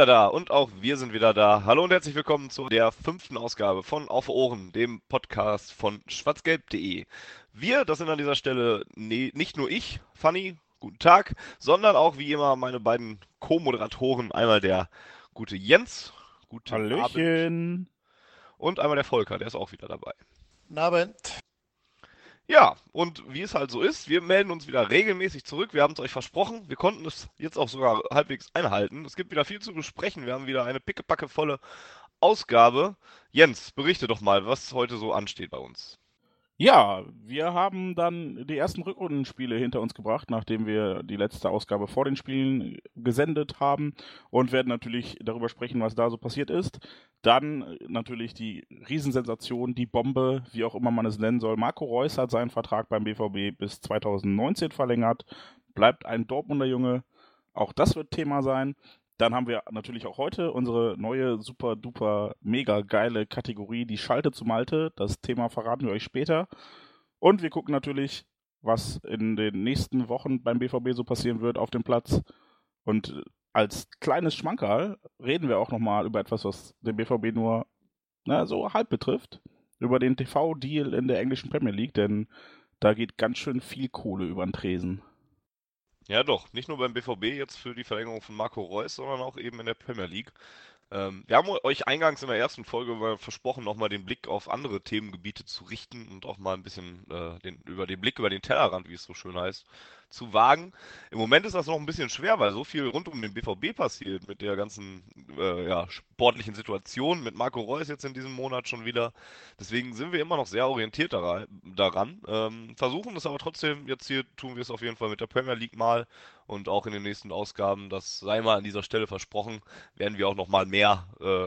Wieder da und auch wir sind wieder da. Hallo und herzlich willkommen zu der fünften Ausgabe von Auf Ohren, dem Podcast von schwarzgelb.de. Wir, das sind an dieser Stelle ne, nicht nur ich, Fanny, guten Tag, sondern auch wie immer meine beiden Co-Moderatoren. Einmal der gute Jens, guten Hallöchen. Abend. Und einmal der Volker, der ist auch wieder dabei. Guten Abend. Ja, und wie es halt so ist, wir melden uns wieder regelmäßig zurück. Wir haben es euch versprochen. Wir konnten es jetzt auch sogar halbwegs einhalten. Es gibt wieder viel zu besprechen. Wir haben wieder eine pickepackevolle Ausgabe. Jens, berichte doch mal, was heute so ansteht bei uns. Ja, wir haben dann die ersten Rückrundenspiele hinter uns gebracht, nachdem wir die letzte Ausgabe vor den Spielen gesendet haben und werden natürlich darüber sprechen, was da so passiert ist. Dann natürlich die Riesensensation, die Bombe, wie auch immer man es nennen soll. Marco Reus hat seinen Vertrag beim BVB bis 2019 verlängert, bleibt ein Dortmunder Junge. Auch das wird Thema sein. Dann haben wir natürlich auch heute unsere neue super duper mega geile Kategorie, die Schalte zu Malte. Das Thema verraten wir euch später. Und wir gucken natürlich, was in den nächsten Wochen beim BVB so passieren wird auf dem Platz. Und als kleines Schmankerl reden wir auch nochmal über etwas, was den BVB nur na, so halb betrifft. Über den TV-Deal in der englischen Premier League, denn da geht ganz schön viel Kohle über den Tresen. Ja, doch. Nicht nur beim BVB jetzt für die Verlängerung von Marco Reus, sondern auch eben in der Premier League. Ähm, wir haben euch eingangs in der ersten Folge versprochen, nochmal den Blick auf andere Themengebiete zu richten und auch mal ein bisschen äh, den, über den Blick über den Tellerrand, wie es so schön heißt, zu wagen. Im Moment ist das noch ein bisschen schwer, weil so viel rund um den BVB passiert mit der ganzen äh, ja, sportlichen Situation, mit Marco Reus jetzt in diesem Monat schon wieder. Deswegen sind wir immer noch sehr orientiert daran. Ähm, versuchen es aber trotzdem, jetzt hier tun wir es auf jeden Fall mit der Premier League mal und auch in den nächsten Ausgaben, das sei mal an dieser Stelle versprochen, werden wir auch noch mal mehr, äh,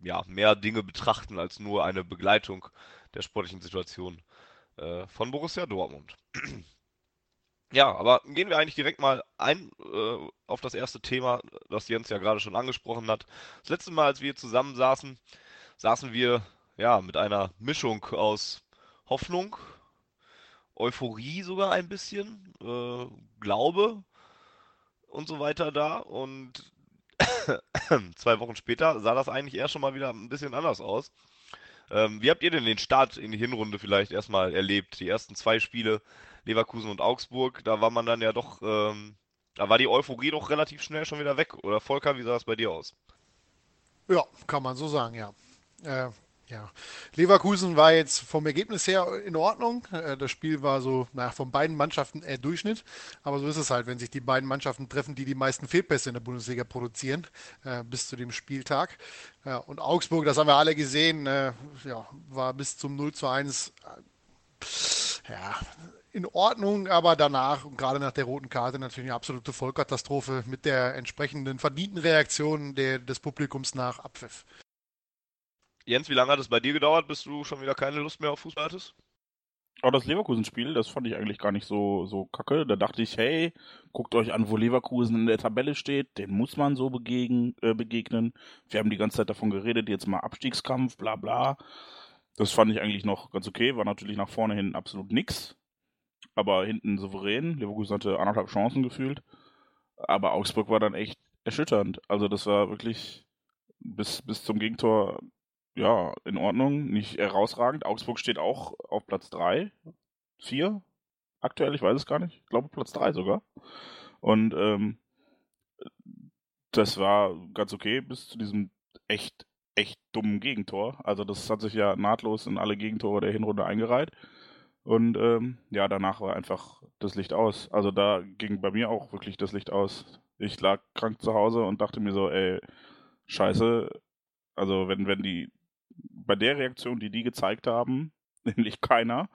ja, mehr Dinge betrachten als nur eine Begleitung der sportlichen Situation äh, von Borussia Dortmund. Ja, aber gehen wir eigentlich direkt mal ein äh, auf das erste Thema, das Jens ja gerade schon angesprochen hat. Das letzte Mal, als wir zusammen saßen, saßen wir ja mit einer Mischung aus Hoffnung, Euphorie sogar ein bisschen, äh, Glaube und so weiter da. Und zwei Wochen später sah das eigentlich erst schon mal wieder ein bisschen anders aus. Ähm, wie habt ihr denn den Start in die Hinrunde vielleicht erstmal erlebt? Die ersten zwei Spiele, Leverkusen und Augsburg, da war man dann ja doch, ähm, da war die Euphorie doch relativ schnell schon wieder weg. Oder Volker, wie sah es bei dir aus? Ja, kann man so sagen, ja. Äh, ja, Leverkusen war jetzt vom Ergebnis her in Ordnung. Äh, das Spiel war so, naja, von beiden Mannschaften eher Durchschnitt. Aber so ist es halt, wenn sich die beiden Mannschaften treffen, die die meisten Fehlpässe in der Bundesliga produzieren, äh, bis zu dem Spieltag. Ja, und Augsburg, das haben wir alle gesehen, äh, war bis zum 0 zu 1, äh, ja, in Ordnung, aber danach, gerade nach der roten Karte, natürlich eine absolute Vollkatastrophe mit der entsprechenden verdienten Reaktion des Publikums nach Abpfiff. Jens, wie lange hat es bei dir gedauert, bis du schon wieder keine Lust mehr auf Fußball hattest? Aber das Leverkusen-Spiel, das fand ich eigentlich gar nicht so, so kacke. Da dachte ich, hey, guckt euch an, wo Leverkusen in der Tabelle steht. Den muss man so begegnen, äh, begegnen. Wir haben die ganze Zeit davon geredet, jetzt mal Abstiegskampf, bla bla. Das fand ich eigentlich noch ganz okay. War natürlich nach vorne hin absolut nix. Aber hinten souverän. Leverkusen hatte anderthalb Chancen gefühlt. Aber Augsburg war dann echt erschütternd. Also das war wirklich bis, bis zum Gegentor ja, in Ordnung, nicht herausragend. Augsburg steht auch auf Platz 3, 4 aktuell, ich weiß es gar nicht. Ich glaube Platz 3 sogar. Und ähm, das war ganz okay bis zu diesem echt, echt dummen Gegentor. Also das hat sich ja nahtlos in alle Gegentore der Hinrunde eingereiht. Und ähm, ja, danach war einfach das Licht aus. Also da ging bei mir auch wirklich das Licht aus. Ich lag krank zu Hause und dachte mir so, ey, scheiße. Also wenn, wenn die bei der Reaktion, die die gezeigt haben, nämlich keiner,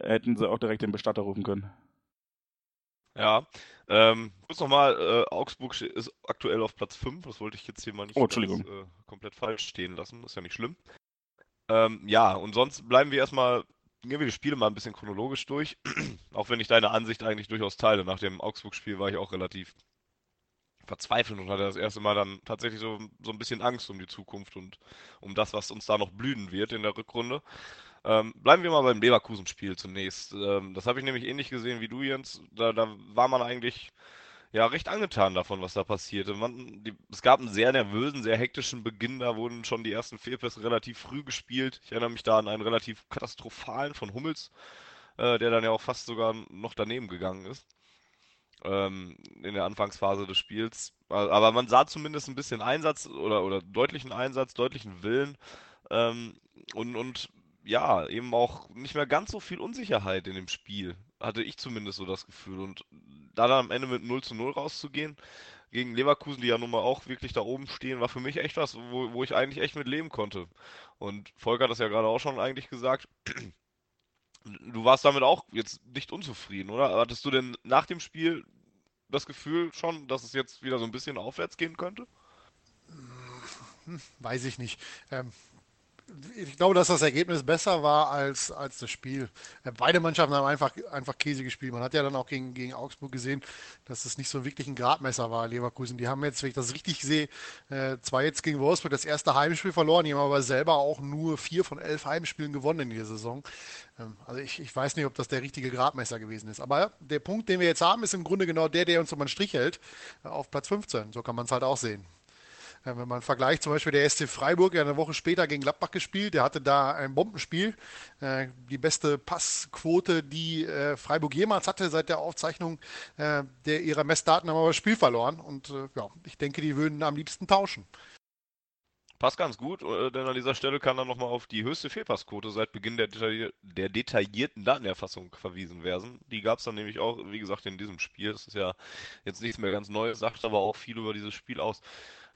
hätten sie auch direkt den Bestatter rufen können. Ja, ähm, kurz nochmal, äh, Augsburg ist aktuell auf Platz 5, das wollte ich jetzt hier mal nicht oh. Ganz, äh, komplett falsch stehen lassen, ist ja nicht schlimm. Ähm, ja, und sonst bleiben wir erstmal, gehen wir die Spiele mal ein bisschen chronologisch durch, auch wenn ich deine Ansicht eigentlich durchaus teile. Nach dem Augsburg-Spiel war ich auch relativ verzweifelt und hatte das erste Mal dann tatsächlich so, so ein bisschen Angst um die Zukunft und um das, was uns da noch blühen wird in der Rückrunde. Ähm, bleiben wir mal beim Leverkusen-Spiel zunächst. Ähm, das habe ich nämlich ähnlich gesehen wie du, Jens. Da, da war man eigentlich ja recht angetan davon, was da passierte. Man, die, es gab einen sehr nervösen, sehr hektischen Beginn. Da wurden schon die ersten Fehlpässe relativ früh gespielt. Ich erinnere mich da an einen relativ katastrophalen von Hummels, äh, der dann ja auch fast sogar noch daneben gegangen ist. Ähm, in der Anfangsphase des Spiels. Aber man sah zumindest ein bisschen Einsatz oder, oder deutlichen Einsatz, deutlichen Willen. Ähm, und, und ja, eben auch nicht mehr ganz so viel Unsicherheit in dem Spiel. Hatte ich zumindest so das Gefühl. Und da dann am Ende mit 0 zu 0 rauszugehen, gegen Leverkusen, die ja nun mal auch wirklich da oben stehen, war für mich echt was, wo, wo ich eigentlich echt mit leben konnte. Und Volker hat das ja gerade auch schon eigentlich gesagt. Du warst damit auch jetzt nicht unzufrieden, oder? Hattest du denn nach dem Spiel das Gefühl schon, dass es jetzt wieder so ein bisschen aufwärts gehen könnte? Weiß ich nicht. Ähm, ich glaube, dass das Ergebnis besser war als, als das Spiel. Beide Mannschaften haben einfach, einfach Käse gespielt. Man hat ja dann auch gegen, gegen Augsburg gesehen, dass es nicht so wirklich ein Gradmesser war, Leverkusen. Die haben jetzt, wenn ich das richtig sehe, äh, zwar jetzt gegen Wolfsburg das erste Heimspiel verloren, die haben aber selber auch nur vier von elf Heimspielen gewonnen in dieser Saison. Ähm, also ich, ich weiß nicht, ob das der richtige Gradmesser gewesen ist. Aber der Punkt, den wir jetzt haben, ist im Grunde genau der, der uns um einen Strich hält, äh, auf Platz 15. So kann man es halt auch sehen. Wenn man vergleicht, zum Beispiel der SC Freiburg, ja eine Woche später gegen Gladbach gespielt, der hatte da ein Bombenspiel. Äh, die beste Passquote, die äh, Freiburg jemals hatte seit der Aufzeichnung äh, der ihrer Messdaten, haben aber das Spiel verloren. Und ja, ich denke, die würden am liebsten tauschen. Passt ganz gut, denn an dieser Stelle kann dann nochmal auf die höchste Fehlpassquote seit Beginn der, detailli der detaillierten Datenerfassung verwiesen werden. Die gab es dann nämlich auch, wie gesagt, in diesem Spiel. Das ist ja jetzt nichts mehr ganz Neues, sagt aber auch viel über dieses Spiel aus.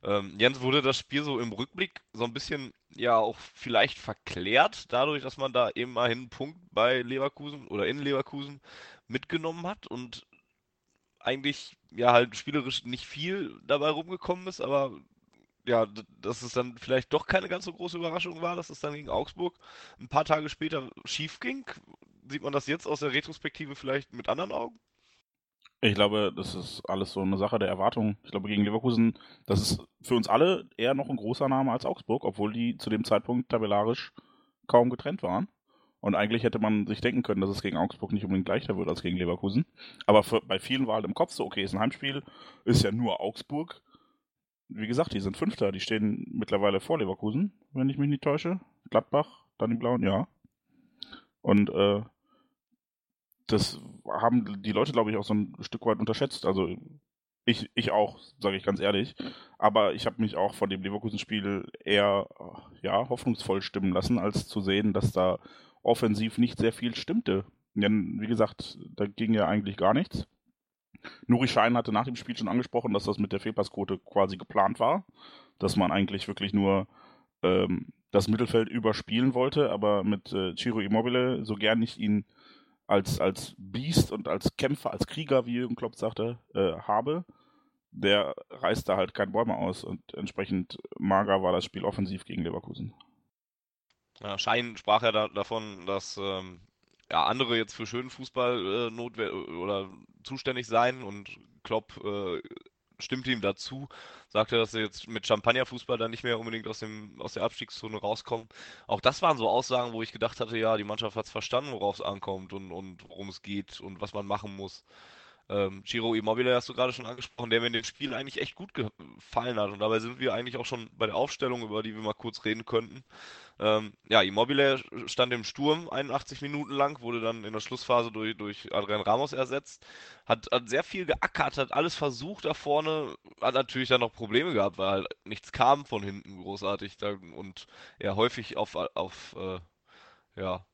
Ähm, Jens, wurde das Spiel so im Rückblick so ein bisschen ja auch vielleicht verklärt, dadurch, dass man da eben mal einen Punkt bei Leverkusen oder in Leverkusen mitgenommen hat und eigentlich ja halt spielerisch nicht viel dabei rumgekommen ist, aber ja, dass es dann vielleicht doch keine ganz so große Überraschung war, dass es dann gegen Augsburg ein paar Tage später schief ging. Sieht man das jetzt aus der Retrospektive vielleicht mit anderen Augen? Ich glaube, das ist alles so eine Sache der Erwartung. Ich glaube, gegen Leverkusen, das ist für uns alle eher noch ein großer Name als Augsburg, obwohl die zu dem Zeitpunkt tabellarisch kaum getrennt waren. Und eigentlich hätte man sich denken können, dass es gegen Augsburg nicht unbedingt leichter wird als gegen Leverkusen. Aber für, bei vielen war halt im Kopf so, okay, ist ein Heimspiel, ist ja nur Augsburg. Wie gesagt, die sind Fünfter, die stehen mittlerweile vor Leverkusen, wenn ich mich nicht täusche. Gladbach, dann die Blauen, ja. Und äh, das haben die Leute, glaube ich, auch so ein Stück weit unterschätzt. Also ich, ich auch, sage ich ganz ehrlich. Aber ich habe mich auch von dem Leverkusen-Spiel eher ja, hoffnungsvoll stimmen lassen, als zu sehen, dass da offensiv nicht sehr viel stimmte. Denn, wie gesagt, da ging ja eigentlich gar nichts. Nuri Schein hatte nach dem Spiel schon angesprochen, dass das mit der Fehlpassquote quasi geplant war. Dass man eigentlich wirklich nur ähm, das Mittelfeld überspielen wollte, aber mit äh, Ciro Immobile, so gern ich ihn als, als Biest und als Kämpfer, als Krieger, wie Jürgen Klopp sagte, äh, habe, der reißt da halt kein Bäume aus und entsprechend mager war das Spiel offensiv gegen Leverkusen. Ja, Schein sprach ja da, davon, dass ähm, ja, andere jetzt für schönen Fußball äh, notwendig oder zuständig seien und Klopp äh, stimmte ihm dazu, sagte, dass er jetzt mit Champagnerfußball dann nicht mehr unbedingt aus, dem, aus der Abstiegszone rauskommt. Auch das waren so Aussagen, wo ich gedacht hatte, ja, die Mannschaft hat es verstanden, worauf es ankommt und, und worum es geht und was man machen muss. Ähm, Giro Immobile hast du gerade schon angesprochen, der mir in dem Spiel eigentlich echt gut gefallen hat. Und dabei sind wir eigentlich auch schon bei der Aufstellung, über die wir mal kurz reden könnten. Ähm, ja, Immobile stand im Sturm 81 Minuten lang, wurde dann in der Schlussphase durch, durch Adrian Ramos ersetzt. Hat, hat sehr viel geackert, hat alles versucht da vorne, hat natürlich dann noch Probleme gehabt, weil halt nichts kam von hinten großartig da, und er häufig auf, auf äh, ja,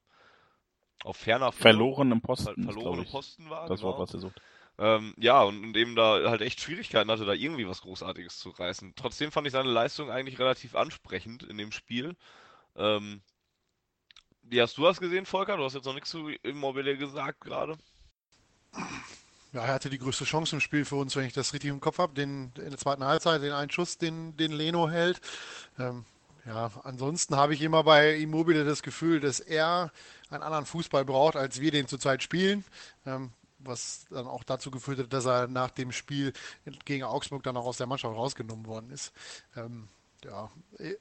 auf ferner verlorenen Posten, verlorenen Posten war. Das genau. Wort, was er sucht. Ähm, ja, und, und eben da halt echt Schwierigkeiten hatte, da irgendwie was Großartiges zu reißen. Trotzdem fand ich seine Leistung eigentlich relativ ansprechend in dem Spiel. Ähm, wie hast du das gesehen, Volker? Du hast jetzt noch nichts zu Immobilie gesagt gerade. Ja, er hatte die größte Chance im Spiel für uns, wenn ich das richtig im Kopf habe. Den, in der zweiten Halbzeit, den einen Schuss, den, den Leno hält. Ähm, ja, ansonsten habe ich immer bei Immobile das Gefühl, dass er einen anderen Fußball braucht, als wir den zurzeit spielen. Ähm, was dann auch dazu geführt hat, dass er nach dem Spiel gegen Augsburg dann auch aus der Mannschaft rausgenommen worden ist. Ähm, ja,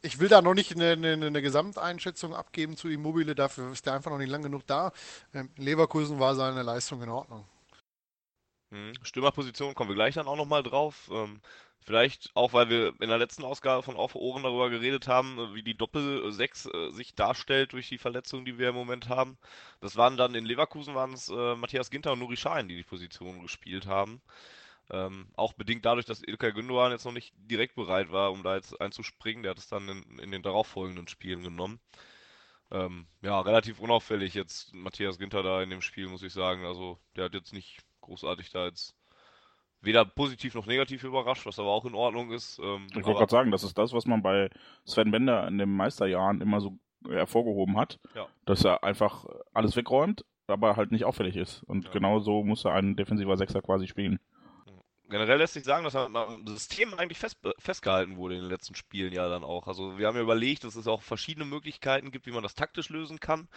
ich will da noch nicht eine, eine, eine, Gesamteinschätzung abgeben zu Immobile, dafür ist er einfach noch nicht lang genug da. Ähm, in Leverkusen war seine Leistung in Ordnung. Mhm. Stürmerposition kommen wir gleich dann auch nochmal drauf. Ähm, vielleicht auch, weil wir in der letzten Ausgabe von Auf Ohren darüber geredet haben, äh, wie die Doppel-6 äh, sich darstellt durch die Verletzungen, die wir im Moment haben. Das waren dann in Leverkusen waren es äh, Matthias Ginter und Nuri Schein, die die Position gespielt haben. Ähm, auch bedingt dadurch, dass Ilkay Gündogan jetzt noch nicht direkt bereit war, um da jetzt einzuspringen. Der hat es dann in, in den darauffolgenden Spielen genommen. Ähm, ja, relativ unauffällig jetzt Matthias Ginter da in dem Spiel, muss ich sagen. Also der hat jetzt nicht großartig da jetzt weder positiv noch negativ überrascht, was aber auch in Ordnung ist. Ähm, ich wollte gerade sagen, das ist das, was man bei Sven Bender in den Meisterjahren immer so hervorgehoben hat, ja. dass er einfach alles wegräumt, aber halt nicht auffällig ist. Und ja. genau so muss er ein defensiver Sechser quasi spielen generell lässt sich sagen, dass das System eigentlich fest, festgehalten wurde in den letzten Spielen ja dann auch. Also wir haben ja überlegt, dass es auch verschiedene Möglichkeiten gibt, wie man das taktisch lösen kann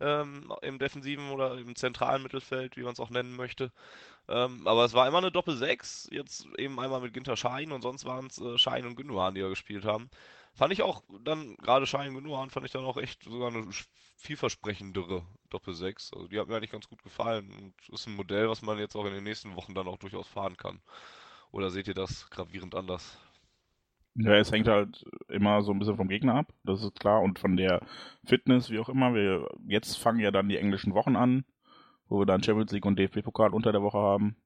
ähm, im defensiven oder im zentralen Mittelfeld, wie man es auch nennen möchte. Ähm, aber es war immer eine Doppel-6, jetzt eben einmal mit Ginter Schein und sonst waren es äh, Schein und Gündogan, die ja gespielt haben. Fand ich auch dann, gerade Schein Gündogan, fand ich dann auch echt sogar eine vielversprechendere Doppel-6. Also die hat mir eigentlich ganz gut gefallen und ist ein Modell, was man jetzt auch in den nächsten Wochen dann auch durchaus fahren kann. Oder seht ihr das gravierend anders? Ja, es hängt halt immer so ein bisschen vom Gegner ab, das ist klar, und von der Fitness, wie auch immer. Wir jetzt fangen ja dann die englischen Wochen an, wo wir dann Champions League und DFB-Pokal unter der Woche haben.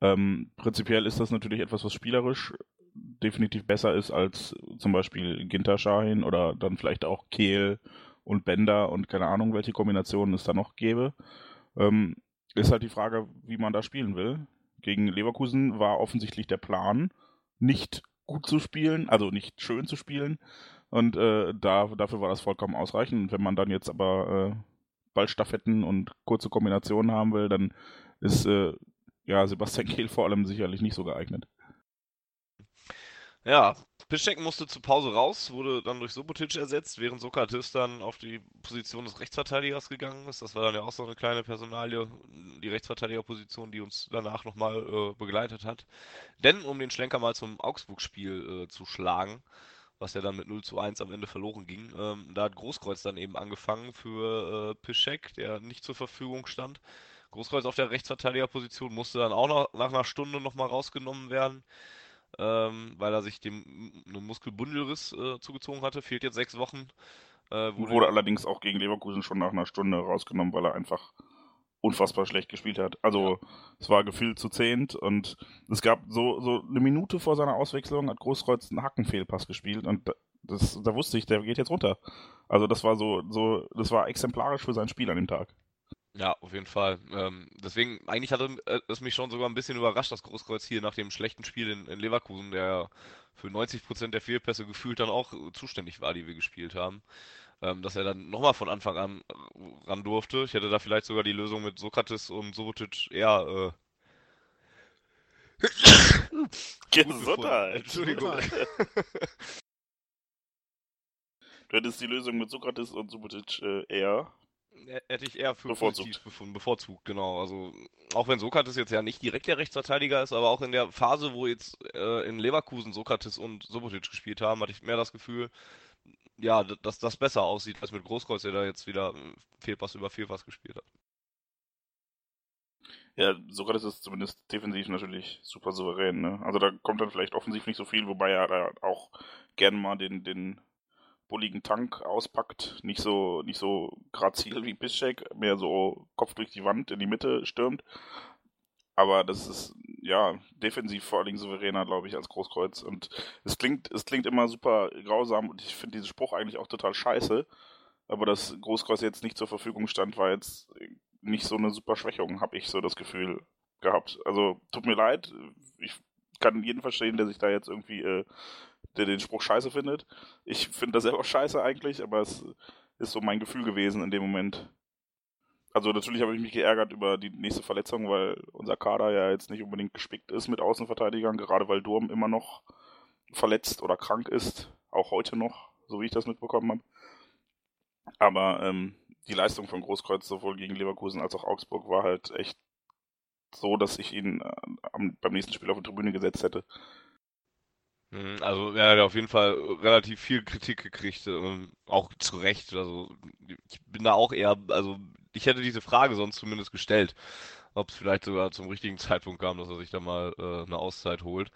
Ähm, prinzipiell ist das natürlich etwas, was spielerisch definitiv besser ist als zum Beispiel Ginter Shahin oder dann vielleicht auch Kehl und Bender und keine Ahnung, welche Kombinationen es da noch gäbe. Ähm, ist halt die Frage, wie man da spielen will. Gegen Leverkusen war offensichtlich der Plan, nicht gut zu spielen, also nicht schön zu spielen. Und äh, da, dafür war das vollkommen ausreichend. wenn man dann jetzt aber äh, Ballstaffetten und kurze Kombinationen haben will, dann ist äh, ja Sebastian Kehl vor allem sicherlich nicht so geeignet. Ja, Piszczek musste zur Pause raus, wurde dann durch Sobotic ersetzt, während Sokrates dann auf die Position des Rechtsverteidigers gegangen ist. Das war dann ja auch so eine kleine Personalie, die Rechtsverteidigerposition, die uns danach nochmal äh, begleitet hat. Denn um den Schlenker mal zum Augsburg-Spiel äh, zu schlagen, was ja dann mit 0 zu 1 am Ende verloren ging, ähm, da hat Großkreuz dann eben angefangen für äh, Piszczek, der nicht zur Verfügung stand. Großkreuz auf der Rechtsverteidigerposition musste dann auch noch nach einer Stunde nochmal rausgenommen werden ähm, weil er sich dem einen Muskelbundelriss äh, zugezogen hatte. Fehlt jetzt sechs Wochen. Äh, wurde, wurde allerdings auch gegen Leverkusen schon nach einer Stunde rausgenommen, weil er einfach unfassbar schlecht gespielt hat. Also es war gefühlt zu zehnt und es gab so, so eine Minute vor seiner Auswechslung hat Großkreuz einen Hackenfehlpass gespielt und das, da wusste ich, der geht jetzt runter. Also das war so, so, das war exemplarisch für sein Spiel an dem Tag. Ja, auf jeden Fall. Ähm, deswegen, eigentlich hatte es mich schon sogar ein bisschen überrascht, dass Großkreuz hier nach dem schlechten Spiel in, in Leverkusen, der für 90% der Fehlpässe gefühlt dann auch zuständig war, die wir gespielt haben, ähm, dass er dann nochmal von Anfang an ran durfte. Ich hätte da vielleicht sogar die Lösung mit Sokrates und Sobotic eher äh, Gesundheit. Entschuldigung. du hättest die Lösung mit Sokrates und Subotic äh, eher hätte ich eher für bevorzugt befunden. Bevorzugt, genau. Also, auch wenn Sokrates jetzt ja nicht direkt der Rechtsverteidiger ist, aber auch in der Phase, wo jetzt äh, in Leverkusen Sokrates und Sobotic gespielt haben, hatte ich mehr das Gefühl, ja, dass das besser aussieht, als mit Großkreuz, der da jetzt wieder äh, Fehlpass über Fehlpass gespielt hat. Ja, Sokrates ist zumindest defensiv natürlich super souverän, ne? Also da kommt dann vielleicht offensiv nicht so viel, wobei er da auch gerne mal den, den bulligen Tank auspackt, nicht so, nicht so grazil wie Piszczek, mehr so Kopf durch die Wand in die Mitte stürmt. Aber das ist, ja, defensiv vor allen Dingen souveräner, glaube ich, als Großkreuz. Und es klingt, es klingt immer super grausam und ich finde diesen Spruch eigentlich auch total scheiße. Aber dass Großkreuz jetzt nicht zur Verfügung stand, war jetzt nicht so eine super Schwächung, habe ich so das Gefühl gehabt. Also tut mir leid, ich kann jeden verstehen, der sich da jetzt irgendwie äh, der den Spruch scheiße findet. Ich finde das selber scheiße eigentlich, aber es ist so mein Gefühl gewesen in dem Moment. Also natürlich habe ich mich geärgert über die nächste Verletzung, weil unser Kader ja jetzt nicht unbedingt gespickt ist mit Außenverteidigern, gerade weil Durm immer noch verletzt oder krank ist, auch heute noch, so wie ich das mitbekommen habe. Aber ähm, die Leistung von Großkreuz sowohl gegen Leverkusen als auch Augsburg war halt echt so, dass ich ihn äh, am, beim nächsten Spiel auf die Tribüne gesetzt hätte. Mhm, also er hat auf jeden Fall relativ viel Kritik gekriegt, ähm, auch zu Recht. Also ich bin da auch eher, also ich hätte diese Frage sonst zumindest gestellt. ob es vielleicht sogar zum richtigen Zeitpunkt kam, dass er sich da mal äh, eine Auszeit holt.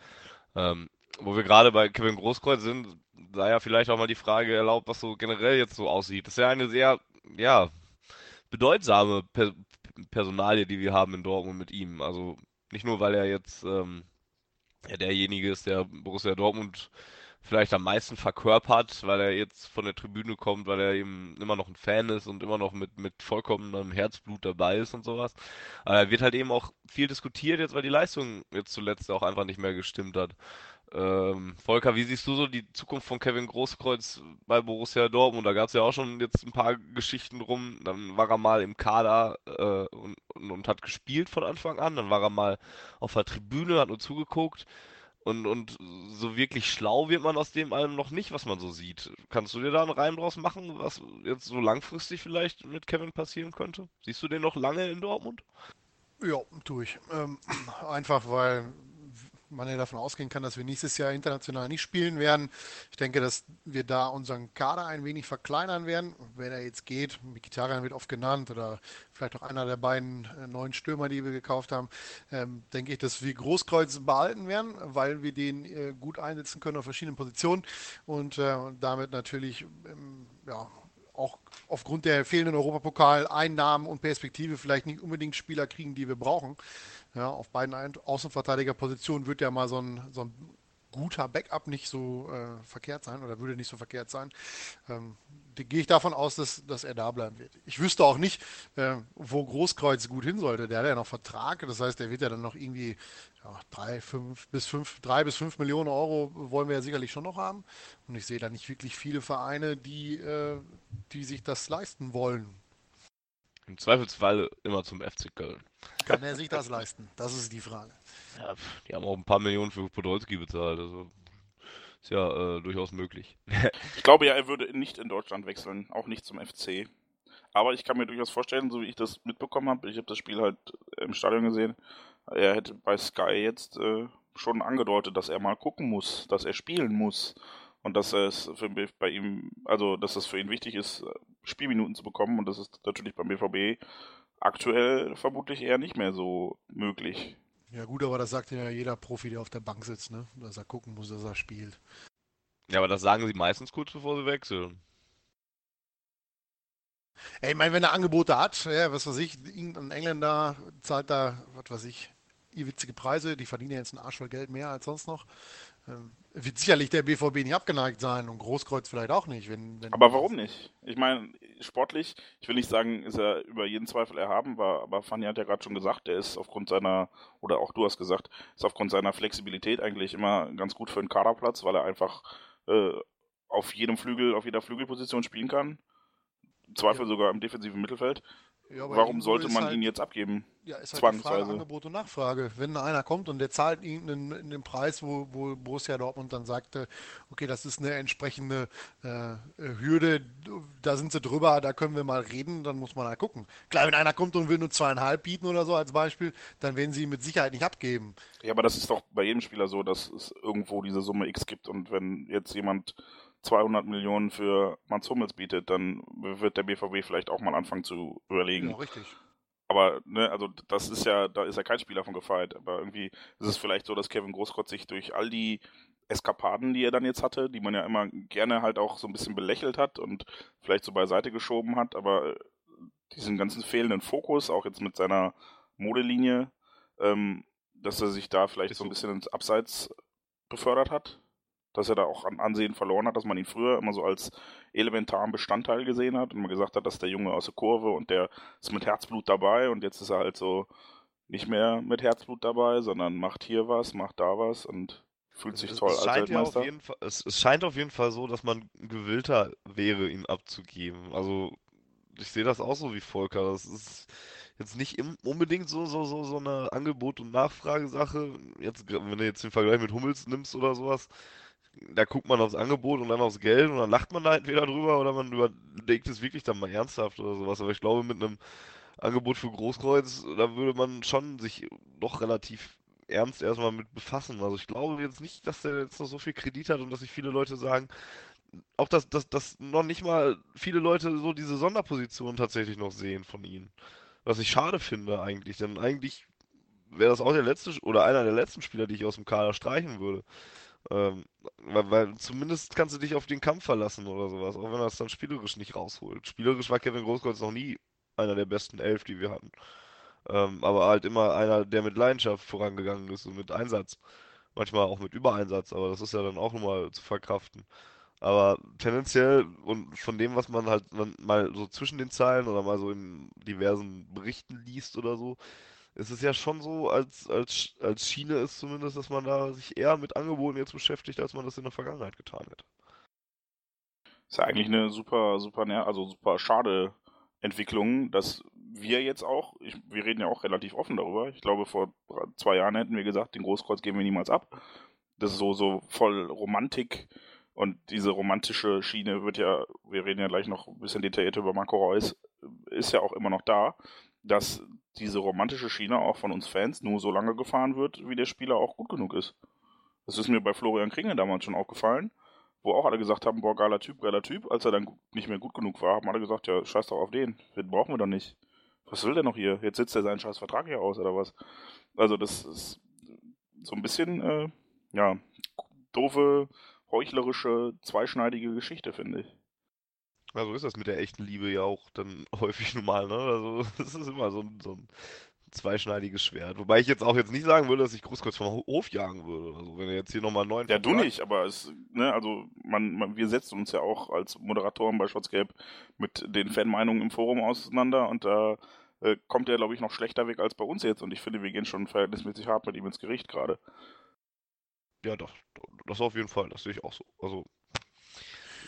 Ähm, wo wir gerade bei Kevin Großkreuz sind, sei ja vielleicht auch mal die Frage erlaubt, was so generell jetzt so aussieht. Das ist ja eine sehr, ja, bedeutsame per Personalie, die wir haben in Dortmund mit ihm. Also nicht nur, weil er jetzt ähm, ja, derjenige ist, der Borussia Dortmund vielleicht am meisten verkörpert, weil er jetzt von der Tribüne kommt, weil er eben immer noch ein Fan ist und immer noch mit, mit vollkommenem Herzblut dabei ist und sowas. Aber er wird halt eben auch viel diskutiert jetzt, weil die Leistung jetzt zuletzt auch einfach nicht mehr gestimmt hat. Ähm, Volker, wie siehst du so die Zukunft von Kevin Großkreuz bei Borussia Dortmund? Da gab es ja auch schon jetzt ein paar Geschichten rum. Dann war er mal im Kader äh, und, und, und, hat gespielt von Anfang an. Dann war er mal auf der Tribüne, hat nur zugeguckt. Und, und so wirklich schlau wird man aus dem allem noch nicht, was man so sieht. Kannst du dir da einen Reim draus machen, was jetzt so langfristig vielleicht mit Kevin passieren könnte? Siehst du den noch lange in Dortmund? Ja, tue ich. Ähm, einfach weil man ja davon ausgehen kann, dass wir nächstes Jahr international nicht spielen werden. Ich denke, dass wir da unseren Kader ein wenig verkleinern werden. Wenn er jetzt geht, Mikitarian wird oft genannt oder vielleicht auch einer der beiden äh, neuen Stürmer, die wir gekauft haben, ähm, denke ich, dass wir Großkreuz behalten werden, weil wir den äh, gut einsetzen können auf verschiedenen Positionen und äh, damit natürlich ähm, ja, auch aufgrund der fehlenden Europapokal-Einnahmen und Perspektive vielleicht nicht unbedingt Spieler kriegen, die wir brauchen. Ja, auf beiden Außenverteidigerpositionen wird ja mal so ein, so ein guter Backup nicht so äh, verkehrt sein oder würde nicht so verkehrt sein. Ähm, gehe ich davon aus, dass, dass er da bleiben wird. Ich wüsste auch nicht, äh, wo Großkreuz gut hin sollte. Der hat ja noch Vertrag, das heißt, der wird ja dann noch irgendwie ja, drei, fünf bis fünf, drei bis fünf Millionen Euro wollen wir ja sicherlich schon noch haben. Und ich sehe da nicht wirklich viele Vereine, die, äh, die sich das leisten wollen. Im Zweifelsfall immer zum FC Köln. Kann er sich das leisten? Das ist die Frage. Ja, die haben auch ein paar Millionen für Podolski bezahlt. Also ist ja äh, durchaus möglich. ich glaube ja, er würde nicht in Deutschland wechseln, auch nicht zum FC. Aber ich kann mir durchaus vorstellen, so wie ich das mitbekommen habe, ich habe das Spiel halt im Stadion gesehen, er hätte bei Sky jetzt äh, schon angedeutet, dass er mal gucken muss, dass er spielen muss und dass es für, bei ihm, also dass es für ihn wichtig ist, Spielminuten zu bekommen und das ist natürlich beim BVB aktuell vermutlich eher nicht mehr so möglich. Ja gut, aber das sagt ja jeder Profi, der auf der Bank sitzt, ne? dass er gucken muss, dass er spielt. Ja, aber das sagen sie meistens kurz bevor sie wechseln. Ey, ich meine, wenn er Angebote hat, ja, was weiß ich, irgendein Engländer zahlt da, was weiß ich, witzige Preise, die verdienen ja jetzt einen Arsch voll Geld mehr als sonst noch. Ähm, wird sicherlich der BVB nicht abgeneigt sein und Großkreuz vielleicht auch nicht. Wenn, wenn aber warum nicht? Ich meine, sportlich, ich will nicht sagen, ist er über jeden Zweifel erhaben, war, aber Fanny hat ja gerade schon gesagt, der ist aufgrund seiner, oder auch du hast gesagt, ist aufgrund seiner Flexibilität eigentlich immer ganz gut für einen Kaderplatz, weil er einfach äh, auf jedem Flügel, auf jeder Flügelposition spielen kann. Im Zweifel ja. sogar im defensiven Mittelfeld. Ja, Warum sollte man halt, ihn jetzt abgeben? Ja, ist halt zwangsweise. Frage, Angebot und Nachfrage. Wenn einer kommt und der zahlt ihn in, in den Preis, wo, wo Borussia Dortmund dann sagte, okay, das ist eine entsprechende äh, Hürde, da sind sie drüber, da können wir mal reden, dann muss man halt gucken. Klar, wenn einer kommt und will nur zweieinhalb bieten oder so als Beispiel, dann werden sie ihn mit Sicherheit nicht abgeben. Ja, aber das ist doch bei jedem Spieler so, dass es irgendwo diese Summe X gibt und wenn jetzt jemand 200 Millionen für Mats Hummels bietet, dann wird der BVB vielleicht auch mal anfangen zu überlegen. Ja, richtig. Aber, ne, also das ist ja, da ist ja kein Spieler von gefeit. Aber irgendwie ist es vielleicht so, dass Kevin Großkreuz sich durch all die Eskapaden, die er dann jetzt hatte, die man ja immer gerne halt auch so ein bisschen belächelt hat und vielleicht so beiseite geschoben hat, aber diesen ganzen fehlenden Fokus, auch jetzt mit seiner Modelinie, ähm, dass er sich da vielleicht so ein bisschen ins Abseits befördert hat dass er da auch an Ansehen verloren hat, dass man ihn früher immer so als elementaren Bestandteil gesehen hat und man gesagt hat, dass der Junge aus der Kurve und der ist mit Herzblut dabei und jetzt ist er halt so nicht mehr mit Herzblut dabei, sondern macht hier was, macht da was und fühlt sich es, toll es als Weltmeister. Ja Fall, es, es, scheint auf jeden Fall so, dass man gewillter wäre, ihn abzugeben. Also ich sehe das auch so wie Volker. Das ist jetzt nicht unbedingt so, so, so, so eine Angebot- und Nachfragesache. Jetzt, wenn du jetzt den Vergleich mit Hummels nimmst oder sowas, da guckt man aufs Angebot und dann aufs Geld und dann lacht man da entweder drüber oder man überlegt es wirklich dann mal ernsthaft oder sowas. Aber ich glaube, mit einem Angebot für Großkreuz, da würde man schon sich doch relativ ernst erstmal mit befassen. Also ich glaube jetzt nicht, dass der jetzt noch so viel Kredit hat und dass sich viele Leute sagen, auch dass, dass, dass noch nicht mal viele Leute so diese Sonderposition tatsächlich noch sehen von ihnen. Was ich schade finde eigentlich, denn eigentlich wäre das auch der letzte oder einer der letzten Spieler, die ich aus dem Kader streichen würde. Ähm, weil, weil, zumindest kannst du dich auf den Kampf verlassen oder sowas, auch wenn er es dann spielerisch nicht rausholt. Spielerisch war Kevin Großkreuz noch nie einer der besten elf, die wir hatten. Ähm, aber halt immer einer, der mit Leidenschaft vorangegangen ist und mit Einsatz. Manchmal auch mit Übereinsatz, aber das ist ja dann auch nochmal zu verkraften. Aber tendenziell und von dem, was man halt mal so zwischen den Zeilen oder mal so in diversen Berichten liest oder so, ist es ja schon so, als, als, als Schiene ist zumindest, dass man da sich eher mit Angeboten jetzt beschäftigt, als man das in der Vergangenheit getan hätte. Ist ja eigentlich eine super, super, also super schade Entwicklung, dass wir jetzt auch, ich, wir reden ja auch relativ offen darüber. Ich glaube, vor zwei Jahren hätten wir gesagt, den Großkreuz geben wir niemals ab. Das ist so, so voll Romantik und diese romantische Schiene wird ja, wir reden ja gleich noch ein bisschen detaillierter über Marco Reus, ist ja auch immer noch da, dass diese romantische Schiene auch von uns Fans nur so lange gefahren wird, wie der Spieler auch gut genug ist. Das ist mir bei Florian Kringel damals schon aufgefallen, wo auch alle gesagt haben, boah, geiler Typ, geiler Typ. Als er dann nicht mehr gut genug war, haben alle gesagt, ja, scheiß doch auf den, den brauchen wir doch nicht. Was will der noch hier? Jetzt sitzt er seinen scheiß Vertrag hier aus, oder was? Also das ist so ein bisschen, äh, ja, doofe heuchlerische, zweischneidige Geschichte, finde ich. Ja, so ist das mit der echten Liebe ja auch dann häufig normal, ne? Also, das ist immer so ein, so ein zweischneidiges Schwert. Wobei ich jetzt auch jetzt nicht sagen würde, dass ich Großkreuz vom Hof jagen würde. Also, wenn er jetzt hier nochmal einen neuen. Ja, du nicht, aber es, ne, also, man, man, wir setzen uns ja auch als Moderatoren bei Schwarz-Gelb mit den Fanmeinungen im Forum auseinander und da äh, kommt er, glaube ich, noch schlechter weg als bei uns jetzt und ich finde, wir gehen schon verhältnismäßig hart mit ihm ins Gericht gerade. Ja, doch, das auf jeden Fall, das sehe ich auch so. Also,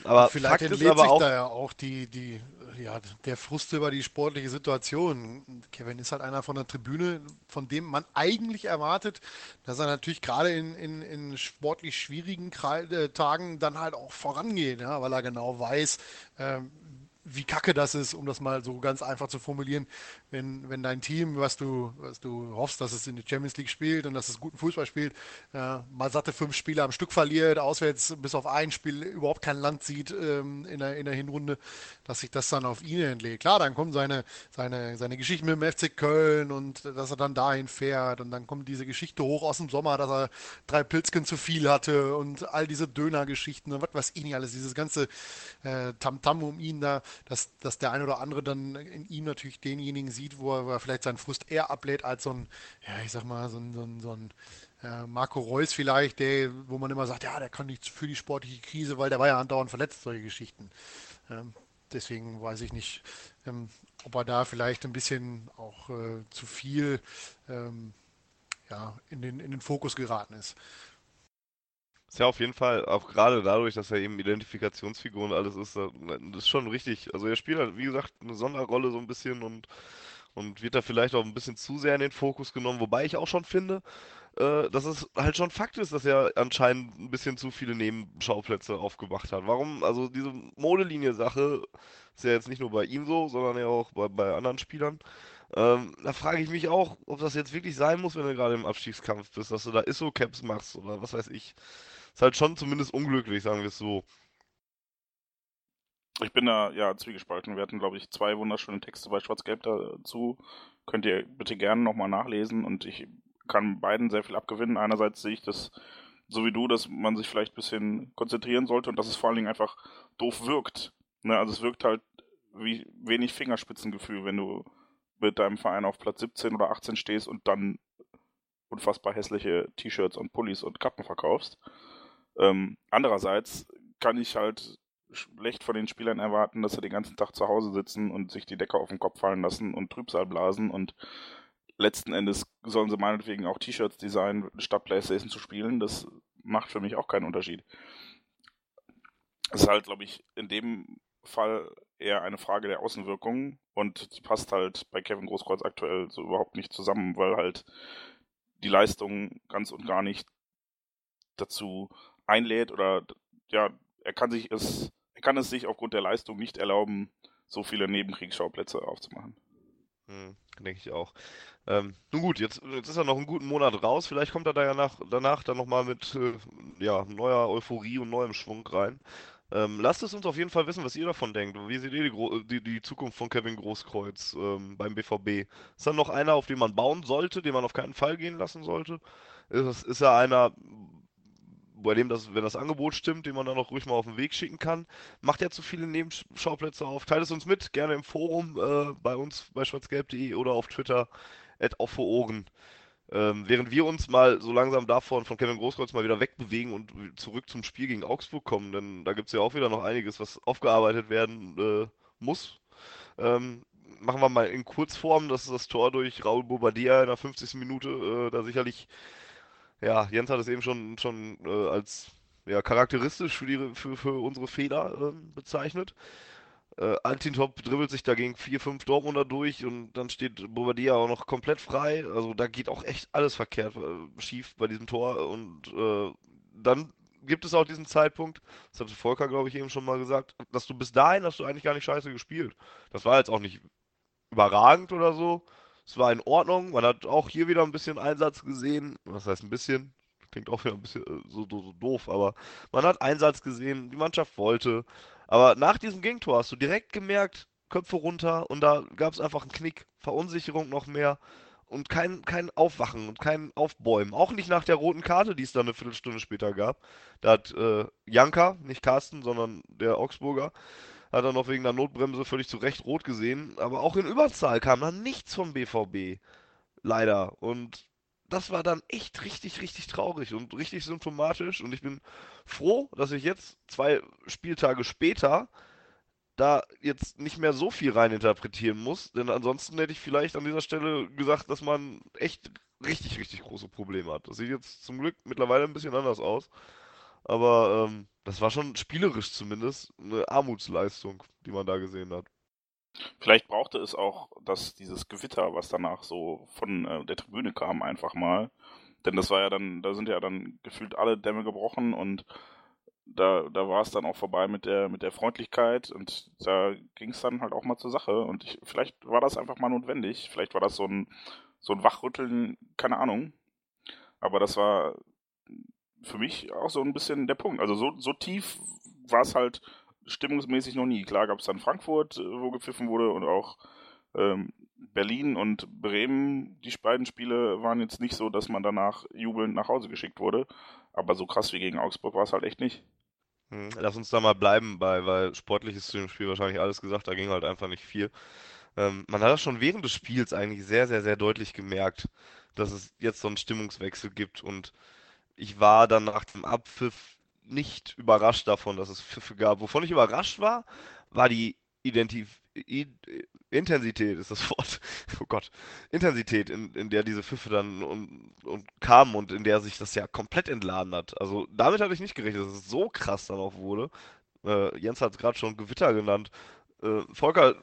aber vielleicht Fakt entlädt sich auch, da ja auch die, die, ja, der Frust über die sportliche Situation. Kevin ist halt einer von der Tribüne, von dem man eigentlich erwartet, dass er natürlich gerade in, in, in sportlich schwierigen äh, Tagen dann halt auch vorangeht, ja, weil er genau weiß, ähm, wie kacke das ist, um das mal so ganz einfach zu formulieren, wenn, wenn dein Team, was du, was du hoffst, dass es in der Champions League spielt und dass es guten Fußball spielt, äh, mal satte fünf Spiele am Stück verliert, auswärts bis auf ein Spiel überhaupt kein Land sieht ähm, in, der, in der Hinrunde, dass sich das dann auf ihn entlegt. Klar, dann kommen seine, seine, seine Geschichten mit dem FC Köln und dass er dann dahin fährt und dann kommt diese Geschichte hoch aus dem Sommer, dass er drei Pilzken zu viel hatte und all diese Döner-Geschichten und was weiß ich nicht alles, dieses ganze äh, Tamtam -Tam um ihn da, dass, dass der eine oder andere dann in ihm natürlich denjenigen sieht, wo er, wo er vielleicht seinen Frust eher ablädt als so ein, ja, ich sag mal, so ein, so ein, so ein äh, Marco Reus vielleicht, der, wo man immer sagt, ja, der kann nichts für die sportliche Krise, weil der war ja andauernd verletzt, solche Geschichten. Ähm, deswegen weiß ich nicht, ähm, ob er da vielleicht ein bisschen auch äh, zu viel ähm, ja, in, den, in den Fokus geraten ist. Ist ja auf jeden Fall, auch gerade dadurch, dass er eben Identifikationsfigur und alles ist, das ist schon richtig. Also er spielt halt, wie gesagt, eine Sonderrolle so ein bisschen und, und wird da vielleicht auch ein bisschen zu sehr in den Fokus genommen, wobei ich auch schon finde, äh, dass es halt schon Fakt ist, dass er anscheinend ein bisschen zu viele Nebenschauplätze aufgemacht hat. Warum? Also diese Modelinie-Sache ist ja jetzt nicht nur bei ihm so, sondern ja auch bei, bei anderen Spielern. Ähm, da frage ich mich auch, ob das jetzt wirklich sein muss, wenn du gerade im Abstiegskampf bist, dass du da ISO-Caps machst oder was weiß ich. Ist halt schon zumindest unglücklich, sagen wir es so. Ich bin da ja zwiegespalten. Wir hatten, glaube ich, zwei wunderschöne Texte bei Schwarz-Gelb dazu. Könnt ihr bitte gerne nochmal nachlesen und ich kann beiden sehr viel abgewinnen. Einerseits sehe ich das so wie du, dass man sich vielleicht ein bisschen konzentrieren sollte und dass es vor allen Dingen einfach doof wirkt. Ne? Also es wirkt halt wie wenig Fingerspitzengefühl, wenn du mit deinem Verein auf Platz 17 oder 18 stehst und dann unfassbar hässliche T-Shirts und Pullis und Kappen verkaufst. Ähm, andererseits kann ich halt schlecht von den Spielern erwarten, dass sie den ganzen Tag zu Hause sitzen und sich die Decke auf den Kopf fallen lassen und Trübsal blasen und letzten Endes sollen sie meinetwegen auch T-Shirts designen, statt Playstation zu spielen. Das macht für mich auch keinen Unterschied. Es ist halt, glaube ich, in dem Fall eher eine Frage der Außenwirkung und die passt halt bei Kevin Großkreuz aktuell so überhaupt nicht zusammen, weil halt die Leistung ganz und gar nicht dazu einlädt oder ja, er kann sich es, kann es sich aufgrund der Leistung nicht erlauben, so viele Nebenkriegsschauplätze aufzumachen. Hm, denke ich auch. Ähm, nun gut, jetzt, jetzt ist er noch einen guten Monat raus. Vielleicht kommt er da ja nach, danach dann nochmal mit äh, ja, neuer Euphorie und neuem Schwung rein. Ähm, lasst es uns auf jeden Fall wissen, was ihr davon denkt. Wie seht ihr die, die, die Zukunft von Kevin Großkreuz ähm, beim BVB? Ist dann noch einer, auf den man bauen sollte, den man auf keinen Fall gehen lassen sollte? Ist, ist er einer, bei dem das, wenn das Angebot stimmt, den man dann auch ruhig mal auf den Weg schicken kann? Macht er zu viele Nebenschauplätze auf? Teilt es uns mit, gerne im Forum äh, bei uns bei schwarzgelb.de oder auf Twitter, at. Ähm, während wir uns mal so langsam davon von Kevin Großkreuz mal wieder wegbewegen und zurück zum Spiel gegen Augsburg kommen, denn da gibt es ja auch wieder noch einiges, was aufgearbeitet werden äh, muss. Ähm, machen wir mal in Kurzform, das ist das Tor durch Raul Bobadilla in der 50. Minute, äh, da sicherlich, ja, Jens hat es eben schon, schon äh, als ja, charakteristisch für, die, für, für unsere Fehler ähm, bezeichnet. Äh, Altintop dribbelt sich dagegen 4-5 Dortmunder durch und dann steht Bobadilla auch noch komplett frei. Also da geht auch echt alles verkehrt äh, schief bei diesem Tor. Und äh, dann gibt es auch diesen Zeitpunkt, das hatte Volker, glaube ich, eben schon mal gesagt, dass du bis dahin hast du eigentlich gar nicht scheiße gespielt. Das war jetzt auch nicht überragend oder so. Es war in Ordnung. Man hat auch hier wieder ein bisschen Einsatz gesehen. Was heißt ein bisschen? Klingt auch wieder ein bisschen äh, so, so, so doof, aber man hat Einsatz gesehen. Die Mannschaft wollte. Aber nach diesem Gegentor hast du direkt gemerkt, Köpfe runter und da gab es einfach einen Knick, Verunsicherung noch mehr und kein, kein Aufwachen und kein Aufbäumen. Auch nicht nach der roten Karte, die es dann eine Viertelstunde später gab. Da hat äh, Janka, nicht Carsten, sondern der Augsburger, hat er noch wegen der Notbremse völlig zu Recht rot gesehen. Aber auch in Überzahl kam dann nichts vom BVB. Leider. Und das war dann echt richtig, richtig traurig und richtig symptomatisch. Und ich bin froh, dass ich jetzt zwei Spieltage später da jetzt nicht mehr so viel reininterpretieren muss. Denn ansonsten hätte ich vielleicht an dieser Stelle gesagt, dass man echt richtig, richtig große Probleme hat. Das sieht jetzt zum Glück mittlerweile ein bisschen anders aus. Aber ähm, das war schon spielerisch zumindest eine Armutsleistung, die man da gesehen hat. Vielleicht brauchte es auch dass dieses Gewitter, was danach so von äh, der Tribüne kam, einfach mal. Denn das war ja dann, da sind ja dann gefühlt alle Dämme gebrochen und da, da war es dann auch vorbei mit der, mit der Freundlichkeit und da ging es dann halt auch mal zur Sache. Und ich, vielleicht war das einfach mal notwendig. Vielleicht war das so ein, so ein Wachrütteln, keine Ahnung. Aber das war für mich auch so ein bisschen der Punkt. Also so, so tief war es halt stimmungsmäßig noch nie. Klar gab es dann Frankfurt, äh, wo gepfiffen wurde und auch ähm, Berlin und Bremen. Die beiden Spiele waren jetzt nicht so, dass man danach jubelnd nach Hause geschickt wurde. Aber so krass wie gegen Augsburg war es halt echt nicht. Hm, lass uns da mal bleiben bei, weil sportlich ist zu dem Spiel wahrscheinlich alles gesagt, da ging halt einfach nicht viel. Ähm, man hat das schon während des Spiels eigentlich sehr, sehr, sehr deutlich gemerkt, dass es jetzt so einen Stimmungswechsel gibt und ich war dann nach dem Abpfiff nicht überrascht davon, dass es Pfiffe gab. Wovon ich überrascht war, war die Identif I Intensität, ist das Wort. Oh Gott. Intensität, in, in der diese Pfiffe dann und, und kamen und in der sich das ja komplett entladen hat. Also damit hatte ich nicht gerechnet, dass es so krass dann auch wurde. Äh, Jens hat es gerade schon Gewitter genannt. Äh, Volker,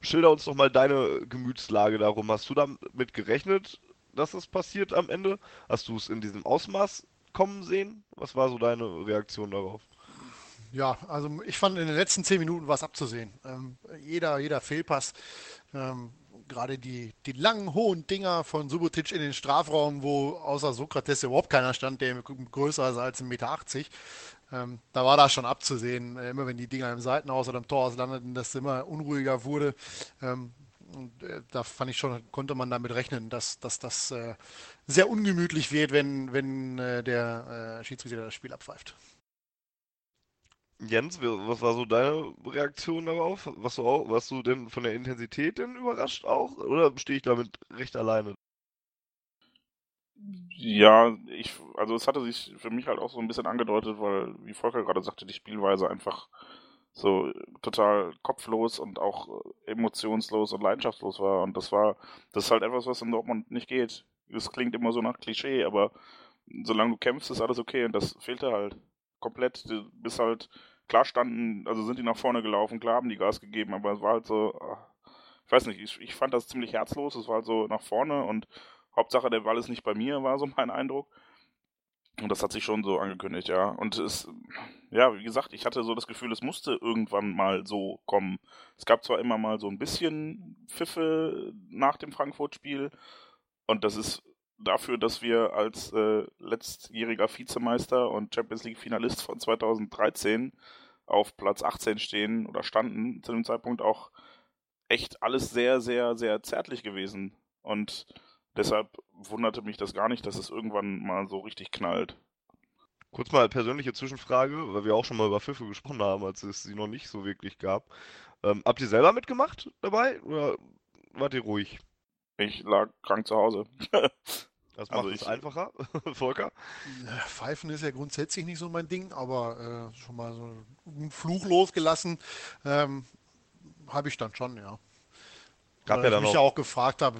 schilder uns doch mal deine Gemütslage darum. Hast du damit gerechnet, dass es passiert am Ende? Hast du es in diesem Ausmaß kommen sehen? Was war so deine Reaktion darauf? Ja, also ich fand in den letzten zehn Minuten was abzusehen. Ähm, jeder, jeder Fehlpass, ähm, gerade die, die langen, hohen Dinger von Subotic in den Strafraum, wo außer Sokrates überhaupt keiner stand, der größer ist als 1,80 Meter. Ähm, da war das schon abzusehen. Äh, immer wenn die Dinger im Seitenhaus oder im Torhaus landeten, dass es immer unruhiger wurde. Ähm, äh, da fand ich schon, konnte man damit rechnen, dass, dass das äh, sehr ungemütlich wird, wenn, wenn äh, der äh, Schiedsrichter das Spiel abpfeift. Jens, was war so deine Reaktion darauf? Warst du, auch, warst du denn von der Intensität denn überrascht auch? Oder stehe ich damit recht alleine? Ja, ich, also es hatte sich für mich halt auch so ein bisschen angedeutet, weil, wie Volker gerade sagte, die Spielweise einfach so total kopflos und auch emotionslos und leidenschaftslos war. Und das war, das ist halt etwas, was in Dortmund nicht geht. Es klingt immer so nach Klischee, aber solange du kämpfst, ist alles okay und das fehlte halt komplett. Du bist halt, klar standen, also sind die nach vorne gelaufen, klar haben die Gas gegeben, aber es war halt so, ah, ich weiß nicht, ich, ich fand das ziemlich herzlos, es war halt so nach vorne und Hauptsache der Ball ist nicht bei mir, war so mein Eindruck. Und das hat sich schon so angekündigt, ja. Und es, ja, wie gesagt, ich hatte so das Gefühl, es musste irgendwann mal so kommen. Es gab zwar immer mal so ein bisschen Pfiffe nach dem Frankfurt-Spiel. Und das ist dafür, dass wir als äh, letztjähriger Vizemeister und Champions League-Finalist von 2013 auf Platz 18 stehen oder standen, zu dem Zeitpunkt auch echt alles sehr, sehr, sehr zärtlich gewesen. Und deshalb wunderte mich das gar nicht, dass es irgendwann mal so richtig knallt. Kurz mal persönliche Zwischenfrage, weil wir auch schon mal über Pfiffe gesprochen haben, als es sie noch nicht so wirklich gab. Ähm, habt ihr selber mitgemacht dabei oder wart ihr ruhig? Ich lag krank zu Hause. Das macht also es einfacher, Volker. Pfeifen ist ja grundsätzlich nicht so mein Ding, aber äh, schon mal so einen Fluch losgelassen ähm, habe ich dann schon, ja. Gab Weil ja ich mich ja auch gefragt habe,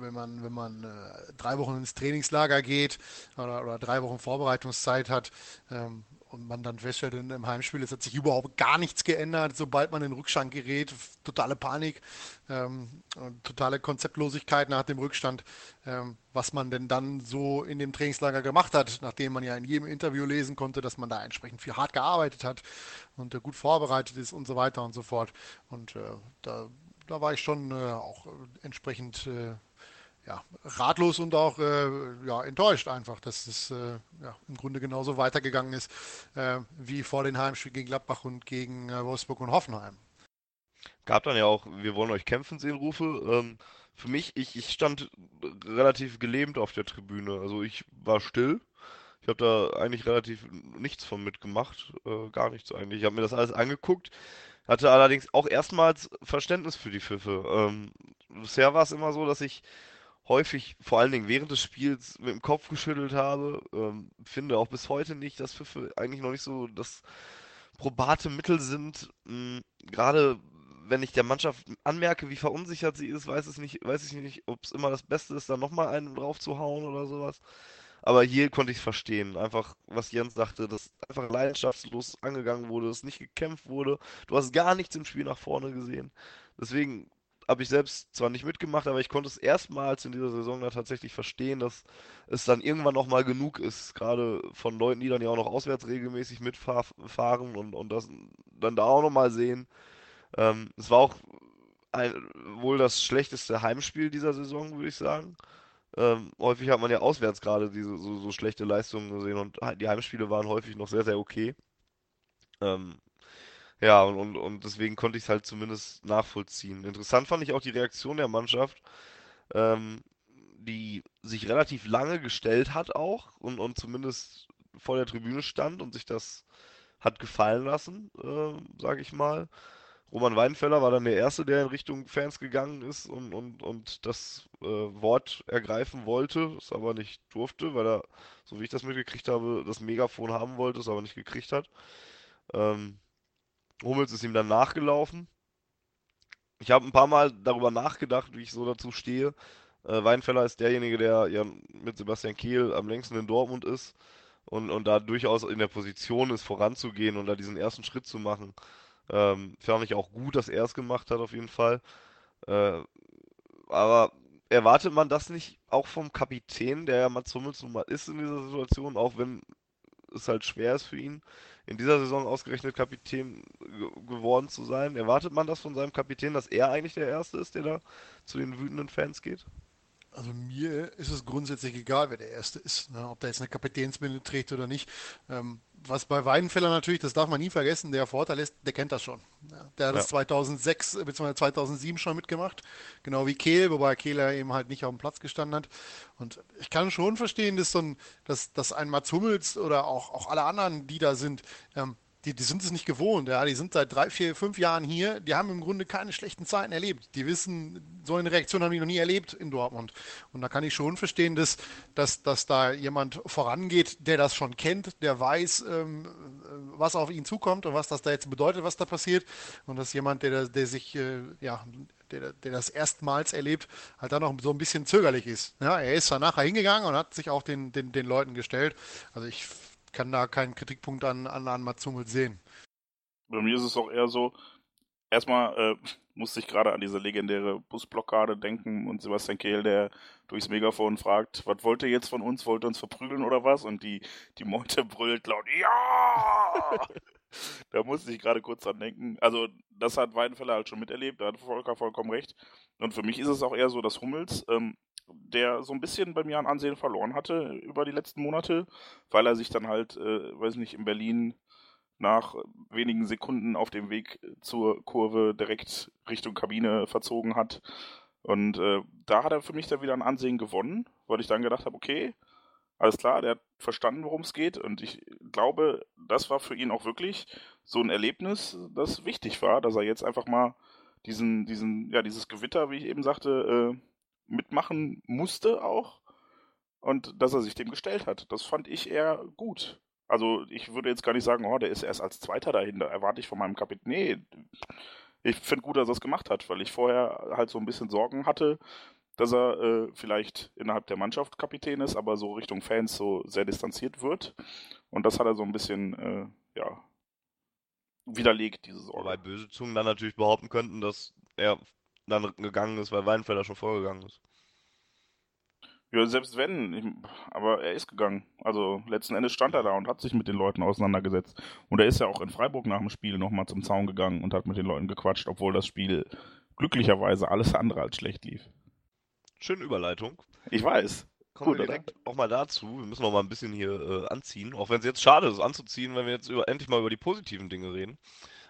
wenn man, wenn man äh, drei Wochen ins Trainingslager geht oder, oder drei Wochen Vorbereitungszeit hat, ähm, und man dann feststellt, in einem Heimspiel, es hat sich überhaupt gar nichts geändert, sobald man in den Rückstand gerät, totale Panik, ähm, totale Konzeptlosigkeit nach dem Rückstand, ähm, was man denn dann so in dem Trainingslager gemacht hat, nachdem man ja in jedem Interview lesen konnte, dass man da entsprechend viel hart gearbeitet hat und äh, gut vorbereitet ist und so weiter und so fort. Und äh, da, da war ich schon äh, auch entsprechend äh, ja, ratlos und auch äh, ja, enttäuscht einfach, dass es äh, ja, im Grunde genauso weitergegangen ist äh, wie vor den Heimspielen gegen Gladbach und gegen äh, Wolfsburg und Hoffenheim. Gab dann ja auch, wir wollen euch kämpfen sehen, Rufe. Ähm, für mich, ich, ich stand relativ gelähmt auf der Tribüne. Also ich war still. Ich habe da eigentlich relativ nichts von mitgemacht. Äh, gar nichts eigentlich. Ich habe mir das alles angeguckt. Hatte allerdings auch erstmals Verständnis für die Pfiffe. Ähm, bisher war es immer so, dass ich häufig, vor allen Dingen während des Spiels, mit dem Kopf geschüttelt habe. Ähm, finde auch bis heute nicht, dass Pfiffe eigentlich noch nicht so das probate Mittel sind. Ähm, Gerade wenn ich der Mannschaft anmerke, wie verunsichert sie ist, weiß, es nicht, weiß ich nicht, ob es immer das Beste ist, da nochmal einen drauf zu hauen oder sowas. Aber hier konnte ich es verstehen. Einfach, was Jens sagte, dass einfach leidenschaftslos angegangen wurde, dass nicht gekämpft wurde. Du hast gar nichts im Spiel nach vorne gesehen. Deswegen habe ich selbst zwar nicht mitgemacht, aber ich konnte es erstmals in dieser Saison da tatsächlich verstehen, dass es dann irgendwann nochmal genug ist, gerade von Leuten, die dann ja auch noch auswärts regelmäßig mitfahren und, und das dann da auch nochmal sehen. Ähm, es war auch ein, wohl das schlechteste Heimspiel dieser Saison, würde ich sagen. Ähm, häufig hat man ja auswärts gerade diese so, so, schlechte Leistungen gesehen und die Heimspiele waren häufig noch sehr, sehr okay. Ähm, ja, und, und, und deswegen konnte ich es halt zumindest nachvollziehen. Interessant fand ich auch die Reaktion der Mannschaft, ähm, die sich relativ lange gestellt hat auch und, und zumindest vor der Tribüne stand und sich das hat gefallen lassen, äh, sage ich mal. Roman Weidenfeller war dann der Erste, der in Richtung Fans gegangen ist und, und, und das äh, Wort ergreifen wollte, es aber nicht durfte, weil er, so wie ich das mitgekriegt habe, das Megafon haben wollte, es aber nicht gekriegt hat. Ähm, Hummels ist ihm dann nachgelaufen. Ich habe ein paar Mal darüber nachgedacht, wie ich so dazu stehe. Äh, Weinfeller ist derjenige, der ja mit Sebastian Kehl am längsten in Dortmund ist und, und da durchaus in der Position ist, voranzugehen und da diesen ersten Schritt zu machen. Ähm, fand ich auch gut, dass er es gemacht hat, auf jeden Fall. Äh, aber erwartet man das nicht auch vom Kapitän, der ja Mats Hummels nun mal ist in dieser Situation, auch wenn es halt schwer ist für ihn, in dieser Saison ausgerechnet Kapitän geworden zu sein. Erwartet man das von seinem Kapitän, dass er eigentlich der Erste ist, der da zu den wütenden Fans geht? Also mir ist es grundsätzlich egal, wer der Erste ist, ne? ob der jetzt eine Kapitänsbinde trägt oder nicht. Ähm, was bei Weidenfeller natürlich, das darf man nie vergessen, der Vorteil ist, der kennt das schon. Der hat ja. das 2006 bzw. 2007 schon mitgemacht, genau wie Kehl, wobei Kehl ja eben halt nicht auf dem Platz gestanden hat. Und ich kann schon verstehen, dass, so ein, dass, dass ein Mats Hummels oder auch, auch alle anderen, die da sind, ähm, die, die sind es nicht gewohnt. Ja? Die sind seit drei, vier, fünf Jahren hier. Die haben im Grunde keine schlechten Zeiten erlebt. Die wissen, so eine Reaktion haben die noch nie erlebt in Dortmund. Und da kann ich schon verstehen, dass, dass, dass da jemand vorangeht, der das schon kennt, der weiß, ähm, was auf ihn zukommt und was das da jetzt bedeutet, was da passiert. Und dass jemand, der, der sich, äh, ja, der, der das erstmals erlebt, halt dann noch so ein bisschen zögerlich ist. Ja, er ist dann nachher hingegangen und hat sich auch den, den, den Leuten gestellt. Also ich kann da keinen Kritikpunkt an, an, an Mats Hummels sehen. Bei mir ist es auch eher so, erstmal äh, musste ich gerade an diese legendäre Busblockade denken und Sebastian Kehl, der durchs Megafon fragt, was wollt ihr jetzt von uns? Wollt ihr uns verprügeln oder was? Und die, die Meute brüllt laut, ja! da musste ich gerade kurz dran denken. Also, das hat Weidenfeller halt schon miterlebt, da hat Volker vollkommen recht. Und für mich ist es auch eher so, dass Hummels ähm, der so ein bisschen bei mir an Ansehen verloren hatte über die letzten Monate, weil er sich dann halt, äh, weiß nicht, in Berlin nach wenigen Sekunden auf dem Weg zur Kurve direkt Richtung Kabine verzogen hat. Und äh, da hat er für mich dann wieder ein Ansehen gewonnen, weil ich dann gedacht habe, okay, alles klar, der hat verstanden, worum es geht. Und ich glaube, das war für ihn auch wirklich so ein Erlebnis, das wichtig war, dass er jetzt einfach mal diesen, diesen, ja, dieses Gewitter, wie ich eben sagte, äh, mitmachen musste auch. Und dass er sich dem gestellt hat. Das fand ich eher gut. Also ich würde jetzt gar nicht sagen, oh, der ist erst als Zweiter dahin, da erwarte ich von meinem Kapitän. Nee, ich finde gut, dass er es gemacht hat, weil ich vorher halt so ein bisschen Sorgen hatte, dass er äh, vielleicht innerhalb der Mannschaft Kapitän ist, aber so Richtung Fans so sehr distanziert wird. Und das hat er so ein bisschen, äh, ja, widerlegt, diese Sorge. Wobei böse Zungen dann natürlich behaupten könnten, dass er dann gegangen ist, weil Weinfelder schon vorgegangen ist. Ja, selbst wenn, ich, aber er ist gegangen. Also letzten Endes stand er da und hat sich mit den Leuten auseinandergesetzt. Und er ist ja auch in Freiburg nach dem Spiel nochmal zum Zaun gegangen und hat mit den Leuten gequatscht, obwohl das Spiel glücklicherweise alles andere als schlecht lief. Schöne Überleitung. Ich weiß. Kommen Gut, wir direkt oder? auch mal dazu. Wir müssen noch mal ein bisschen hier äh, anziehen, auch wenn es jetzt schade ist anzuziehen, wenn wir jetzt über, endlich mal über die positiven Dinge reden.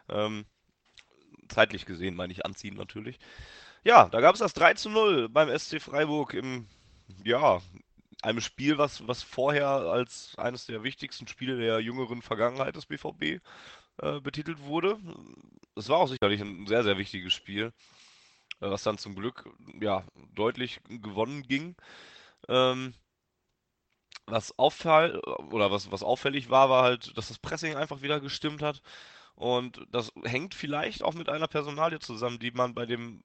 Ähm, zeitlich gesehen meine ich anziehen natürlich. Ja, da gab es das 3 zu 0 beim SC Freiburg im ja, einem Spiel, was, was vorher als eines der wichtigsten Spiele der jüngeren Vergangenheit des BVB äh, betitelt wurde. Es war auch sicherlich ein sehr, sehr wichtiges Spiel, äh, was dann zum Glück ja deutlich gewonnen ging. Ähm, was auffall oder was, was auffällig war, war halt, dass das Pressing einfach wieder gestimmt hat. Und das hängt vielleicht auch mit einer Personalie zusammen, die man bei dem,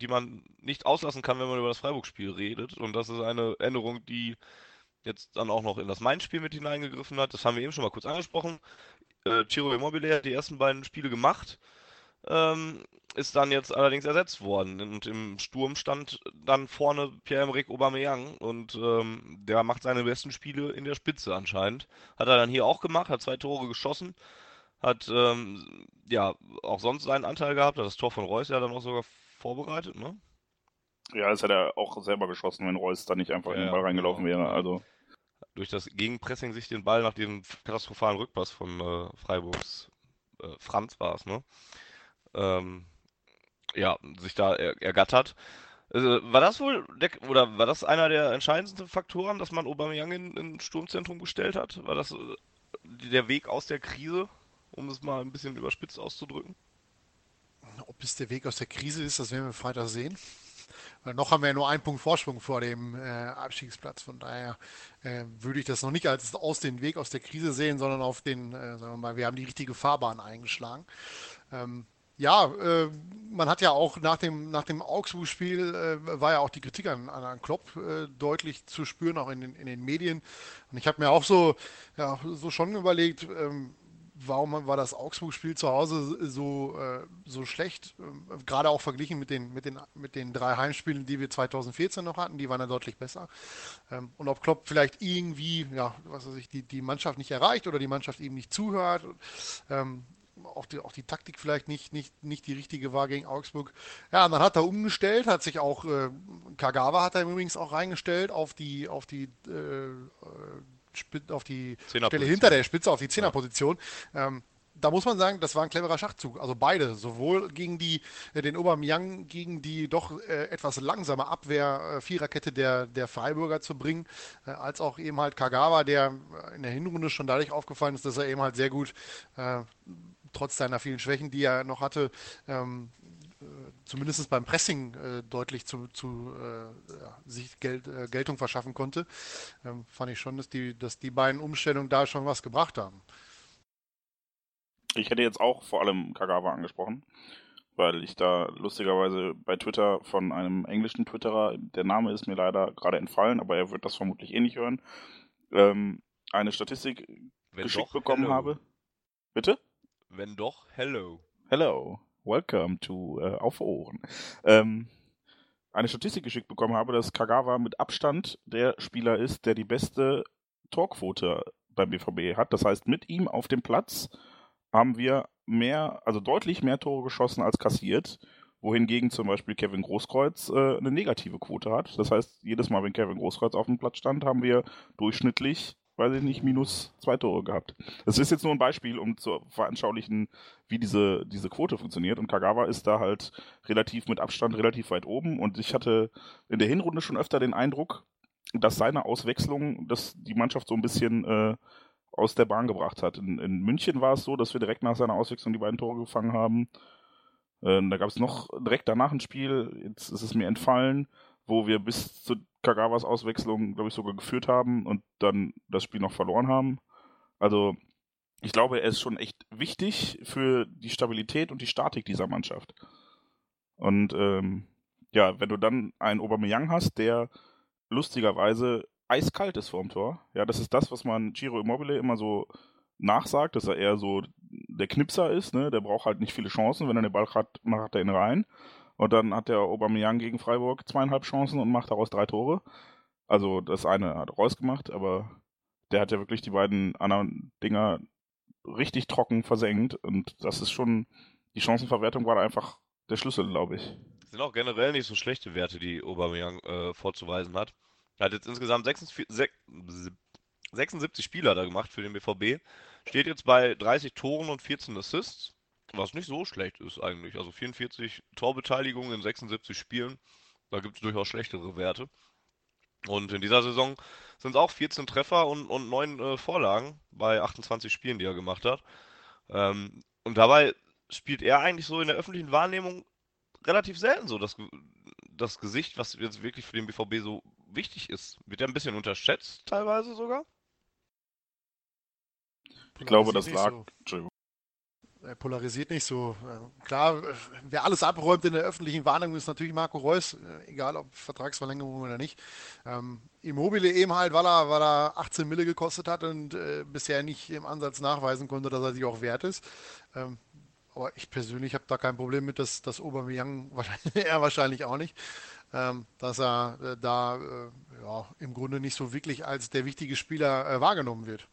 die man nicht auslassen kann, wenn man über das Freiburg-Spiel redet. Und das ist eine Änderung, die jetzt dann auch noch in das Main-Spiel mit hineingegriffen hat. Das haben wir eben schon mal kurz angesprochen. Äh, Ciro Immobile hat die ersten beiden Spiele gemacht, ähm, ist dann jetzt allerdings ersetzt worden. Und im Sturm stand dann vorne Pierre-Emerick Aubameyang und ähm, der macht seine besten Spiele in der Spitze anscheinend. Hat er dann hier auch gemacht, hat zwei Tore geschossen hat ähm, ja auch sonst seinen Anteil gehabt, hat das Tor von Reus ja dann auch sogar vorbereitet, ne? Ja, das hätte er auch selber geschossen, wenn Reus da nicht einfach ja, in den Ball reingelaufen genau. wäre. Also durch das Gegenpressing sich den Ball nach dem katastrophalen Rückpass von äh, Freiburgs äh, Franz war es, ne? Ähm, ja, sich da er ergattert. Also, war das wohl der, oder war das einer der entscheidendsten Faktoren, dass man Aubameyang in, in Sturmzentrum gestellt hat? War das äh, der Weg aus der Krise? Um es mal ein bisschen überspitzt auszudrücken? Ob es der Weg aus der Krise ist, das werden wir Freitag sehen. Weil noch haben wir ja nur einen Punkt Vorsprung vor dem äh, Abstiegsplatz. Von daher äh, würde ich das noch nicht als aus dem Weg aus der Krise sehen, sondern auf den, äh, sagen wir mal, wir haben die richtige Fahrbahn eingeschlagen. Ähm, ja, äh, man hat ja auch nach dem, nach dem Augsburg-Spiel äh, war ja auch die Kritik an, an Klopp äh, deutlich zu spüren, auch in den, in den Medien. Und ich habe mir auch so, ja, so schon überlegt, ähm, warum war das Augsburg-Spiel zu Hause so, äh, so schlecht? Äh, gerade auch verglichen mit den, mit, den, mit den drei Heimspielen, die wir 2014 noch hatten, die waren ja deutlich besser. Ähm, und ob Klopp vielleicht irgendwie, ja, was weiß ich, die, die Mannschaft nicht erreicht oder die Mannschaft ihm nicht zuhört. Ähm, auch die, auch die Taktik vielleicht nicht, nicht, nicht die richtige war gegen Augsburg. Ja, und dann hat er umgestellt, hat sich auch, äh, Kagawa hat er übrigens auch reingestellt auf die, auf die äh, auf die Stelle hinter der Spitze, auf die Zehnerposition. Ja. Ähm, da muss man sagen, das war ein cleverer Schachzug. Also beide, sowohl gegen die, äh, den Aubameyang gegen die doch äh, etwas langsame Abwehr äh, Viererkette der, der Freiburger zu bringen, äh, als auch eben halt Kagawa, der in der Hinrunde schon dadurch aufgefallen ist, dass er eben halt sehr gut, äh, trotz seiner vielen Schwächen, die er noch hatte, ähm, zumindest beim Pressing äh, deutlich zu, zu äh, ja, sich Geld, äh, Geltung verschaffen konnte, ähm, fand ich schon, dass die, dass die beiden Umstellungen da schon was gebracht haben. Ich hätte jetzt auch vor allem Kagawa angesprochen, weil ich da lustigerweise bei Twitter von einem englischen Twitterer, der Name ist mir leider gerade entfallen, aber er wird das vermutlich eh nicht hören, ähm, eine Statistik Wenn geschickt doch, bekommen hello. habe. Bitte? Wenn doch, hello. Hello. Welcome to äh, Auf Ohren. Ähm, eine Statistik geschickt bekommen habe, dass Kagawa mit Abstand der Spieler ist, der die beste Torquote beim BVB hat. Das heißt, mit ihm auf dem Platz haben wir mehr, also deutlich mehr Tore geschossen als kassiert, wohingegen zum Beispiel Kevin Großkreuz äh, eine negative Quote hat. Das heißt, jedes Mal, wenn Kevin Großkreuz auf dem Platz stand, haben wir durchschnittlich weiß ich nicht, minus zwei Tore gehabt. Das ist jetzt nur ein Beispiel, um zu veranschaulichen, wie diese, diese Quote funktioniert. Und Kagawa ist da halt relativ mit Abstand relativ weit oben. Und ich hatte in der Hinrunde schon öfter den Eindruck, dass seine Auswechslung dass die Mannschaft so ein bisschen äh, aus der Bahn gebracht hat. In, in, München war es so, dass wir direkt nach seiner Auswechslung die beiden Tore gefangen haben. Äh, da gab es noch direkt danach ein Spiel, jetzt ist es mir entfallen, wo wir bis zu Kagawas Auswechslung, glaube ich, sogar geführt haben und dann das Spiel noch verloren haben. Also ich glaube, er ist schon echt wichtig für die Stabilität und die Statik dieser Mannschaft. Und ähm, ja, wenn du dann einen Aubameyang hast, der lustigerweise eiskalt ist vorm Tor, ja, das ist das, was man Giro Immobile immer so nachsagt, dass er eher so der Knipser ist, ne? Der braucht halt nicht viele Chancen, wenn er den Ball hat, macht er ihn rein. Und dann hat der Aubameyang gegen Freiburg zweieinhalb Chancen und macht daraus drei Tore. Also das eine hat Reus gemacht, aber der hat ja wirklich die beiden anderen Dinger richtig trocken versenkt. Und das ist schon, die Chancenverwertung war einfach der Schlüssel, glaube ich. Das sind auch generell nicht so schlechte Werte, die Aubameyang äh, vorzuweisen hat. Er hat jetzt insgesamt 76, 76 Spieler da gemacht für den BVB. Steht jetzt bei 30 Toren und 14 Assists. Was nicht so schlecht ist eigentlich. Also 44 Torbeteiligungen in 76 Spielen. Da gibt es durchaus schlechtere Werte. Und in dieser Saison sind es auch 14 Treffer und, und 9 äh, Vorlagen bei 28 Spielen, die er gemacht hat. Ähm, und dabei spielt er eigentlich so in der öffentlichen Wahrnehmung relativ selten so das, das Gesicht, was jetzt wirklich für den BVB so wichtig ist. Wird er ein bisschen unterschätzt, teilweise sogar? Ich glaube, das lag. So er polarisiert nicht so. Äh, klar, wer alles abräumt in der öffentlichen Warnung ist natürlich Marco Reus, äh, egal ob Vertragsverlängerung oder nicht. Ähm, Immobile eben halt, weil er, weil er 18 Mille gekostet hat und äh, bisher nicht im Ansatz nachweisen konnte, dass er sich auch wert ist. Ähm, aber ich persönlich habe da kein Problem mit, dass, dass Aubameyang, er wahrscheinlich auch nicht, ähm, dass er äh, da äh, ja, im Grunde nicht so wirklich als der wichtige Spieler äh, wahrgenommen wird.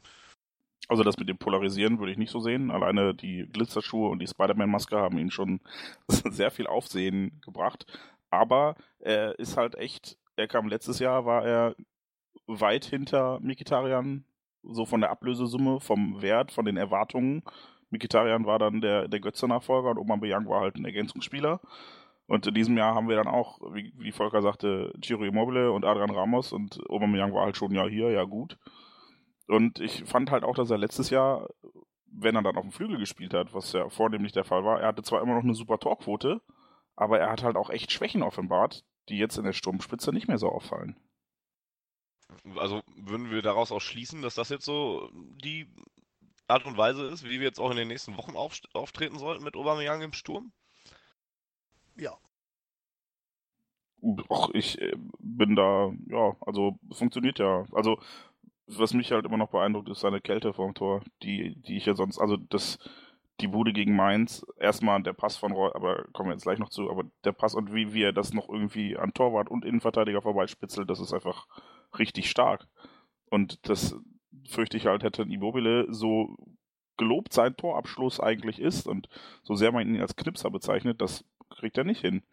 Also das mit dem Polarisieren würde ich nicht so sehen. Alleine die Glitzerschuhe und die Spider-Man-Maske haben ihn schon sehr viel Aufsehen gebracht. Aber er ist halt echt, er kam letztes Jahr, war er weit hinter Mikitarian, so von der Ablösesumme, vom Wert, von den Erwartungen. Mikitarian war dann der, der Götze-Nachfolger und Aubameyang war halt ein Ergänzungsspieler. Und in diesem Jahr haben wir dann auch, wie, wie Volker sagte, Giro Immobile und Adrian Ramos und Aubameyang war halt schon ja hier, ja gut. Und ich fand halt auch, dass er letztes Jahr, wenn er dann auf dem Flügel gespielt hat, was ja vornehmlich der Fall war, er hatte zwar immer noch eine super Torquote, aber er hat halt auch echt Schwächen offenbart, die jetzt in der Sturmspitze nicht mehr so auffallen. Also würden wir daraus auch schließen, dass das jetzt so die Art und Weise ist, wie wir jetzt auch in den nächsten Wochen auf, auftreten sollten mit Aubameyang im Sturm? Ja. Ach, ich äh, bin da, ja, also funktioniert ja. Also was mich halt immer noch beeindruckt, ist seine Kälte vorm Tor, die, die ich ja sonst, also das, die Bude gegen Mainz, erstmal der Pass von Roy, aber kommen wir jetzt gleich noch zu, aber der Pass und wie, wie er das noch irgendwie an Torwart und Innenverteidiger vorbeispitzelt, das ist einfach richtig stark. Und das fürchte ich halt, hätte Immobile so gelobt sein Torabschluss eigentlich ist und so sehr man ihn als Knipser bezeichnet, das kriegt er nicht hin.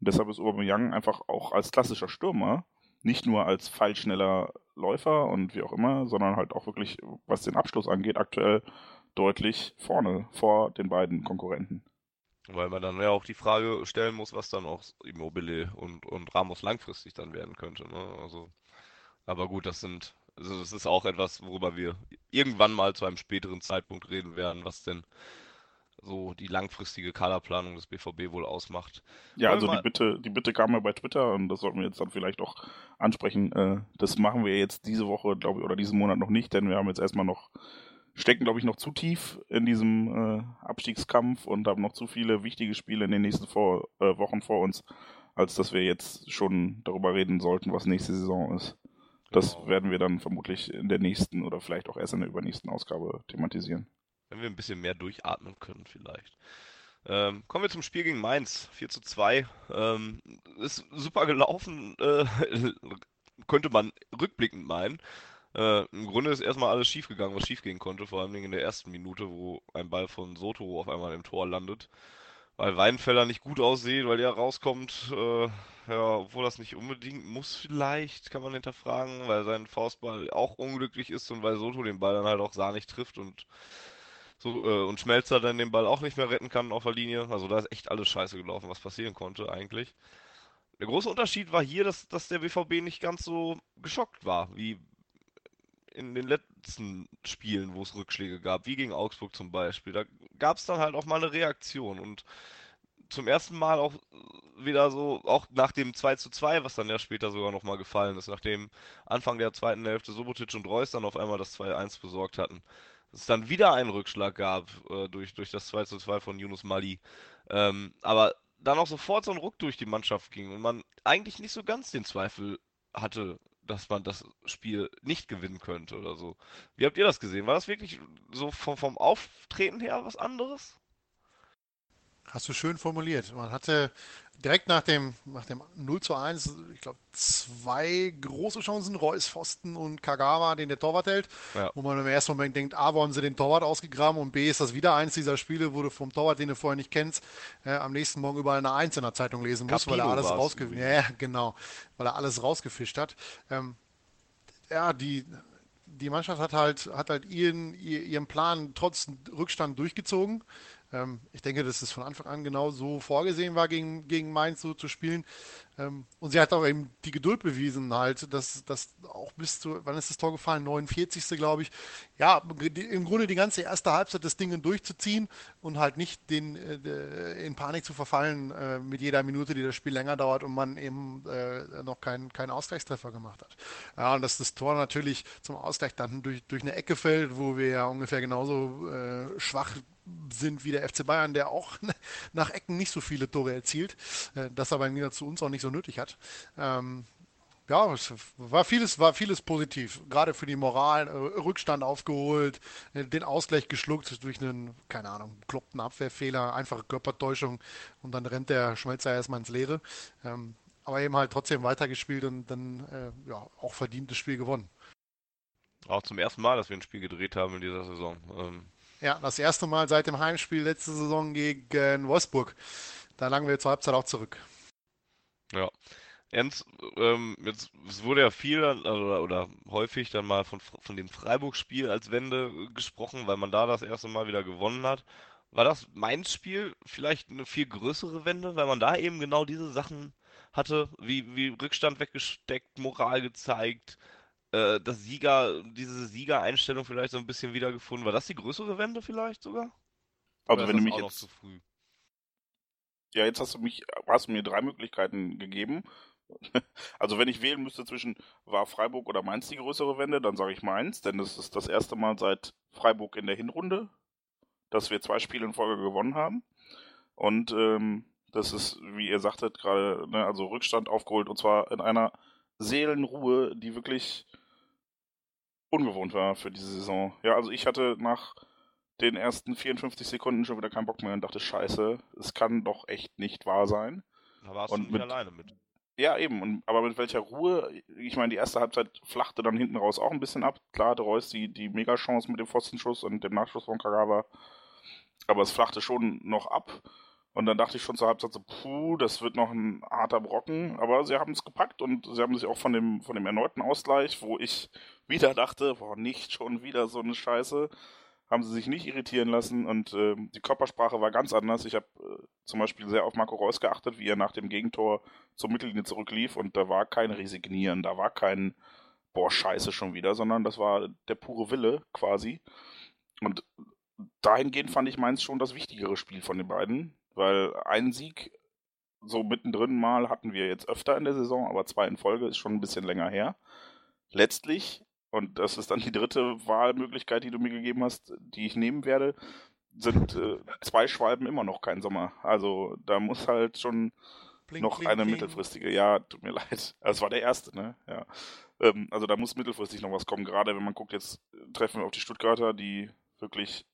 Und deshalb ist Aubameyang einfach auch als klassischer Stürmer, nicht nur als feilschneller Läufer und wie auch immer, sondern halt auch wirklich, was den Abschluss angeht, aktuell deutlich vorne vor den beiden Konkurrenten. Weil man dann ja auch die Frage stellen muss, was dann auch Immobile und, und Ramos langfristig dann werden könnte. Ne? Also, aber gut, das sind, also das ist auch etwas, worüber wir irgendwann mal zu einem späteren Zeitpunkt reden werden, was denn so die langfristige Kaderplanung des BVB wohl ausmacht. Ja, also die Bitte, die Bitte kam ja bei Twitter und das sollten wir jetzt dann vielleicht auch ansprechen. Äh, das machen wir jetzt diese Woche, glaube ich, oder diesen Monat noch nicht, denn wir haben jetzt erstmal noch, stecken, glaube ich, noch zu tief in diesem äh, Abstiegskampf und haben noch zu viele wichtige Spiele in den nächsten vor, äh, Wochen vor uns, als dass wir jetzt schon darüber reden sollten, was nächste Saison ist. Das genau. werden wir dann vermutlich in der nächsten oder vielleicht auch erst in der übernächsten Ausgabe thematisieren. Wenn wir ein bisschen mehr durchatmen können, vielleicht. Ähm, kommen wir zum Spiel gegen Mainz. 4 zu 2. Ähm, ist super gelaufen, äh, könnte man rückblickend meinen. Äh, Im Grunde ist erstmal alles schiefgegangen, was schiefgehen konnte, vor allem in der ersten Minute, wo ein Ball von Soto auf einmal im Tor landet. weil Weidenfeller nicht gut aussieht, weil er rauskommt, äh, ja, obwohl das nicht unbedingt muss vielleicht, kann man hinterfragen, weil sein Faustball auch unglücklich ist und weil Soto den Ball dann halt auch sahnig trifft und so, äh, und Schmelzer dann den Ball auch nicht mehr retten kann auf der Linie. Also da ist echt alles scheiße gelaufen, was passieren konnte eigentlich. Der große Unterschied war hier, dass, dass der BVB nicht ganz so geschockt war, wie in den letzten Spielen, wo es Rückschläge gab, wie gegen Augsburg zum Beispiel. Da gab es dann halt auch mal eine Reaktion und zum ersten Mal auch wieder so, auch nach dem 2 zu 2, was dann ja später sogar nochmal gefallen ist, nachdem Anfang der zweiten Hälfte Subotic und Reus dann auf einmal das 2-1 besorgt hatten. Es dann wieder einen Rückschlag gab äh, durch, durch das 2 zu 2 von Yunus Mali. Ähm, aber dann auch sofort so ein Ruck durch die Mannschaft ging und man eigentlich nicht so ganz den Zweifel hatte, dass man das Spiel nicht gewinnen könnte oder so. Wie habt ihr das gesehen? War das wirklich so vom, vom Auftreten her was anderes? Hast du schön formuliert. Man hatte direkt nach dem, nach dem 0 zu 1, ich glaube, zwei große Chancen, Reus, Pfosten und Kagawa, den der Torwart hält, ja. wo man im ersten Moment denkt, A, wo haben sie den Torwart ausgegraben und B, ist das wieder eins dieser Spiele, wo du vom Torwart, den du vorher nicht kennst, äh, am nächsten Morgen überall eine Eins in der Zeitung lesen musst, weil er alles rausgefischt ja, genau, weil er alles rausgefischt hat. Ähm, ja, die, die Mannschaft hat halt, hat halt ihren, ihren Plan trotz Rückstand durchgezogen. Ähm, ich denke, dass es von Anfang an genau so vorgesehen war, gegen, gegen Mainz so zu spielen. Ähm, und sie hat auch eben die Geduld bewiesen, halt, dass das auch bis zu, wann ist das Tor gefallen? 49. glaube ich. Ja, im Grunde die ganze erste Halbzeit das Ding durchzuziehen und halt nicht den, äh, in Panik zu verfallen äh, mit jeder Minute, die das Spiel länger dauert und man eben äh, noch keinen kein Ausgleichstreffer gemacht hat. Ja, und dass das Tor natürlich zum Ausgleich dann durch, durch eine Ecke fällt, wo wir ja ungefähr genauso äh, schwach sind wie der FC Bayern, der auch nach Ecken nicht so viele Tore erzielt, äh, das aber im Gegensatz zu uns auch nicht so nötig hat. Ähm, ja, es war vieles, war vieles positiv. Gerade für die Moral, äh, Rückstand aufgeholt, äh, den Ausgleich geschluckt durch einen, keine Ahnung, kloppten Abwehrfehler, einfache Körpertäuschung und dann rennt der Schmelzer erstmal ins Leere. Ähm, aber eben halt trotzdem weitergespielt und dann äh, ja, auch verdientes Spiel gewonnen. Auch zum ersten Mal, dass wir ein Spiel gedreht haben in dieser Saison. Ähm, ja, das erste Mal seit dem Heimspiel letzte Saison gegen Wolfsburg. Da lagen wir zur Halbzeit auch zurück. Ja. Ernst, ähm, jetzt es wurde ja viel oder, oder häufig dann mal von, von dem Freiburg-Spiel als Wende gesprochen, weil man da das erste Mal wieder gewonnen hat. War das Mainz-Spiel vielleicht eine viel größere Wende, weil man da eben genau diese Sachen hatte, wie, wie Rückstand weggesteckt, Moral gezeigt, äh, das Sieger, diese Siegereinstellung vielleicht so ein bisschen wiedergefunden. War das die größere Wende vielleicht sogar? Also wenn du mich jetzt... Ja, jetzt hast du mich, hast du mir drei Möglichkeiten gegeben. Also wenn ich wählen müsste zwischen war Freiburg oder Mainz die größere Wende, dann sage ich Mainz, denn das ist das erste Mal seit Freiburg in der Hinrunde, dass wir zwei Spiele in Folge gewonnen haben. Und ähm, das ist, wie ihr sagtet, gerade, ne, also Rückstand aufgeholt und zwar in einer Seelenruhe, die wirklich ungewohnt war für diese Saison. Ja, also ich hatte nach den ersten 54 Sekunden schon wieder keinen Bock mehr und dachte, scheiße, es kann doch echt nicht wahr sein. Da warst und du mit, alleine mit. Ja, eben, und, aber mit welcher Ruhe, ich meine, die erste Halbzeit flachte dann hinten raus auch ein bisschen ab. Klar hatte Reus die, die Mega-Chance mit dem Pfostenschuss und dem Nachschuss von Kagawa, aber es flachte schon noch ab. Und dann dachte ich schon zur Halbzeit so, puh, das wird noch ein harter Brocken. Aber sie haben es gepackt und sie haben sich auch von dem, von dem erneuten Ausgleich, wo ich wieder dachte, boah, nicht schon wieder so eine Scheiße, haben sie sich nicht irritieren lassen und äh, die Körpersprache war ganz anders. Ich habe äh, zum Beispiel sehr auf Marco Reus geachtet, wie er nach dem Gegentor zur Mittellinie zurücklief und da war kein Resignieren, da war kein, boah, Scheiße schon wieder, sondern das war der pure Wille quasi. Und dahingehend fand ich meins schon das wichtigere Spiel von den beiden. Weil einen Sieg so mittendrin mal hatten wir jetzt öfter in der Saison, aber zwei in Folge ist schon ein bisschen länger her. Letztlich, und das ist dann die dritte Wahlmöglichkeit, die du mir gegeben hast, die ich nehmen werde, sind äh, zwei Schwalben immer noch kein Sommer. Also da muss halt schon blink, noch blink, eine blink. mittelfristige, ja, tut mir leid. Das war der erste, ne? Ja. Ähm, also da muss mittelfristig noch was kommen, gerade wenn man guckt, jetzt treffen wir auf die Stuttgarter, die wirklich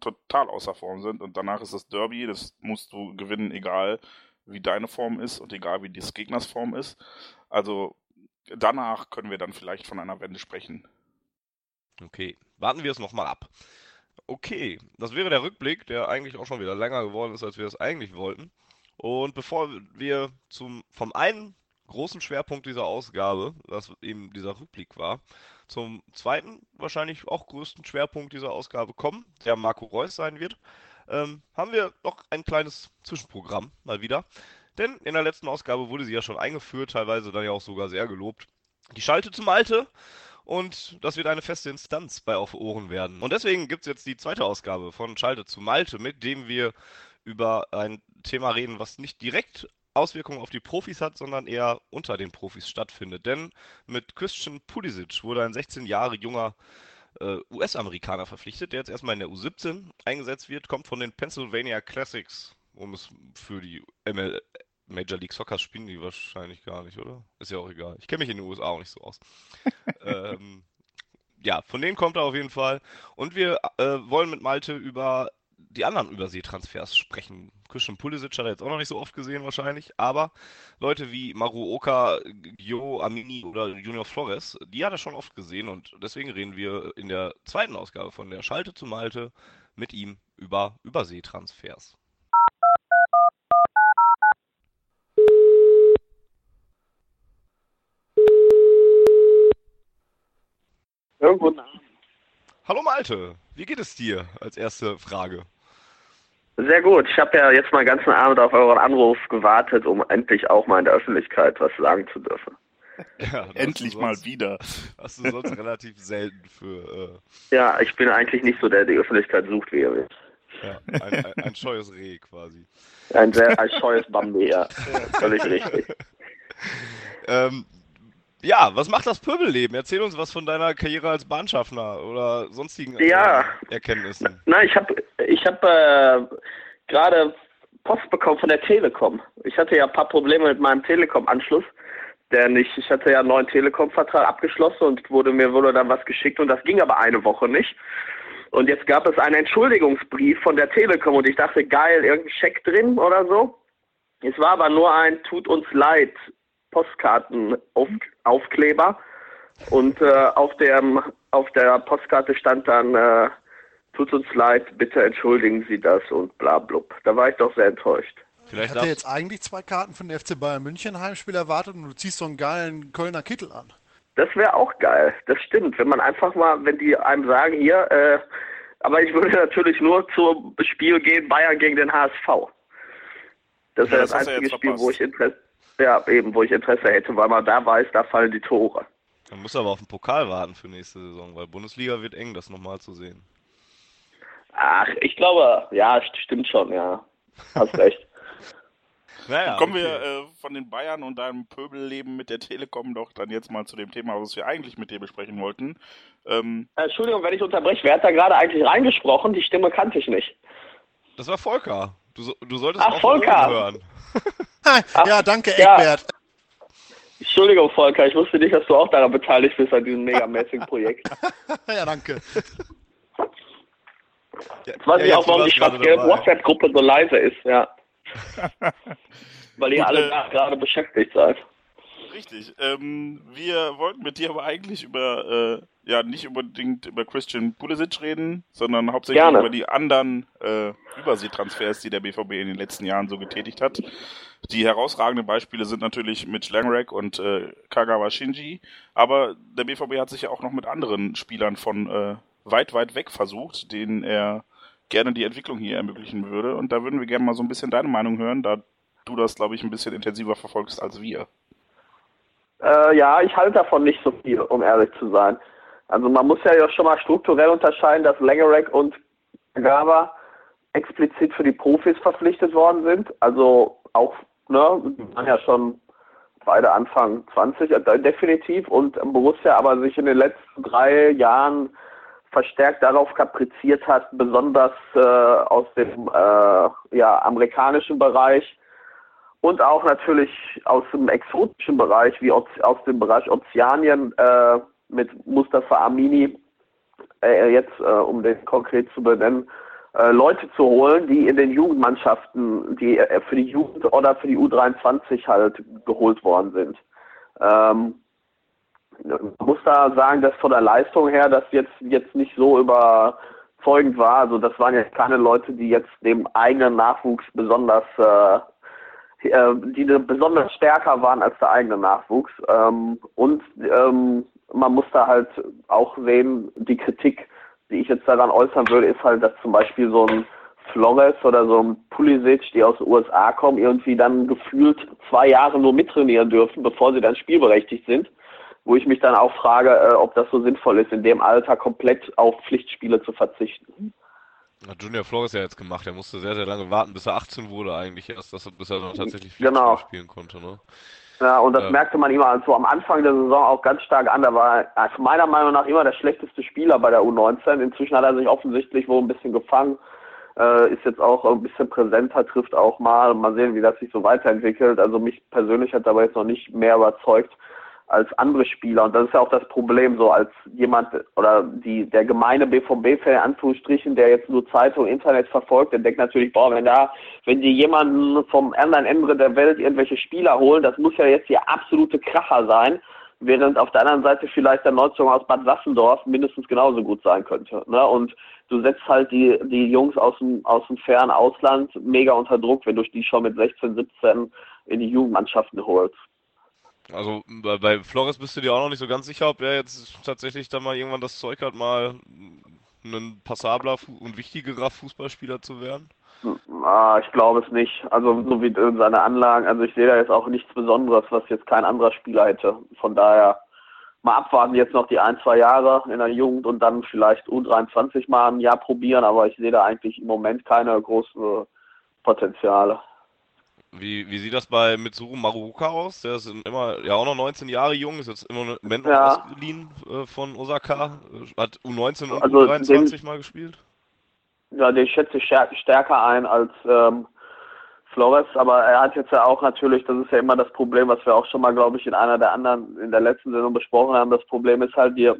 total außer Form sind und danach ist das Derby, das musst du gewinnen, egal wie deine Form ist und egal wie des Gegners Form ist. Also danach können wir dann vielleicht von einer Wende sprechen. Okay, warten wir es nochmal ab. Okay, das wäre der Rückblick, der eigentlich auch schon wieder länger geworden ist, als wir es eigentlich wollten. Und bevor wir zum, vom einen großen Schwerpunkt dieser Ausgabe, das eben dieser Rückblick war, zum zweiten, wahrscheinlich auch größten Schwerpunkt dieser Ausgabe kommen, der Marco Reus sein wird, ähm, haben wir noch ein kleines Zwischenprogramm mal wieder. Denn in der letzten Ausgabe wurde sie ja schon eingeführt, teilweise dann ja auch sogar sehr gelobt. Die Schalte zum Alte und das wird eine feste Instanz bei Auf Ohren werden. Und deswegen gibt es jetzt die zweite Ausgabe von Schalte zu Malte, mit dem wir über ein Thema reden, was nicht direkt Auswirkungen auf die Profis hat, sondern eher unter den Profis stattfindet. Denn mit Christian Pulisic wurde ein 16 Jahre junger äh, US-Amerikaner verpflichtet, der jetzt erstmal in der U17 eingesetzt wird, kommt von den Pennsylvania Classics, um es für die ML Major League Soccer spielen die wahrscheinlich gar nicht, oder? Ist ja auch egal. Ich kenne mich in den USA auch nicht so aus. ähm, ja, von denen kommt er auf jeden Fall. Und wir äh, wollen mit Malte über die anderen Überseetransfers sprechen. Christian Pulisic hat er jetzt auch noch nicht so oft gesehen wahrscheinlich, aber Leute wie Maru Oka, Gio Amini oder Junior Flores, die hat er schon oft gesehen und deswegen reden wir in der zweiten Ausgabe von der Schalte zu Malte mit ihm über Überseetransfers. Irgendwo nah. Hallo Malte, wie geht es dir als erste Frage? Sehr gut. Ich habe ja jetzt mal den ganzen Abend auf euren Anruf gewartet, um endlich auch mal in der Öffentlichkeit was sagen zu dürfen. Ja, endlich mal wieder. Hast du sonst relativ selten für. Äh, ja, ich bin eigentlich nicht so der, der die Öffentlichkeit sucht, wie ihr wisst. Ja, ein, ein, ein scheues Reh quasi. Ein sehr ein scheues Bambi, ja. Völlig richtig. ähm, ja, was macht das Pöbelleben? Erzähl uns was von deiner Karriere als Bahnschaffner oder sonstigen ja. Erkenntnissen. Nein, ich habe ich hab, äh, gerade Post bekommen von der Telekom. Ich hatte ja ein paar Probleme mit meinem Telekom-Anschluss, denn ich, ich hatte ja einen neuen Telekom-Vertrag abgeschlossen und wurde mir wurde dann was geschickt und das ging aber eine Woche nicht. Und jetzt gab es einen Entschuldigungsbrief von der Telekom und ich dachte, geil, irgendein Scheck drin oder so. Es war aber nur ein Tut uns leid Postkartenaufkleber und äh, auf, dem, auf der Postkarte stand dann, äh, tut uns leid, bitte entschuldigen Sie das und bla blub. Da war ich doch sehr enttäuscht. Vielleicht ich hatte jetzt eigentlich zwei Karten von der FC Bayern München Heimspiel erwartet und du ziehst so einen geilen Kölner Kittel an. Das wäre auch geil, das stimmt. Wenn man einfach mal, wenn die einem sagen, hier, äh, aber ich würde natürlich nur zum Spiel gehen, Bayern gegen den HSV. Das wäre ja, das, das einzige Spiel, wo ich Interesse ja, eben, wo ich Interesse hätte, weil man da weiß, da fallen die Tore. Man muss aber auf den Pokal warten für nächste Saison, weil Bundesliga wird eng, das nochmal zu sehen. Ach, ich glaube, ja, stimmt schon, ja. Hast recht. naja, Kommen okay. wir äh, von den Bayern und deinem Pöbelleben mit der Telekom doch dann jetzt mal zu dem Thema, was wir eigentlich mit dir besprechen wollten. Ähm, äh, Entschuldigung, wenn ich unterbreche, wer hat da gerade eigentlich reingesprochen? Die Stimme kannte ich nicht. Das war Volker. Du, du solltest Ach, auch Volker. hören. ja, danke, Egbert. Ja. Entschuldigung, Volker, ich wusste nicht, dass du auch daran beteiligt bist an diesem megamäßigen Projekt. ja, danke. Jetzt weiß ja, ich auch, warum die schwarz-gelbe WhatsApp-Gruppe so leise ist, ja. Weil ihr alle äh, gerade beschäftigt seid. Richtig. Ähm, wir wollten mit dir aber eigentlich über, äh, ja, nicht unbedingt über Christian Pulisic reden, sondern hauptsächlich Gerne. über die anderen äh, Überseetransfers, die der BVB in den letzten Jahren so getätigt hat. Die herausragenden Beispiele sind natürlich Mitch Langrek und äh, Kagawa Shinji, aber der BVB hat sich ja auch noch mit anderen Spielern von äh, weit, weit weg versucht, denen er gerne die Entwicklung hier ermöglichen würde. Und da würden wir gerne mal so ein bisschen deine Meinung hören, da du das, glaube ich, ein bisschen intensiver verfolgst als wir. Äh, ja, ich halte davon nicht so viel, um ehrlich zu sein. Also man muss ja schon mal strukturell unterscheiden, dass Langerek und Gaba explizit für die Profis verpflichtet worden sind. Also auch, ne, waren ja schon beide Anfang 20 äh, definitiv und Borussia aber sich in den letzten drei Jahren verstärkt darauf kapriziert hat, besonders äh, aus dem äh, ja, amerikanischen Bereich und auch natürlich aus dem exotischen Bereich, wie aus, aus dem Bereich Ozeanien äh, mit Mustafa Amini, äh, jetzt äh, um den konkret zu benennen, äh, Leute zu holen, die in den Jugendmannschaften, die äh, für die Jugend oder für die U23 halt geholt worden sind. Ähm, man muss da sagen, dass von der Leistung her das jetzt jetzt nicht so über überzeugend war. Also das waren jetzt keine Leute, die jetzt dem eigenen Nachwuchs besonders, äh, äh, die besonders stärker waren als der eigene Nachwuchs. Ähm, und ähm, man muss da halt auch sehen, die Kritik, die ich jetzt daran äußern würde, ist halt, dass zum Beispiel so ein Flores oder so ein Pulisic, die aus den USA kommen, irgendwie dann gefühlt zwei Jahre nur mittrainieren dürfen, bevor sie dann spielberechtigt sind. Wo ich mich dann auch frage, äh, ob das so sinnvoll ist, in dem Alter komplett auf Pflichtspiele zu verzichten. Hat Junior Flores ja jetzt gemacht. Er musste sehr, sehr lange warten, bis er 18 wurde eigentlich erst, dass, bis er dann tatsächlich Pflichtspiele genau. spielen konnte. Ne? Ja, und das ähm. merkte man immer so am Anfang der Saison auch ganz stark an. Da war er meiner Meinung nach immer der schlechteste Spieler bei der U19. Inzwischen hat er sich offensichtlich wohl ein bisschen gefangen äh, ist jetzt auch ein bisschen präsenter, trifft auch mal. Mal sehen, wie das sich so weiterentwickelt. Also mich persönlich hat dabei jetzt noch nicht mehr überzeugt als andere Spieler. Und das ist ja auch das Problem, so als jemand oder die, der gemeine BVB-Fan, Anführungsstrichen, der jetzt nur Zeitung, Internet verfolgt, der denkt natürlich, boah, wenn da, wenn die jemanden vom anderen Ende der Welt irgendwelche Spieler holen, das muss ja jetzt hier absolute Kracher sein während auf der anderen Seite vielleicht der Neuzug aus Bad Sassendorf mindestens genauso gut sein könnte. Ne? Und du setzt halt die, die Jungs aus dem, aus dem fernen Ausland mega unter Druck, wenn du die schon mit 16, 17 in die Jugendmannschaften holst. Also bei Flores bist du dir auch noch nicht so ganz sicher, ob er jetzt tatsächlich dann mal irgendwann das Zeug hat, mal ein passabler und wichtigerer Fußballspieler zu werden? Ah, ich glaube es nicht. Also so wie seine Anlagen, also ich sehe da jetzt auch nichts Besonderes, was jetzt kein anderer Spieler hätte. Von daher mal abwarten jetzt noch die ein, zwei Jahre in der Jugend und dann vielleicht U23 mal ein Jahr probieren, aber ich sehe da eigentlich im Moment keine großen Potenziale. Wie, wie sieht das bei Mitsuru Maruka aus? Der ist immer ja auch noch 19 Jahre jung, ist jetzt immer im Moment noch ja. ausgeliehen äh, von Osaka, hat U19 und also U23 den, mal gespielt. Ja, den schätze ich stärker ein als ähm, Flores, aber er hat jetzt ja auch natürlich, das ist ja immer das Problem, was wir auch schon mal, glaube ich, in einer der anderen, in der letzten Sendung besprochen haben. Das Problem ist halt, wir,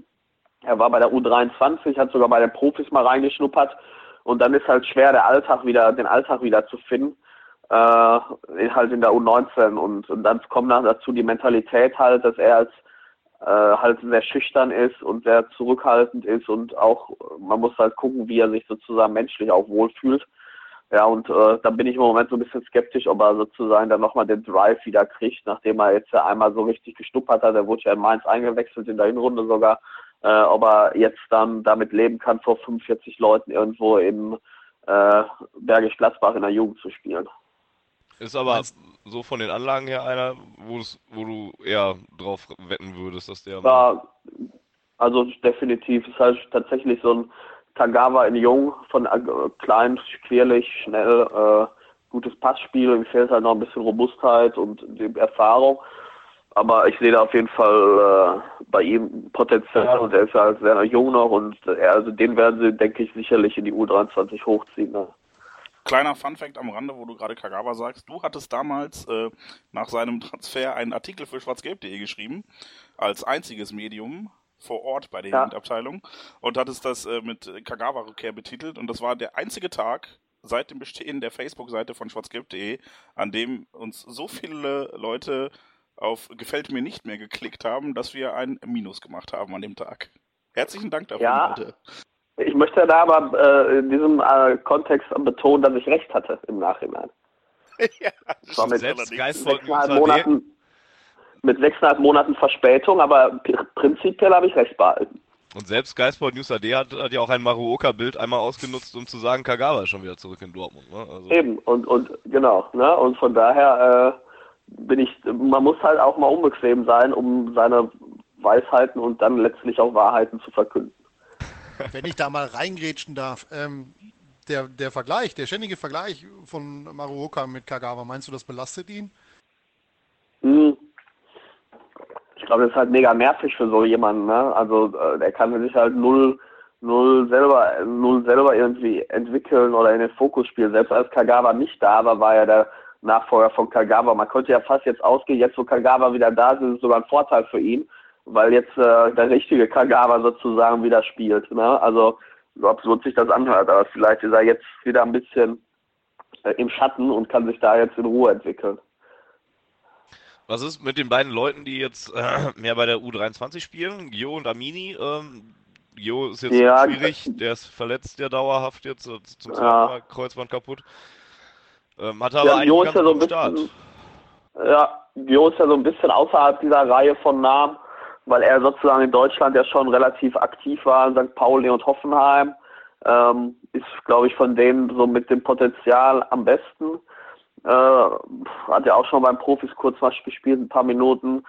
er war bei der U23, hat sogar bei den Profis mal reingeschnuppert und dann ist halt schwer, der Alltag wieder, den Alltag wieder zu finden, äh, halt in der U19 und, und dann kommt dann dazu die Mentalität halt, dass er als äh, halt sehr schüchtern ist und sehr zurückhaltend ist und auch, man muss halt gucken, wie er sich sozusagen menschlich auch wohlfühlt. Ja, und äh, da bin ich im Moment so ein bisschen skeptisch, ob er sozusagen dann nochmal den Drive wieder kriegt, nachdem er jetzt ja einmal so richtig gestuppert hat. Er wurde ja in Mainz eingewechselt, in der Hinrunde sogar. Äh, ob er jetzt dann damit leben kann, vor 45 Leuten irgendwo im äh, Bergisch Gladbach in der Jugend zu spielen. Ist aber so von den Anlagen her einer, wo du eher drauf wetten würdest, dass der. Ja, also definitiv. Ist halt tatsächlich so ein Tagawa in Jung, von äh, klein, querlich, schnell, äh, gutes Passspiel. Ihm fehlt halt noch ein bisschen Robustheit und Erfahrung. Aber ich sehe da auf jeden Fall äh, bei ihm Potenzial und er ist halt sehr jung noch und er, also den werden sie, denke ich, sicherlich in die U23 hochziehen. Ne? Kleiner Funfact am Rande, wo du gerade Kagawa sagst. Du hattest damals äh, nach seinem Transfer einen Artikel für schwarzgelb.de geschrieben, als einziges Medium vor Ort bei der ja. Jugendabteilung und hattest das äh, mit Kagawa-Rückkehr betitelt und das war der einzige Tag seit dem Bestehen der Facebook-Seite von schwarzgelb.de, an dem uns so viele Leute auf Gefällt mir nicht mehr geklickt haben, dass wir ein Minus gemacht haben an dem Tag. Herzlichen Dank dafür, ja. Leute. Ich möchte da aber äh, in diesem äh, Kontext betonen, dass ich recht hatte im Nachhinein. ja, das war mit sechseinhalb Monaten, mit sechseinhalb Monaten Verspätung, aber prinzipiell habe ich recht behalten. Und selbst Geistport News AD hat, hat, ja auch ein Maruoka-Bild einmal ausgenutzt, um zu sagen, Kagawa ist schon wieder zurück in Dortmund. Ne? Also. Eben, und, und genau, ne? Und von daher äh, bin ich, man muss halt auch mal unbequem sein, um seine Weisheiten und dann letztlich auch Wahrheiten zu verkünden. Wenn ich da mal reingrätschen darf, ähm, der, der Vergleich, der ständige Vergleich von Maruoka mit Kagawa, meinst du, das belastet ihn? Hm. Ich glaube, das ist halt mega nervig für so jemanden. Ne? Also äh, der kann sich halt null, null selber, null selber irgendwie entwickeln oder in den Fokus spielen. Selbst als Kagawa nicht da war, war er der Nachfolger von Kagawa. Man könnte ja fast jetzt ausgehen, jetzt wo Kagawa wieder da ist, ist es sogar ein Vorteil für ihn, weil jetzt äh, der richtige Kagawa sozusagen wieder spielt. Ne? Also so absurd sich das anhört, aber vielleicht ist er jetzt wieder ein bisschen äh, im Schatten und kann sich da jetzt in Ruhe entwickeln. Was ist mit den beiden Leuten, die jetzt äh, mehr bei der U23 spielen, Gio und Amini? Ähm, Jo ist jetzt Ja, schwierig, der ist verletzt ja dauerhaft jetzt, äh, zum zweiten Ja. Mal Kreuzband kaputt. Ähm, hatte aber Ja, einen ist ganz ja so ein guten Start. bisschen, ja, Jo ist ja so ein bisschen außerhalb dieser Reihe von Namen, weil er sozusagen in Deutschland ja schon relativ aktiv war, in St. Pauli und Hoffenheim. Ähm, ist, glaube ich, von denen so mit dem Potenzial am besten. Äh, hat ja auch schon beim Profis kurz was gespielt, ein paar Minuten.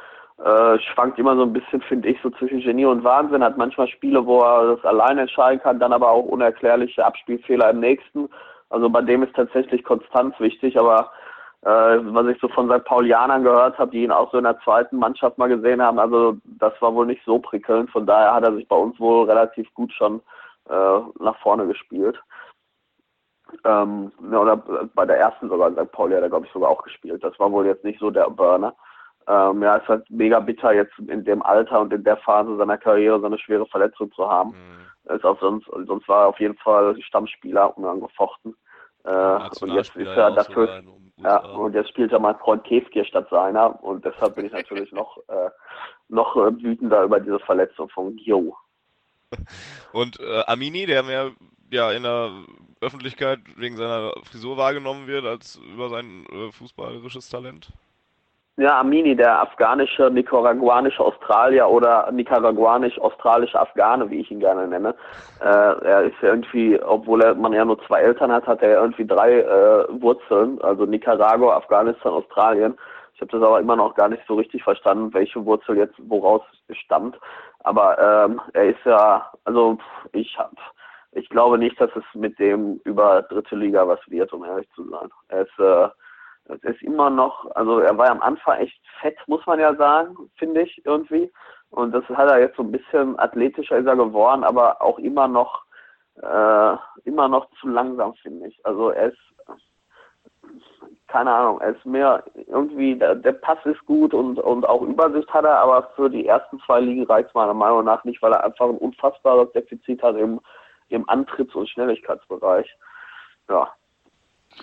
Äh, schwankt immer so ein bisschen, finde ich, so zwischen Genie und Wahnsinn. Hat manchmal Spiele, wo er das alleine entscheiden kann, dann aber auch unerklärliche Abspielfehler im nächsten. Also bei dem ist tatsächlich Konstanz wichtig, aber äh, was ich so von St. Paulianern gehört habe, die ihn auch so in der zweiten Mannschaft mal gesehen haben, also das war wohl nicht so prickelnd. Von daher hat er sich bei uns wohl relativ gut schon äh, nach vorne gespielt. Ähm, ja, oder bei der ersten sogar in St. Pauli hat er, glaube ich, sogar auch gespielt. Das war wohl jetzt nicht so der Burner. Ähm, ja, es ist halt mega bitter, jetzt in dem Alter und in der Phase seiner Karriere so eine schwere Verletzung zu haben. Mhm. Ist auch sonst, sonst war er auf jeden Fall Stammspieler unangefochten. Äh, und jetzt ist er dafür, ja, und jetzt spielt er mein Freund Kefkir statt seiner und deshalb bin ich natürlich noch, äh, noch äh, wütender über diese Verletzung von Gio. Und äh, Amini, der mehr ja in der Öffentlichkeit wegen seiner Frisur wahrgenommen wird als über sein äh, fußballerisches Talent. Ja, Amini, der afghanische, nicaraguanische Australier oder nicaraguanisch-australische Afghane, wie ich ihn gerne nenne. Äh, er ist irgendwie, obwohl er, man ja nur zwei Eltern hat, hat er ja irgendwie drei äh, Wurzeln, also Nicaragua, Afghanistan, Australien. Ich habe das aber immer noch gar nicht so richtig verstanden, welche Wurzel jetzt woraus stammt. Aber ähm, er ist ja, also ich hab, ich glaube nicht, dass es mit dem über dritte Liga was wird, um ehrlich zu sein. Er ist äh, es ist immer noch, also er war ja am Anfang echt fett, muss man ja sagen, finde ich irgendwie. Und das hat er jetzt so ein bisschen athletischer ist er geworden, aber auch immer noch, äh, immer noch zu langsam, finde ich. Also er ist, keine Ahnung, er ist mehr irgendwie, der, der Pass ist gut und, und auch Übersicht hat er, aber für die ersten zwei Ligen reicht meiner Meinung nach nicht, weil er einfach ein unfassbares Defizit hat im, im Antritts- und Schnelligkeitsbereich. Ja.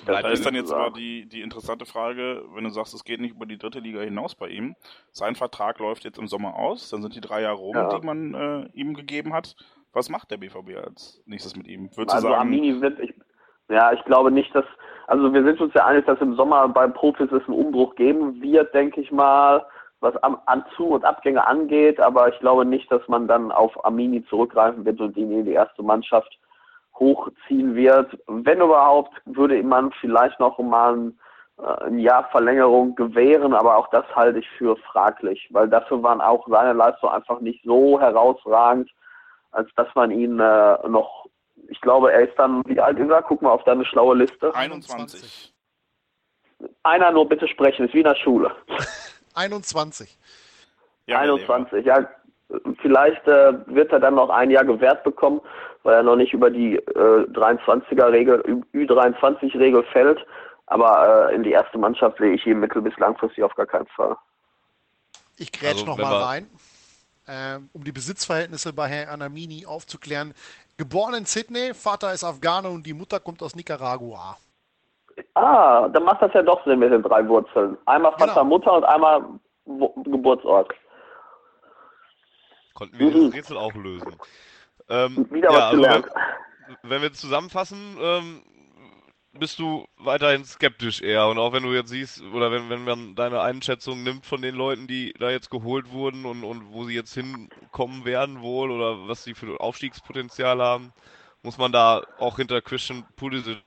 Da ist dann jetzt aber die, die interessante Frage, wenn du sagst, es geht nicht über die dritte Liga hinaus bei ihm. Sein Vertrag läuft jetzt im Sommer aus, dann sind die drei Jahre rum, Ja. die man äh, ihm gegeben hat. Was macht der BVB als nächstes mit ihm? Würdest Also sagen, Amini wird, ich, ja, ich glaube nicht, dass, also wir sind uns ja einig, dass im Sommer beim Profis es einen Umbruch geben wird, denke ich mal, was am, an Zu- und Abgänge angeht, aber ich glaube nicht, dass man dann auf Amini zurückgreifen wird und ihn in die erste Mannschaft hochziehen wird. Wenn überhaupt, würde man vielleicht noch mal ein, äh, ein Jahr Verlängerung gewähren, aber auch das halte ich für fraglich, weil dafür waren auch seine Leistungen einfach nicht so herausragend, als dass man ihn äh, noch, ich glaube, er ist dann, wie alt ist er? Guck mal auf deine schlaue Liste. 21. Einer nur bitte sprechen, ist wie in der Schule. 21. Ja, Herr Leber. 21, ja. Vielleicht äh, wird er dann noch ein Jahr gewährt bekommen, weil er noch nicht über die äh, 23er-Regel, Ü23-Regel fällt. Aber äh, in die erste Mannschaft sehe ich ihn mittel- bis langfristig auf gar keinen Fall. Ich grätsch Also, noch wenn mal wir- rein, ähm, um die Besitzverhältnisse bei Herrn Anamini aufzuklären. Geboren in Sydney, Vater ist Afghane und die Mutter kommt aus Nicaragua. Ah, dann macht das ja doch Sinn mit den drei Wurzeln. Einmal Vater, Genau. Mutter und einmal Geburtsort. Konnten wir Mhm. dieses Rätsel auch lösen. Ähm, Wieder ja, was also gelernt. wenn, wenn wir zusammenfassen, ähm, bist du weiterhin skeptisch eher. Und auch wenn du jetzt siehst, oder wenn, wenn man deine Einschätzung nimmt von den Leuten, die da jetzt geholt wurden und, und wo sie jetzt hinkommen werden wohl oder was sie für Aufstiegspotenzial haben, muss man da auch hinter Christian Pulisic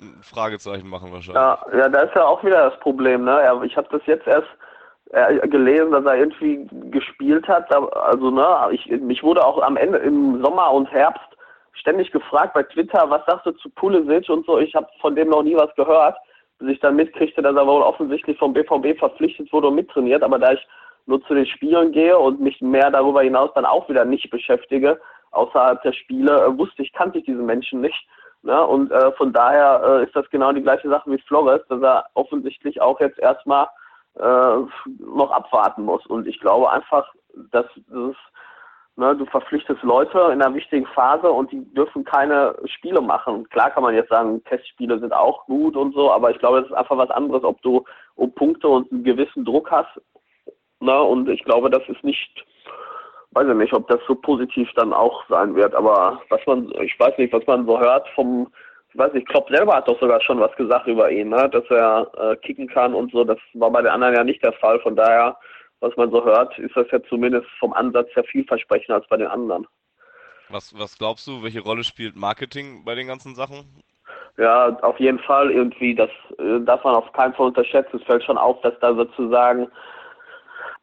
ein Fragezeichen machen wahrscheinlich. Ja, ja, da ist ja auch wieder das Problem. Ne? Ich habe das jetzt erst äh, gelesen, dass er irgendwie gespielt hat. Also ne, ich, mich wurde auch am Ende im Sommer und Herbst ständig gefragt bei Twitter, was sagst du zu Pulisic und so. Ich habe von dem noch nie was gehört, bis ich dann mitkriegte, dass er wohl offensichtlich vom BVB verpflichtet wurde und mittrainiert. Aber da ich nur zu den Spielen gehe und mich mehr darüber hinaus dann auch wieder nicht beschäftige, außerhalb der Spiele, äh, wusste ich, kannte ich diesen Menschen nicht. Ne? Und äh, von daher äh, ist das genau die gleiche Sache wie Flores, dass er offensichtlich auch jetzt erstmal noch abwarten muss. Und ich glaube einfach, dass das, ne, du verpflichtest Leute in einer wichtigen Phase und die dürfen keine Spiele machen. Klar kann man jetzt sagen, Testspiele sind auch gut und so, aber ich glaube, das ist einfach was anderes, ob du um Punkte und einen gewissen Druck hast. Ne? Und ich glaube, das ist nicht weiß ich nicht, ob das so positiv dann auch sein wird, aber was man, ich weiß nicht, was man so hört vom, ich weiß nicht, Klopp selber hat doch sogar schon was gesagt über ihn, ne? dass er äh, kicken kann und so, das war bei den anderen ja nicht der Fall, von daher, was man so hört, ist das ja zumindest vom Ansatz ja vielversprechender als bei den anderen. Was, was glaubst du, welche Rolle spielt Marketing bei den ganzen Sachen? Ja, auf jeden Fall irgendwie, das äh, darf man auf keinen Fall unterschätzen. Es fällt schon auf, dass da sozusagen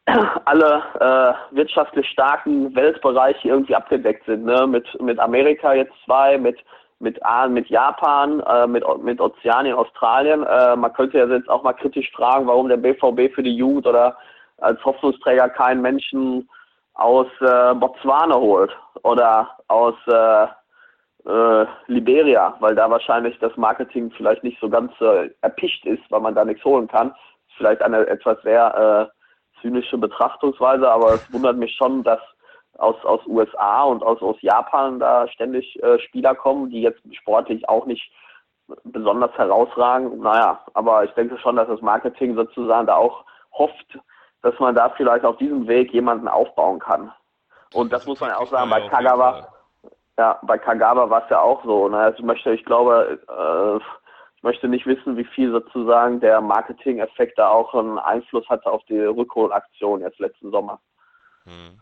alle äh, wirtschaftlich starken Weltbereiche irgendwie abgedeckt sind. Ne? Mit, mit Amerika jetzt zwei, mit mit, mit Japan, äh, mit, mit Ozeanien, Australien. Äh, man könnte ja jetzt auch mal kritisch fragen, warum der BVB für die Jugend oder als Hoffnungsträger keinen Menschen aus äh, Botswana holt oder aus äh, äh, Liberia, weil da wahrscheinlich das Marketing vielleicht nicht so ganz äh, erpicht ist, weil man da nichts holen kann. Vielleicht eine etwas sehr äh, zynische Betrachtungsweise, aber es wundert mich schon, dass aus, aus USA und aus, aus Japan da ständig äh, Spieler kommen, die jetzt sportlich auch nicht besonders herausragen. Naja, aber ich denke schon, dass das Marketing sozusagen da auch hofft, dass man da vielleicht auf diesem Weg jemanden aufbauen kann. Und das, das muss man ja auch sagen, bei Kagawa, ja, bei Kagawa war es ja auch so. Ne? Also ich möchte, ich glaube, äh, ich möchte nicht wissen, wie viel sozusagen der Marketing-Effekt da auch einen Einfluss hatte auf die Rückholaktion jetzt letzten Sommer. Hm.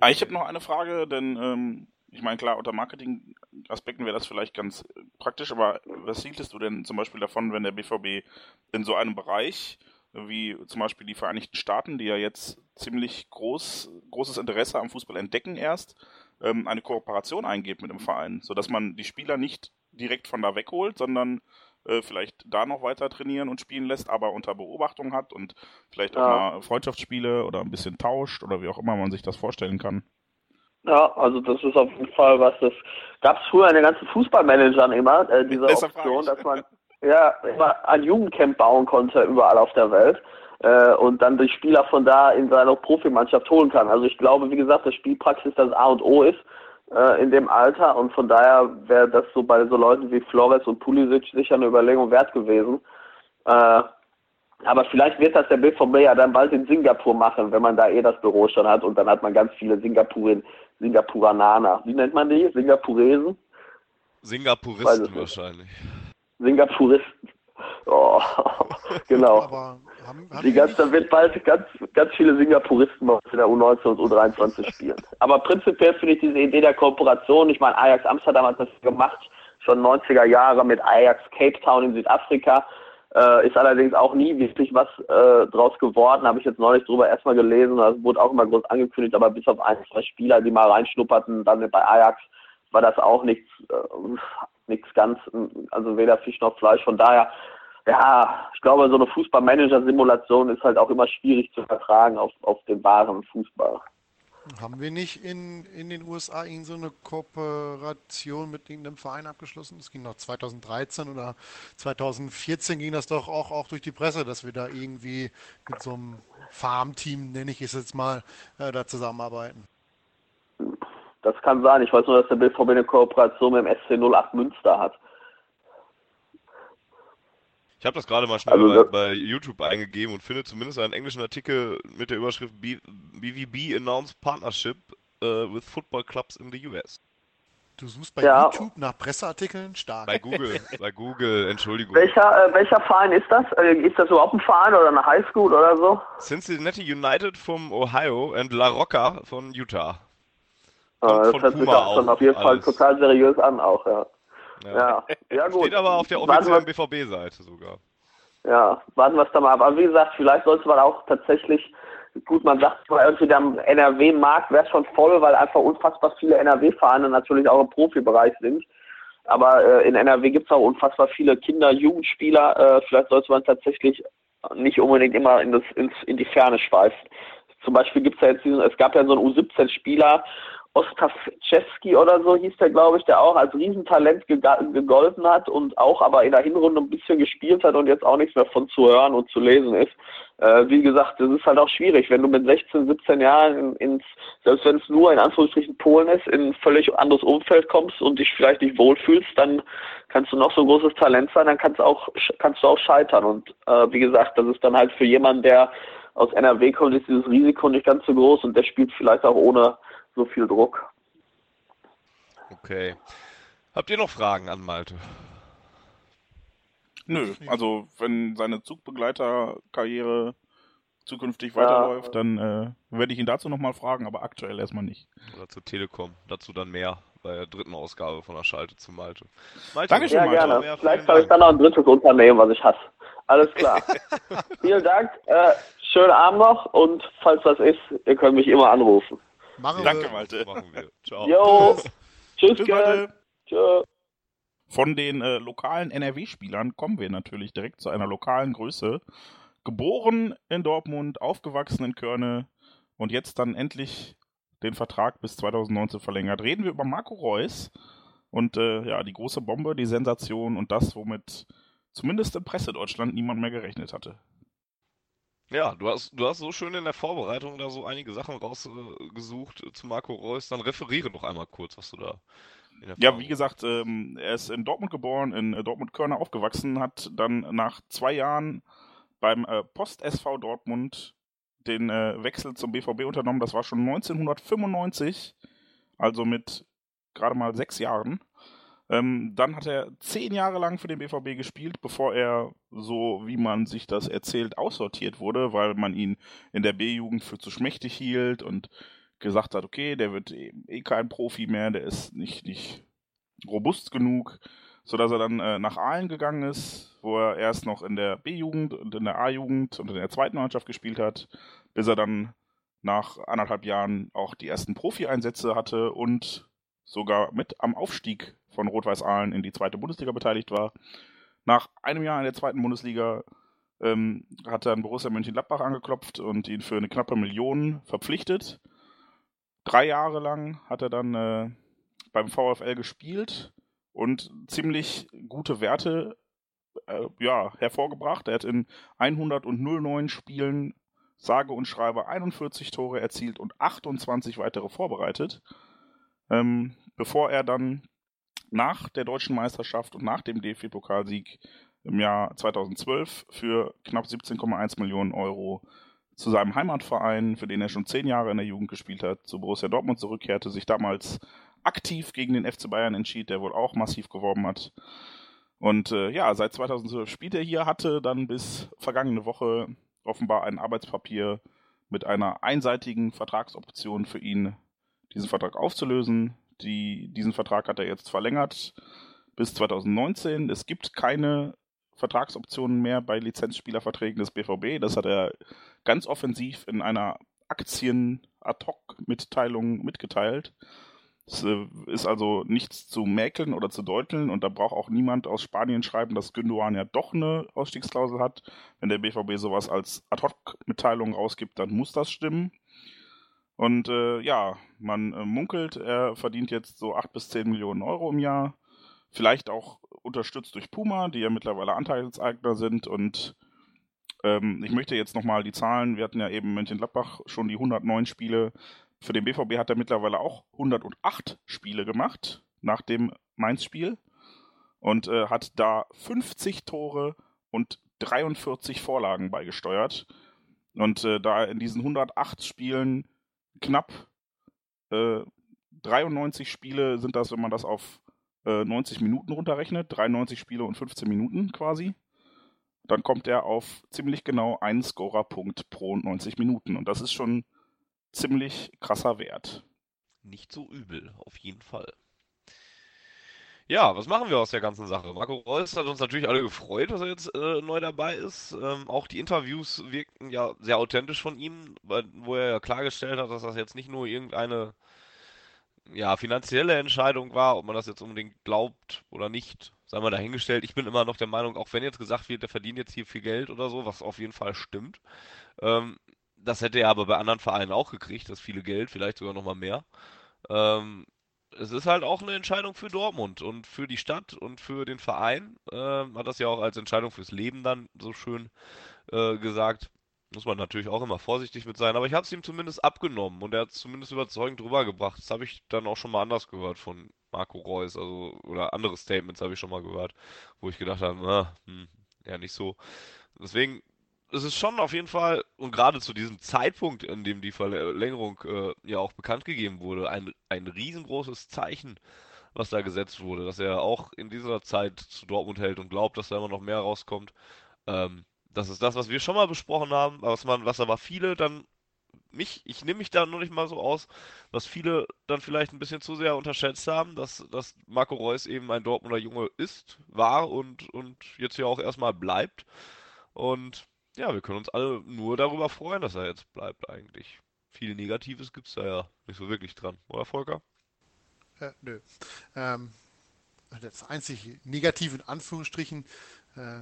Ah, ich habe noch eine Frage, denn ähm, ich meine, klar, unter Marketing-Aspekten wäre das vielleicht ganz praktisch, aber was hieltest du denn zum Beispiel davon, wenn der BVB in so einem Bereich wie zum Beispiel die Vereinigten Staaten, die ja jetzt ziemlich groß, großes Interesse am Fußball entdecken erst, ähm, eine Kooperation eingeht mit dem Verein, sodass man die Spieler nicht direkt von da wegholt, sondern äh, vielleicht da noch weiter trainieren und spielen lässt, aber unter Beobachtung hat und vielleicht ja. auch mal Freundschaftsspiele oder ein bisschen tauscht oder wie auch immer man sich das vorstellen kann. Ja, also das ist auf jeden Fall was, das gab es früher in den ganzen Fußballmanagern immer, äh, diese Option, dass man ja immer ein Jugendcamp bauen konnte überall auf der Welt äh, und dann die Spieler von da in seine Profimannschaft holen kann. Also ich glaube, wie gesagt, dass Spielpraxis das A und O ist äh, in dem Alter und von daher wäre das so bei so Leuten wie Flores und Pulisic sicher eine Überlegung wert gewesen. Äh, aber vielleicht wird das der BVB ja dann bald in Singapur machen, wenn man da eh das Büro schon hat und dann hat man ganz viele Singapurin, Singapuranana. Wie nennt man die? Singapuresen? Singapuristen wahrscheinlich. Singapuristen. Oh, genau. Aber haben, haben die ganz, da wird bald ganz, ganz viele Singapuristen bei der U19 und U23 spielen. Aber prinzipiell finde ich diese Idee der Kooperation, ich meine, Ajax Amsterdam hat das gemacht, schon 90er Jahre mit Ajax Cape Town in Südafrika. Äh, ist allerdings auch nie wirklich was äh, draus geworden, habe ich jetzt neulich drüber erstmal gelesen. Das wurde auch immer groß angekündigt, aber bis auf ein, zwei Spieler, die mal reinschnupperten, dann bei Ajax war das auch nichts, äh, nichts ganz, also weder Fisch noch Fleisch. Von daher ja, ich glaube, so eine Fußballmanager-Simulation ist halt auch immer schwierig zu vertragen auf, auf den wahren Fußball. Haben wir nicht in, in den USA irgend so eine Kooperation mit irgendeinem Verein abgeschlossen? Das ging noch 2013 oder 2014 ging das doch auch, auch durch die Presse, dass wir da irgendwie mit so einem Farmteam, nenne ich es jetzt mal, äh, da zusammenarbeiten. Das kann sein. Ich weiß nur, dass der BVB eine Kooperation mit dem SC 08 Münster hat. Ich habe das gerade mal schnell also, bei, bei, YouTube eingegeben und finde zumindest einen englischen Artikel mit der Überschrift BVB announced partnership uh, with football clubs in the US. Du suchst bei ja. YouTube nach Presseartikeln stark. Bei Google, bei Google, Entschuldigung. Welcher, äh, welcher Verein ist das? Äh, ist das überhaupt ein Verein oder eine Highschool oder so? Cincinnati United vom Ohio und La Rocca von Utah. Äh, das hört sich auch auf jeden Fall total seriös an auch, ja. Ja. ja, gut. Steht aber auf der offiziellen BVB-Seite sogar. Ja, warten wir es da mal ab. Aber wie gesagt, vielleicht sollte man auch tatsächlich, gut, man sagt zwar irgendwie, der NRW-Markt wäre schon voll, weil einfach unfassbar viele NRW-Vereine natürlich auch im Profibereich sind. Aber äh, in NRW gibt es auch unfassbar viele Kinder, Jugendspieler. Äh, vielleicht sollte man tatsächlich nicht unbedingt immer in, das, ins, in die Ferne schweifen. Zum Beispiel gibt es ja jetzt diesen, es gab ja so einen U17-Spieler, Ostaszewski oder so hieß der, glaube ich, der auch als Riesentalent gegolten hat und auch aber in der Hinrunde ein bisschen gespielt hat und jetzt auch nichts mehr von zu hören und zu lesen ist. Äh, wie gesagt, das ist halt auch schwierig, wenn du mit 16, 17 Jahren ins, selbst wenn es nur in Anführungsstrichen Polen ist, in ein völlig anderes Umfeld kommst und dich vielleicht nicht wohlfühlst, dann kannst du noch so ein großes Talent sein, dann kannst du auch, kannst du auch scheitern. Und äh, wie gesagt, das ist dann halt für jemanden, der aus NRW kommt, ist dieses Risiko nicht ganz so groß und der spielt vielleicht auch ohne so viel Druck. Okay. Habt ihr noch Fragen an Malte? Nö, also wenn seine Zugbegleiterkarriere zukünftig weiterläuft, dann äh, werde ich ihn dazu nochmal fragen, aber aktuell erstmal nicht. Oder zur Telekom. Dazu dann mehr bei der dritten Ausgabe von der Schalte zu Malte. Malte Dankeschön, ja, Malte. gerne. Mehr, Vielleicht habe ich dann noch ein drittes Unternehmen, was ich hasse. Alles klar. Vielen Dank. Äh, schönen Abend noch und falls was ist, ihr könnt mich immer anrufen. Machen Danke, wir. Malte. Machen wir. Ciao. Jo. Tschüss, Tschüss, gell. Malte. Tschö. Von den äh, lokalen NRW-Spielern kommen wir natürlich direkt zu einer lokalen Größe. Geboren in Dortmund, aufgewachsen in Körne und jetzt dann endlich den Vertrag bis 2019 verlängert. Reden wir über Marco Reus und äh, ja, die große Bombe, die Sensation und das, womit zumindest in Pressedeutschland niemand mehr gerechnet hatte. Ja, du hast, du hast so schön in der Vorbereitung da so einige Sachen rausgesucht äh, zu Marco Reus. Dann referiere noch einmal kurz, was du da in der Ja, wie gesagt, ähm, er ist in Dortmund geboren, in äh, Dortmund-Körner aufgewachsen, hat dann nach zwei Jahren beim äh, Post-SV Dortmund den äh, Wechsel zum BVB unternommen. Das war schon 1995, also mit gerade mal sechs Jahren. Ähm, dann hat er zehn Jahre lang für den BVB gespielt, bevor er, so wie man sich das erzählt, aussortiert wurde, weil man ihn in der B-Jugend für zu schmächtig hielt und gesagt hat, okay, der wird eh, eh kein Profi mehr, der ist nicht, nicht robust genug, sodass er dann äh, nach Aalen gegangen ist, wo er erst noch in der B-Jugend und in der A-Jugend und in der zweiten Mannschaft gespielt hat, bis er dann nach anderthalb Jahren auch die ersten Profi-Einsätze hatte und sogar mit am Aufstieg von Rot-Weiß Aalen in die zweite Bundesliga beteiligt war. Nach einem Jahr in der zweiten Bundesliga ähm, hat dann Borussia Mönchengladbach angeklopft und ihn für eine knappe Million verpflichtet. Drei Jahre lang hat er dann äh, beim VfL gespielt und ziemlich gute Werte äh, ja, hervorgebracht. Er hat in 109 Spielen sage und schreibe 41 Tore erzielt und 28 weitere vorbereitet, ähm, bevor er dann nach der deutschen Meisterschaft und nach dem DFB-Pokalsieg im Jahr 2012 für knapp 17,1 Millionen Euro zu seinem Heimatverein, für den er schon zehn Jahre in der Jugend gespielt hat, zu Borussia Dortmund zurückkehrte, sich damals aktiv gegen den FC Bayern entschied, der wohl auch massiv geworben hat. Und äh, ja, seit 2012 spielt er hier, hatte dann bis vergangene Woche offenbar ein Arbeitspapier mit einer einseitigen Vertragsoption für ihn, diesen Vertrag aufzulösen. Die, diesen Vertrag hat er jetzt verlängert bis 2019. Es gibt keine Vertragsoptionen mehr bei Lizenzspielerverträgen des BVB. Das hat er ganz offensiv in einer Aktien-Ad-Hoc-Mitteilung mitgeteilt. Es äh, ist also nichts zu mäkeln oder zu deuteln und da braucht auch niemand aus Spanien schreiben, dass Gündogan ja doch eine Ausstiegsklausel hat. Wenn der BVB sowas als Ad-Hoc-Mitteilung rausgibt, dann muss das stimmen. Und äh, ja, man äh, munkelt, er verdient jetzt so 8 bis 10 Millionen Euro im Jahr. Vielleicht auch unterstützt durch Puma, die ja mittlerweile Anteilseigner sind. Und ähm, ich möchte jetzt nochmal die Zahlen, wir hatten ja eben Mönchengladbach schon die 109 Spiele. Für den BVB hat er mittlerweile auch 108 Spiele gemacht nach dem Mainz-Spiel und äh, hat da 50 Tore und 43 Vorlagen beigesteuert. Und äh, da in diesen 108 Spielen knapp äh, 93 Spiele sind das, wenn man das auf äh, 90 Minuten runterrechnet, 93 Spiele und 15 Minuten quasi, dann kommt er auf ziemlich genau einen Scorerpunkt pro 90 Minuten. Und das ist schon ziemlich krasser Wert. Nicht so übel, auf jeden Fall. Ja, was machen wir aus der ganzen Sache? Marco Reus hat uns natürlich alle gefreut, dass er jetzt äh, neu dabei ist. Ähm, auch die Interviews wirkten ja sehr authentisch von ihm, wo er ja klargestellt hat, dass das jetzt nicht nur irgendeine ja, finanzielle Entscheidung war, ob man das jetzt unbedingt glaubt oder nicht, sei mal dahingestellt. Ich bin immer noch der Meinung, auch wenn jetzt gesagt wird, der verdient jetzt hier viel Geld oder so, was auf jeden Fall stimmt, ähm, das hätte er aber bei anderen Vereinen auch gekriegt, das viele Geld, vielleicht sogar noch mal mehr. Ähm, es ist halt auch eine Entscheidung für Dortmund und für die Stadt und für den Verein. Ähm, hat das ja auch als Entscheidung fürs Leben dann so schön äh, gesagt. Muss man natürlich auch immer vorsichtig mit sein, aber ich habe es ihm zumindest abgenommen und er hat es zumindest überzeugend rübergebracht. Das habe ich dann auch schon mal anders gehört von Marco Reus, also oder andere Statements habe ich schon mal gehört, wo ich gedacht habe, na, hm, ja nicht so. Deswegen es ist schon auf jeden Fall, und gerade zu diesem Zeitpunkt, in dem die Verlängerung äh, ja auch bekannt gegeben wurde, ein, ein riesengroßes Zeichen, was da gesetzt wurde, dass er auch in dieser Zeit zu Dortmund hält und glaubt, dass da immer noch mehr rauskommt. Ähm, das ist das, was wir schon mal besprochen haben, was man, was aber viele dann mich, ich nehme mich da nur nicht mal so aus, was viele dann vielleicht ein bisschen zu sehr unterschätzt haben, dass, dass Marco Reus eben ein Dortmunder Junge ist, war und, und jetzt ja auch erstmal bleibt. Und ja, wir können uns alle nur darüber freuen, dass er jetzt bleibt eigentlich. Viel Negatives gibt es da ja nicht so wirklich dran, oder Volker? Äh, nö. Ähm, das einzig Negative in Anführungsstrichen äh,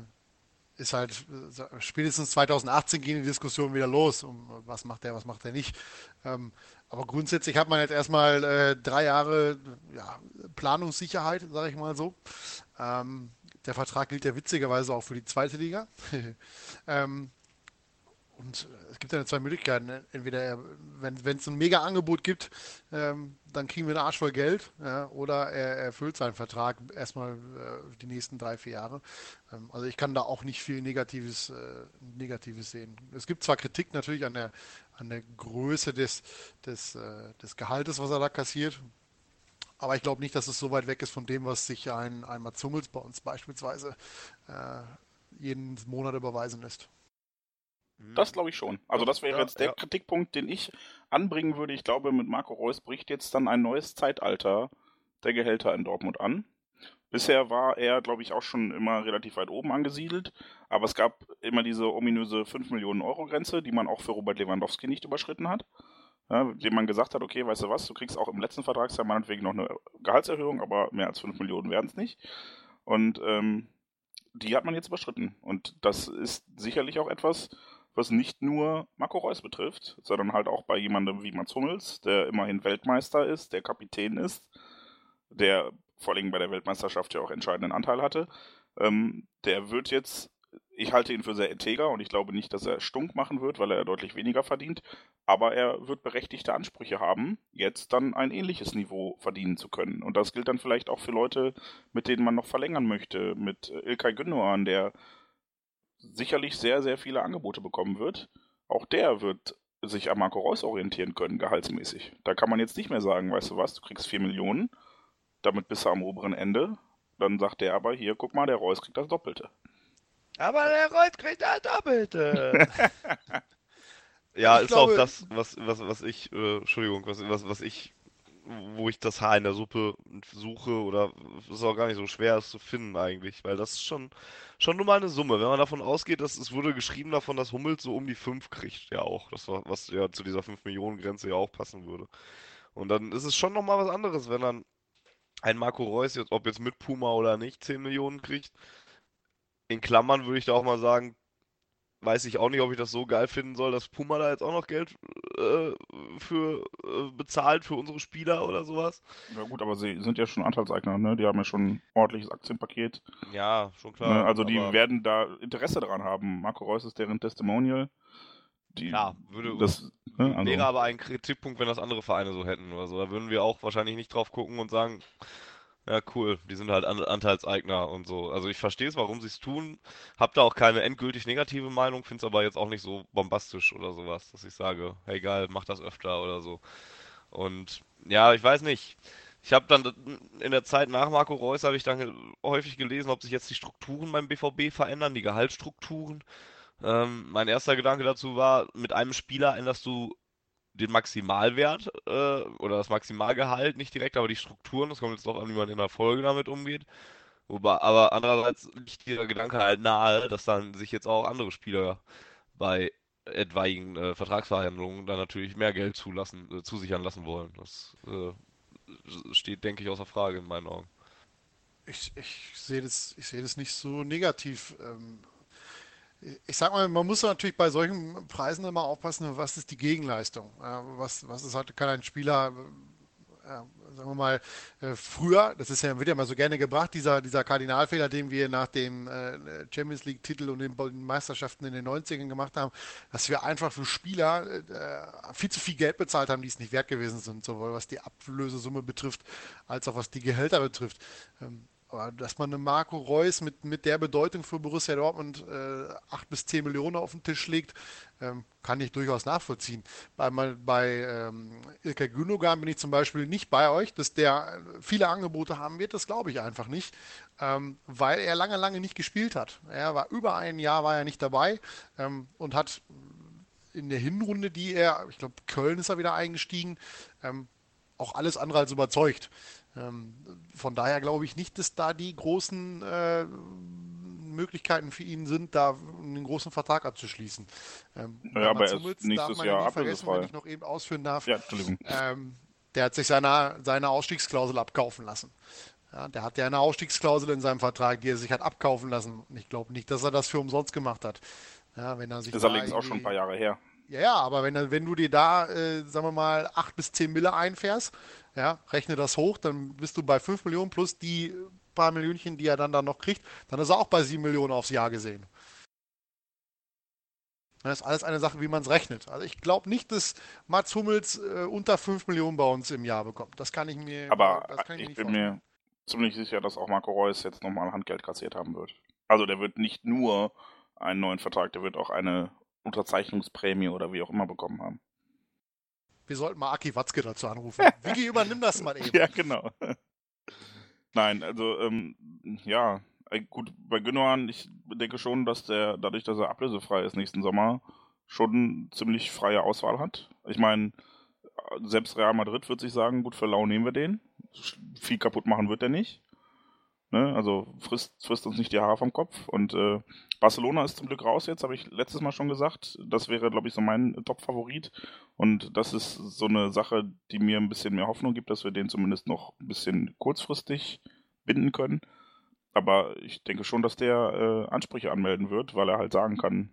ist halt äh, spätestens 2018 gehen die Diskussionen wieder los, um was macht der, was macht er nicht. Ähm, aber grundsätzlich hat man jetzt erstmal äh, drei Jahre ja, Planungssicherheit, sage ich mal so. Ähm, der Vertrag gilt ja witzigerweise auch für die zweite Liga. ähm, und es gibt ja zwei Möglichkeiten. Entweder, er, wenn es ein Mega-Angebot gibt, ähm, dann kriegen wir einen Arsch voll Geld, ja, oder er erfüllt seinen Vertrag erstmal äh, die nächsten drei, vier Jahre. Ähm, also ich kann da auch nicht viel Negatives, äh, Negatives sehen. Es gibt zwar Kritik natürlich an der, an der Größe des, des, äh, des Gehaltes, was er da kassiert. Aber ich glaube nicht, dass es so weit weg ist von dem, was sich ein, ein Mats Hummels bei uns beispielsweise äh, jeden Monat überweisen lässt. Mhm. Das glaube ich schon. Also das wäre ja, jetzt der ja. Kritikpunkt, den ich anbringen würde. Ich glaube, mit Marco Reus bricht jetzt dann ein neues Zeitalter der Gehälter in Dortmund an. Bisher war er, glaube ich, auch schon immer relativ weit oben angesiedelt, aber es gab immer diese ominöse 5 Millionen Euro Grenze, die man auch für Robert Lewandowski nicht überschritten hat ja, dem man gesagt hat, okay, weißt du was, du kriegst auch im letzten Vertragsjahr meinetwegen noch eine Gehaltserhöhung, aber mehr als 5 Millionen werden es nicht. Und ähm, die hat man jetzt überschritten. Und das ist sicherlich auch etwas, was nicht nur Marco Reus betrifft, sondern halt auch bei jemandem wie Mats Hummels, der immerhin Weltmeister ist, der Kapitän ist, der vor allem bei der Weltmeisterschaft ja auch entscheidenden Anteil hatte. Ähm, der wird jetzt ich halte ihn für sehr integer und ich glaube nicht, dass er stunk machen wird, weil er deutlich weniger verdient. Aber er wird berechtigte Ansprüche haben, jetzt dann ein ähnliches Niveau verdienen zu können. Und das gilt dann vielleicht auch für Leute, mit denen man noch verlängern möchte. Mit Ilkay Gündoğan, der sicherlich sehr, sehr viele Angebote bekommen wird. Auch der wird sich an Marco Reus orientieren können, gehaltsmäßig. Da kann man jetzt nicht mehr sagen, weißt du was, du kriegst 4 Millionen, damit bist du am oberen Ende. Dann sagt der aber, hier, guck mal, der Reus kriegt das Doppelte. Aber der Reut kriegt das Doppelte. ja, ich ist glaube, auch das, was, was, was ich, äh, Entschuldigung, was, was, was ich, wo ich das Haar in der Suppe suche oder es ist auch gar nicht so schwer, es zu finden eigentlich, weil das ist schon, schon nur mal eine Summe. Wenn man davon ausgeht, dass es wurde geschrieben davon, dass Hummels so um die 5 kriegt, ja auch, das war, was ja zu dieser 5 Millionen Grenze ja auch passen würde. Und dann ist es schon nochmal was anderes, wenn dann ein Marco Reus, jetzt, ob jetzt mit Puma oder nicht, 10 Millionen kriegt in Klammern würde ich da auch mal sagen, weiß ich auch nicht, ob ich das so geil finden soll, dass Puma da jetzt auch noch Geld äh, für äh, bezahlt für unsere Spieler oder sowas. Ja gut, aber sie sind ja schon Anteilseigner, ne? Die haben ja schon ein ordentliches Aktienpaket. Ja, schon klar. Ne? Also die werden da Interesse daran haben. Marco Reus ist deren Testimonial. Die, ja, würde das, ne? also. wäre aber ein Kritikpunkt, wenn das andere Vereine so hätten oder so. Da würden wir auch wahrscheinlich nicht drauf gucken und sagen, ja, cool. Die sind halt Anteilseigner und so. Also ich verstehe es, warum sie es tun. Hab da auch keine endgültig negative Meinung, finde es aber jetzt auch nicht so bombastisch oder sowas, dass ich sage, hey geil, mach das öfter oder so. Und ja, ich weiß nicht. Ich habe dann in der Zeit nach Marco Reus habe ich dann häufig gelesen, ob sich jetzt die Strukturen beim BVB verändern, die Gehaltsstrukturen. Ähm, mein erster Gedanke dazu war, mit einem Spieler änderst du den Maximalwert äh, oder das Maximalgehalt nicht direkt, aber die Strukturen, das kommt jetzt doch an, wie man in der Folge damit umgeht. Wobei, aber andererseits liegt dieser Gedanke halt nahe, dass dann sich jetzt auch andere Spieler bei etwaigen äh, Vertragsverhandlungen dann natürlich mehr Geld zulassen, äh, zusichern lassen wollen. Das äh, steht, denke ich, außer Frage in meinen Augen. Ich, ich sehe das, sehe das nicht so negativ. Ähm, ich sag mal, man muss natürlich bei solchen Preisen immer aufpassen, was ist die Gegenleistung? Was, was ist kann ein Spieler, ja, sagen wir mal, äh, früher, das ist ja, wird ja mal so gerne gebracht, dieser, dieser Kardinalfehler, den wir nach dem äh, Champions League-Titel und den Meisterschaften in den 90ern gemacht haben, dass wir einfach für Spieler äh, viel zu viel Geld bezahlt haben, die es nicht wert gewesen sind, sowohl was die Ablösesumme betrifft, als auch was die Gehälter betrifft. Aber dass man eine Marco Reus mit, mit der Bedeutung für Borussia Dortmund äh, 8 bis 10 Millionen auf den Tisch legt, ähm, kann ich durchaus nachvollziehen. Bei, bei ähm, Ilka Gündogan bin ich zum Beispiel nicht bei euch, dass der viele Angebote haben wird, das glaube ich einfach nicht, ähm, weil er lange, lange nicht gespielt hat. Er war über ein Jahr war er nicht dabei ähm, und hat in der Hinrunde, die er, ich glaube, Köln ist er wieder eingestiegen, ähm, auch alles andere als überzeugt. Ähm, von daher glaube ich nicht, dass da die großen äh, Möglichkeiten für ihn sind, da einen großen Vertrag abzuschließen. Ähm, ja, aber er ist nächstes Jahr ablösefrei. Wenn ich noch eben ausführen darf. Ja, Entschuldigung. Ähm, der hat sich seine, seine Ausstiegsklausel abkaufen lassen. Ja, der hat ja eine Ausstiegsklausel in seinem Vertrag, die er sich hat abkaufen lassen. Und ich glaube nicht, dass er das für umsonst gemacht hat. Ja, wenn er sich das ist allerdings auch schon ein paar Jahre her. Ja, ja, aber wenn, wenn du dir da, äh, sagen wir mal, 8 bis 10 Mille einfährst, ja, rechne das hoch, dann bist du bei 5 Millionen plus die paar Millionchen, die er dann, dann noch kriegt, dann ist er auch bei 7 Millionen aufs Jahr gesehen. Das ist alles eine Sache, wie man es rechnet. Also ich glaube nicht, dass Mats Hummels äh, unter 5 Millionen bei uns im Jahr bekommt. Das kann ich mir Aber ich, ich bin vorstellen. mir ziemlich sicher, dass auch Marco Reus jetzt nochmal Handgeld kassiert haben wird. Also der wird nicht nur einen neuen Vertrag, der wird auch eine Unterzeichnungsprämie oder wie auch immer bekommen haben. Wir sollten mal Aki Watzke dazu anrufen. Vicky, übernimm das mal eben. Ja, genau. Nein, also, ähm, ja, äh, gut, bei Gündogan, ich denke schon, dass der, dadurch, dass er ablösefrei ist nächsten Sommer, schon ziemlich freie Auswahl hat. Ich meine, selbst Real Madrid wird sich sagen, gut, für Lau nehmen wir den. Viel kaputt machen wird er nicht. Ne? Also frisst, frisst uns nicht die Haare vom Kopf. Und äh, Barcelona ist zum Glück raus jetzt, habe ich letztes Mal schon gesagt. Das wäre, glaube ich, so mein Top-Favorit. Und das ist so eine Sache, die mir ein bisschen mehr Hoffnung gibt, dass wir den zumindest noch ein bisschen kurzfristig binden können. Aber ich denke schon, dass der äh, Ansprüche anmelden wird, weil er halt sagen kann,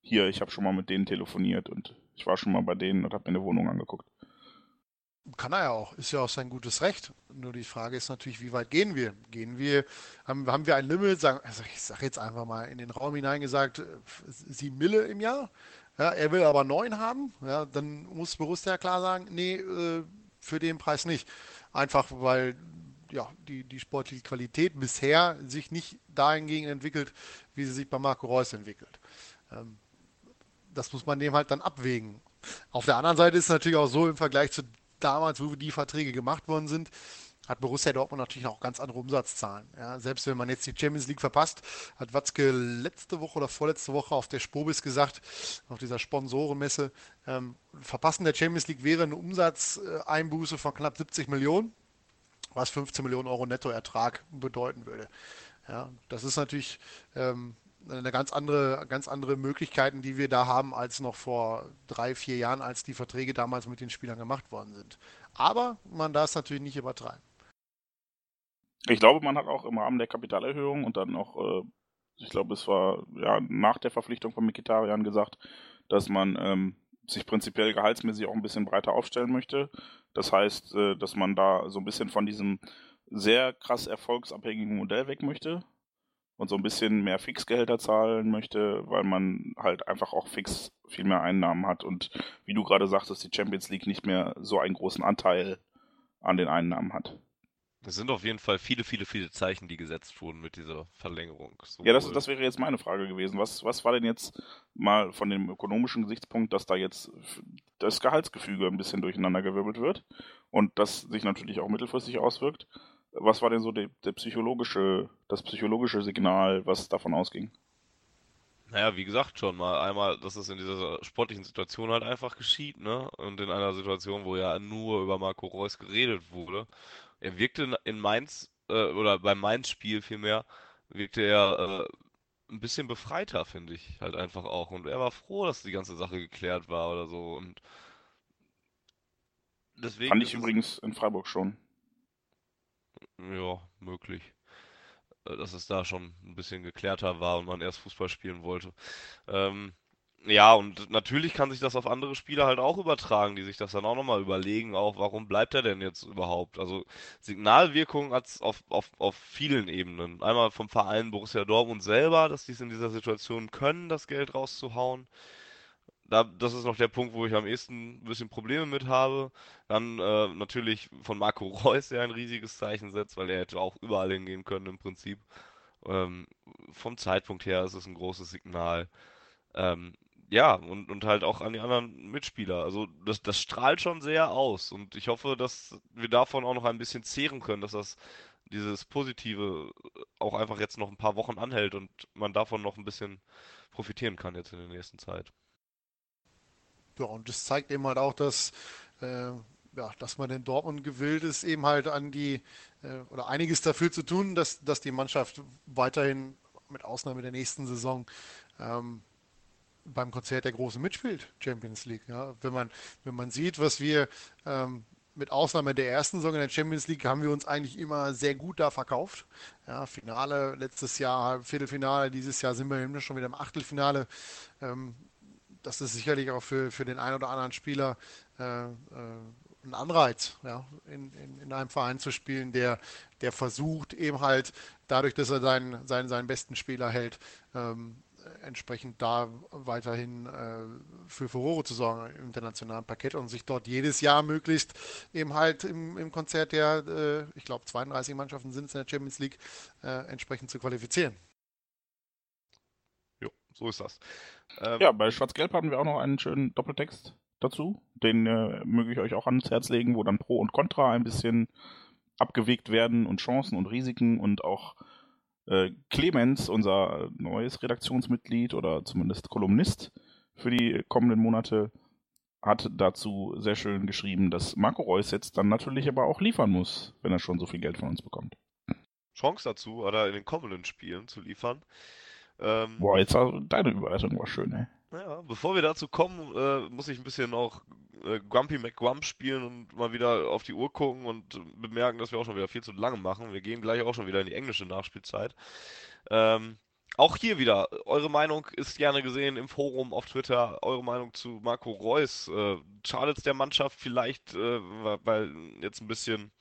hier, ich habe schon mal mit denen telefoniert und ich war schon mal bei denen und habe mir eine Wohnung angeguckt. Kann er ja auch, ist ja auch sein gutes Recht. Nur die Frage ist natürlich, wie weit gehen wir? Gehen wir, haben, haben wir ein Limit, sagen, also ich sage jetzt einfach mal in den Raum hineingesagt, sieben Mille im Jahr. Ja, er will aber neun haben, ja, dann muss Borussia klar sagen, nee, äh, für den Preis nicht. Einfach weil ja, die, die sportliche Qualität bisher sich nicht dahingegen entwickelt, wie sie sich bei Marco Reus entwickelt. Ähm, das muss man dem halt dann abwägen. Auf der anderen Seite ist es natürlich auch so im Vergleich zu damals, wo die Verträge gemacht worden sind, hat Borussia Dortmund natürlich auch ganz andere Umsatzzahlen. Ja, selbst wenn man jetzt die Champions League verpasst, hat Watzke letzte Woche oder vorletzte Woche auf der Spobis gesagt, auf dieser Sponsorenmesse, ähm, Verpassen der Champions League wäre eine Umsatzeinbuße von knapp 70 Millionen, was 15 Millionen Euro Nettoertrag bedeuten würde. Ja, das ist natürlich ähm, eine ganz andere, ganz andere Möglichkeiten, die wir da haben, als noch vor drei, vier Jahren, als die Verträge damals mit den Spielern gemacht worden sind. Aber man darf es natürlich nicht übertreiben. Ich glaube, man hat auch im Rahmen der Kapitalerhöhung und dann auch, äh, ich glaube, es war ja nach der Verpflichtung von Mikitarian gesagt, dass man ähm, sich prinzipiell gehaltsmäßig auch ein bisschen breiter aufstellen möchte. Das heißt, äh, dass man da so ein bisschen von diesem sehr krass erfolgsabhängigen Modell weg möchte und so ein bisschen mehr Fixgehälter zahlen möchte, weil man halt einfach auch fix viel mehr Einnahmen hat und wie du gerade sagtest, die Champions League nicht mehr so einen großen Anteil an den Einnahmen hat. Es sind auf jeden Fall viele, viele, viele Zeichen, die gesetzt wurden mit dieser Verlängerung. Sowohl ja, das, das wäre jetzt meine Frage gewesen. Was, was war denn jetzt mal von dem ökonomischen Gesichtspunkt, dass da jetzt das Gehaltsgefüge ein bisschen durcheinandergewirbelt wird und das sich natürlich auch mittelfristig auswirkt? Was war denn so der, der psychologische, das psychologische Signal, was davon ausging? Naja, wie gesagt, schon mal einmal, dass es in dieser sportlichen Situation halt einfach geschieht, ne? Und in einer Situation, wo ja nur über Marco Reus geredet wurde. Er wirkte in Mainz, äh, oder beim Mainz-Spiel vielmehr, wirkte er äh, ein bisschen befreiter, finde ich, halt einfach auch. Und er war froh, dass die ganze Sache geklärt war oder so. Und deswegen. Fand ich übrigens in Freiburg schon. Ja, möglich. Äh, dass es da schon ein bisschen geklärter war und man erst Fußball spielen wollte. Ähm, ja, und natürlich kann sich das auf andere Spieler halt auch übertragen, die sich das dann auch nochmal überlegen, auch warum bleibt er denn jetzt überhaupt? Also Signalwirkung hat es auf, auf, auf vielen Ebenen. Einmal vom Verein Borussia Dortmund selber, dass die es in dieser Situation können, das Geld rauszuhauen. Da, das ist noch der Punkt, wo ich am ehesten ein bisschen Probleme mit habe. Dann äh, natürlich von Marco Reus, der ein riesiges Zeichen setzt, weil er hätte auch überall hingehen können im Prinzip. Ähm, vom Zeitpunkt her ist es ein großes Signal. Ähm, ja, und, und halt auch an die anderen Mitspieler. Also das, das strahlt schon sehr aus und ich hoffe, dass wir davon auch noch ein bisschen zehren können, dass das dieses Positive auch einfach jetzt noch ein paar Wochen anhält und man davon noch ein bisschen profitieren kann jetzt in der nächsten Zeit. Ja, und das zeigt eben halt auch, dass, äh, ja, dass man in Dortmund gewillt ist, eben halt an die, äh, oder einiges dafür zu tun, dass, dass die Mannschaft weiterhin, mit Ausnahme der nächsten Saison, ähm, beim Konzert der Großen mitspielt, Champions League. Ja. Wenn, man, wenn man sieht, was wir ähm, mit Ausnahme der ersten Saison in der Champions League haben wir uns eigentlich immer sehr gut da verkauft. Ja, Finale letztes Jahr, Viertelfinale, dieses Jahr sind wir schon wieder im Achtelfinale. Ähm, das ist sicherlich auch für, für den einen oder anderen Spieler äh, äh, ein Anreiz, ja, in, in, in, einem Verein zu spielen, der, der versucht, eben halt dadurch, dass er seinen, seinen, seinen besten Spieler hält, ähm, entsprechend da weiterhin äh, für Furore zu sorgen im internationalen Parkett und sich dort jedes Jahr möglichst eben halt im, im Konzert der, äh, ich glaube 32 Mannschaften sind es in der Champions League, äh, entsprechend zu qualifizieren. So ist das. Ähm, ja, bei Schwarz-Gelb haben wir auch noch einen schönen Doppeltext dazu. Den äh, möge ich euch auch ans Herz legen, wo dann Pro und Contra ein bisschen abgewegt werden und Chancen und Risiken und auch äh, Clemens, unser neues Redaktionsmitglied oder zumindest Kolumnist für die kommenden Monate, hat dazu sehr schön geschrieben, dass Marco Reus jetzt dann natürlich aber auch liefern muss, wenn er schon so viel Geld von uns bekommt. Chance dazu, oder in den kommenden Spielen zu liefern. Ähm, Boah, jetzt deine Überleitung war schön, ey. Ja, bevor wir dazu kommen, äh, muss ich ein bisschen auch äh, Grumpy McGrump spielen und mal wieder auf die Uhr gucken und bemerken, dass wir auch schon wieder viel zu lange machen. Wir gehen gleich auch schon wieder in die englische Nachspielzeit. Ähm, auch hier wieder, eure Meinung ist gerne gesehen im Forum auf Twitter. Eure Meinung zu Marco Reus. Äh, Schadet der Mannschaft vielleicht, äh, weil jetzt ein bisschen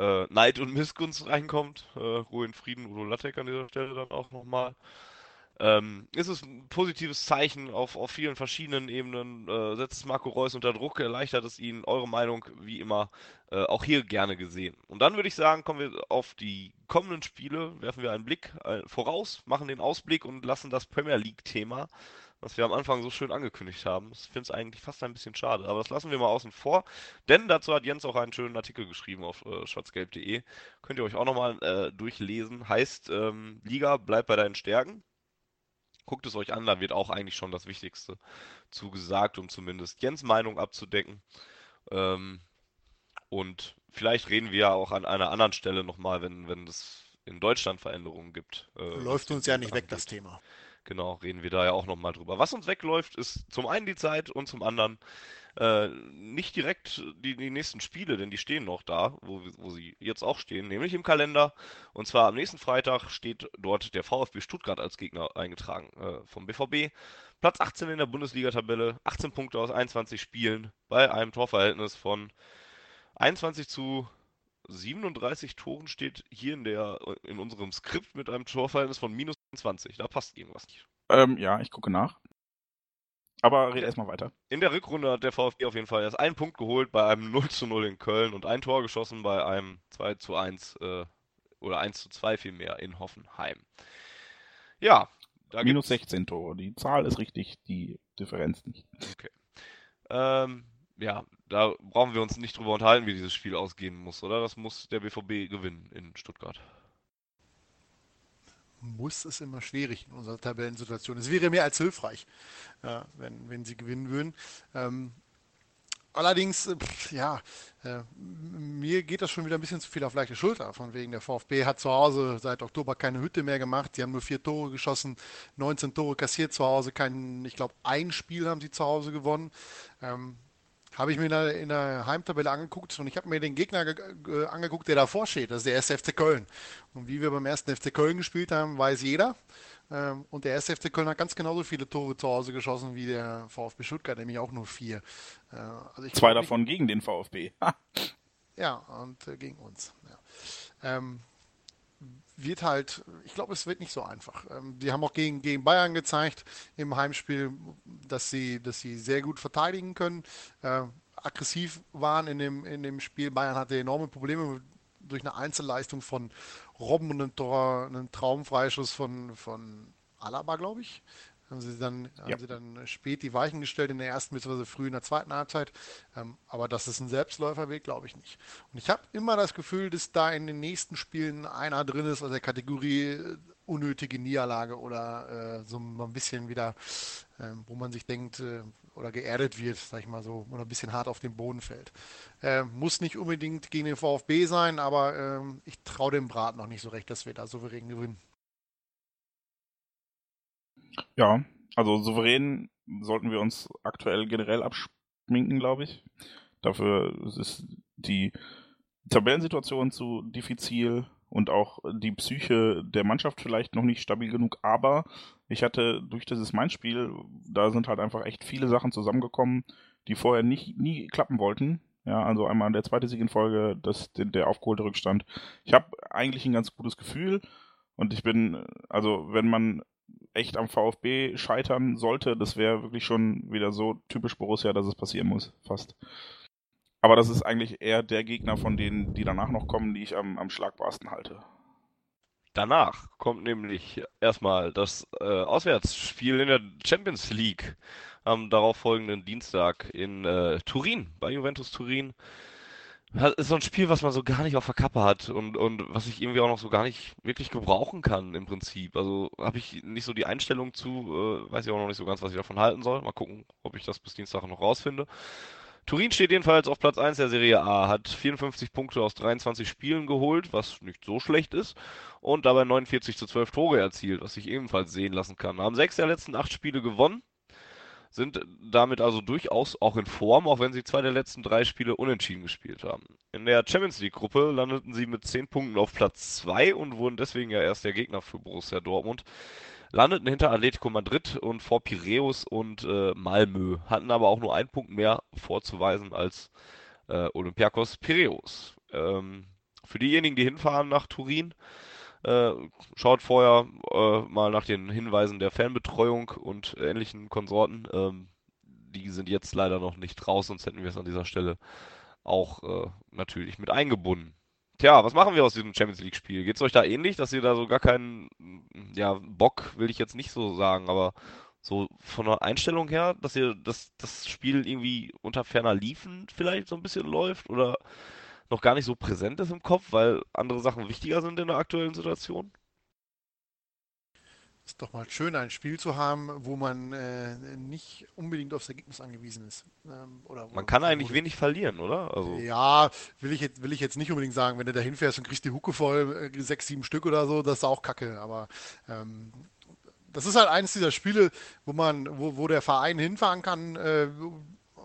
äh, Neid und Missgunst reinkommt. Äh, Ruhe in Frieden, Udo Lattek an dieser Stelle dann auch nochmal ähm, ist es ein positives Zeichen auf, auf vielen verschiedenen Ebenen, äh, setzt es Marco Reus unter Druck, erleichtert es ihn, eure Meinung wie immer äh, auch hier gerne gesehen. Und dann würde ich sagen, kommen wir auf die kommenden Spiele, werfen wir einen Blick äh, voraus, machen den Ausblick und lassen das Premier League-Thema, was wir am Anfang so schön angekündigt haben, ich finde es eigentlich fast ein bisschen schade, aber das lassen wir mal außen vor, denn dazu hat Jens auch einen schönen Artikel geschrieben auf äh, schwarzgelb.de, könnt ihr euch auch nochmal äh, durchlesen, heißt ähm, Liga bleibt bei deinen Stärken, Guckt es euch an, da wird auch eigentlich schon das Wichtigste zugesagt, um zumindest Jens Meinung abzudecken. Ähm, und vielleicht reden wir ja auch an einer anderen Stelle nochmal, wenn, wenn es in Deutschland Veränderungen gibt. Äh, Läuft uns ja nicht angeht. weg, das Thema. Genau, reden wir da ja auch nochmal drüber. Was uns wegläuft, ist zum einen die Zeit und zum anderen äh, nicht direkt die, die nächsten Spiele, denn die stehen noch da, wo, wo sie jetzt auch stehen, nämlich im Kalender. Und zwar am nächsten Freitag steht dort der VfB Stuttgart als Gegner eingetragen äh, vom BVB. Platz 18 in der Bundesliga-Tabelle, 18 Punkte aus 21 Spielen bei einem Torverhältnis von 21 zu 37 Toren steht hier in der in unserem Skript mit einem Torverhältnis von minus 20. Da passt irgendwas nicht. Ähm, ja, ich gucke nach. Aber red erstmal weiter. In der Rückrunde hat der VfB auf jeden Fall erst einen Punkt geholt bei einem 0 zu 0 in Köln und ein Tor geschossen bei einem 2 zu 1 äh, oder 1 zu 2 vielmehr in Hoffenheim. Ja. Da Minus 16 Tore. Die Zahl ist richtig, die Differenz nicht. Okay. Ähm, ja, da brauchen wir uns nicht drüber unterhalten, wie dieses Spiel ausgehen muss, oder? Das muss der BVB gewinnen in Stuttgart muss es immer schwierig in unserer Tabellensituation. Es wäre mehr als hilfreich, ja, wenn, wenn sie gewinnen würden. Ähm, allerdings, äh, pff, ja, äh, mir geht das schon wieder ein bisschen zu viel auf leichte Schulter. Von wegen der VfB hat zu Hause seit Oktober keine Hütte mehr gemacht. Sie haben nur vier Tore geschossen, 19 Tore kassiert zu Hause. Kein, ich glaube, ein Spiel haben sie zu Hause gewonnen. Ähm, habe ich mir in der, in der Heimtabelle angeguckt und ich habe mir den Gegner äh, angeguckt, der davor steht. Das ist der erste FC Köln. Und wie wir beim ersten FC Köln gespielt haben, weiß jeder. Ähm, und der erste FC Köln hat ganz genauso viele Tore zu Hause geschossen wie der VfB Stuttgart, nämlich auch nur vier. Äh, also Zwei davon gegen den VfB. ja, und äh, gegen uns. Ja. Ähm, wird halt, ich glaube, es wird nicht so einfach. Ähm, die haben auch gegen, gegen Bayern gezeigt im Heimspiel, dass sie, dass sie sehr gut verteidigen können, äh, aggressiv waren in dem, in dem Spiel. Bayern hatte enorme Probleme durch eine Einzelleistung von Robben und einem, Tor, einen Traumfreischuss von, von Alaba, glaube ich. Haben sie, dann, ja. haben sie dann spät die Weichen gestellt in der ersten bzw. früh in der zweiten Halbzeit. Ähm, aber das ist ein Selbstläuferweg, glaube ich nicht. Und ich habe immer das Gefühl, dass da in den nächsten Spielen einer drin ist aus der Kategorie äh, unnötige Niederlage oder äh, so ein bisschen wieder, äh, wo man sich denkt äh, oder geerdet wird, sag ich mal so, oder ein bisschen hart auf den Boden fällt. Äh, muss nicht unbedingt gegen den VfB sein, aber ähm, ich traue dem Brat noch nicht so recht, dass wir da souverän gewinnen. Ja, also souverän sollten wir uns aktuell generell abschminken, glaube ich. Dafür ist die Tabellensituation zu diffizil und auch die Psyche der Mannschaft vielleicht noch nicht stabil genug, aber ich hatte durch dieses Mainz-Spiel, da sind halt einfach echt viele Sachen zusammengekommen, die vorher nicht, nie klappen wollten. Ja, also einmal der zweite Sieg in Folge, das, der aufgeholte Rückstand. Ich habe eigentlich ein ganz gutes Gefühl und ich bin, also wenn man echt am VfB scheitern sollte, das wäre wirklich schon wieder so typisch Borussia, dass es passieren muss, fast. Aber das ist eigentlich eher der Gegner von denen, die danach noch kommen, die ich am, am schlagbarsten halte. Danach kommt nämlich erstmal das äh, Auswärtsspiel in der Champions League am darauffolgenden Dienstag in äh, Turin, bei Juventus Turin. Das ist so ein Spiel, was man so gar nicht auf der Kappe hat und, und was ich irgendwie auch noch so gar nicht wirklich gebrauchen kann im Prinzip. Also habe ich nicht so die Einstellung zu, äh, weiß ich auch noch nicht so ganz, was ich davon halten soll. Mal gucken, ob ich das bis Dienstag noch rausfinde. Turin steht jedenfalls auf Platz 1 der Serie A, hat 54 Punkte aus 23 Spielen geholt, was nicht so schlecht ist, und dabei 49 zu 12 Tore erzielt, was sich ebenfalls sehen lassen kann. Haben sechs der letzten acht Spiele gewonnen, sind damit also durchaus auch in Form, auch wenn sie zwei der letzten drei Spiele unentschieden gespielt haben. In der Champions League Gruppe landeten sie mit 10 Punkten auf Platz 2 und wurden deswegen ja erst der Gegner für Borussia Dortmund. Landeten hinter Atletico Madrid und vor Piräus und äh, Malmö, hatten aber auch nur einen Punkt mehr vorzuweisen als äh, Olympiakos Piräus. Ähm, für diejenigen, die hinfahren nach Turin, äh, schaut vorher äh, mal nach den Hinweisen der Fanbetreuung und ähnlichen Konsorten. Ähm, die sind jetzt leider noch nicht raus, sonst hätten wir es an dieser Stelle auch äh, natürlich mit eingebunden. Tja, was machen wir aus diesem Champions League-Spiel? Geht es euch da ähnlich, dass ihr da so gar keinen, ja, Bock will ich jetzt nicht so sagen, aber so von der Einstellung her, dass ihr dass das Spiel irgendwie unter ferner Liefen vielleicht so ein bisschen läuft oder noch gar nicht so präsent ist im Kopf, weil andere Sachen wichtiger sind in der aktuellen Situation? Ist doch mal schön, ein Spiel zu haben, wo man äh, nicht unbedingt aufs Ergebnis angewiesen ist. Ähm, oder, man kann eigentlich wenig verlieren, oder? Also. Ja, will ich, jetzt, will ich jetzt nicht unbedingt sagen. Wenn du da hinfährst und kriegst die Hucke voll, äh, sechs, sieben Stück oder so, das ist auch kacke. Aber ähm, das ist halt eines dieser Spiele, wo man, wo, wo der Verein hinfahren kann, äh,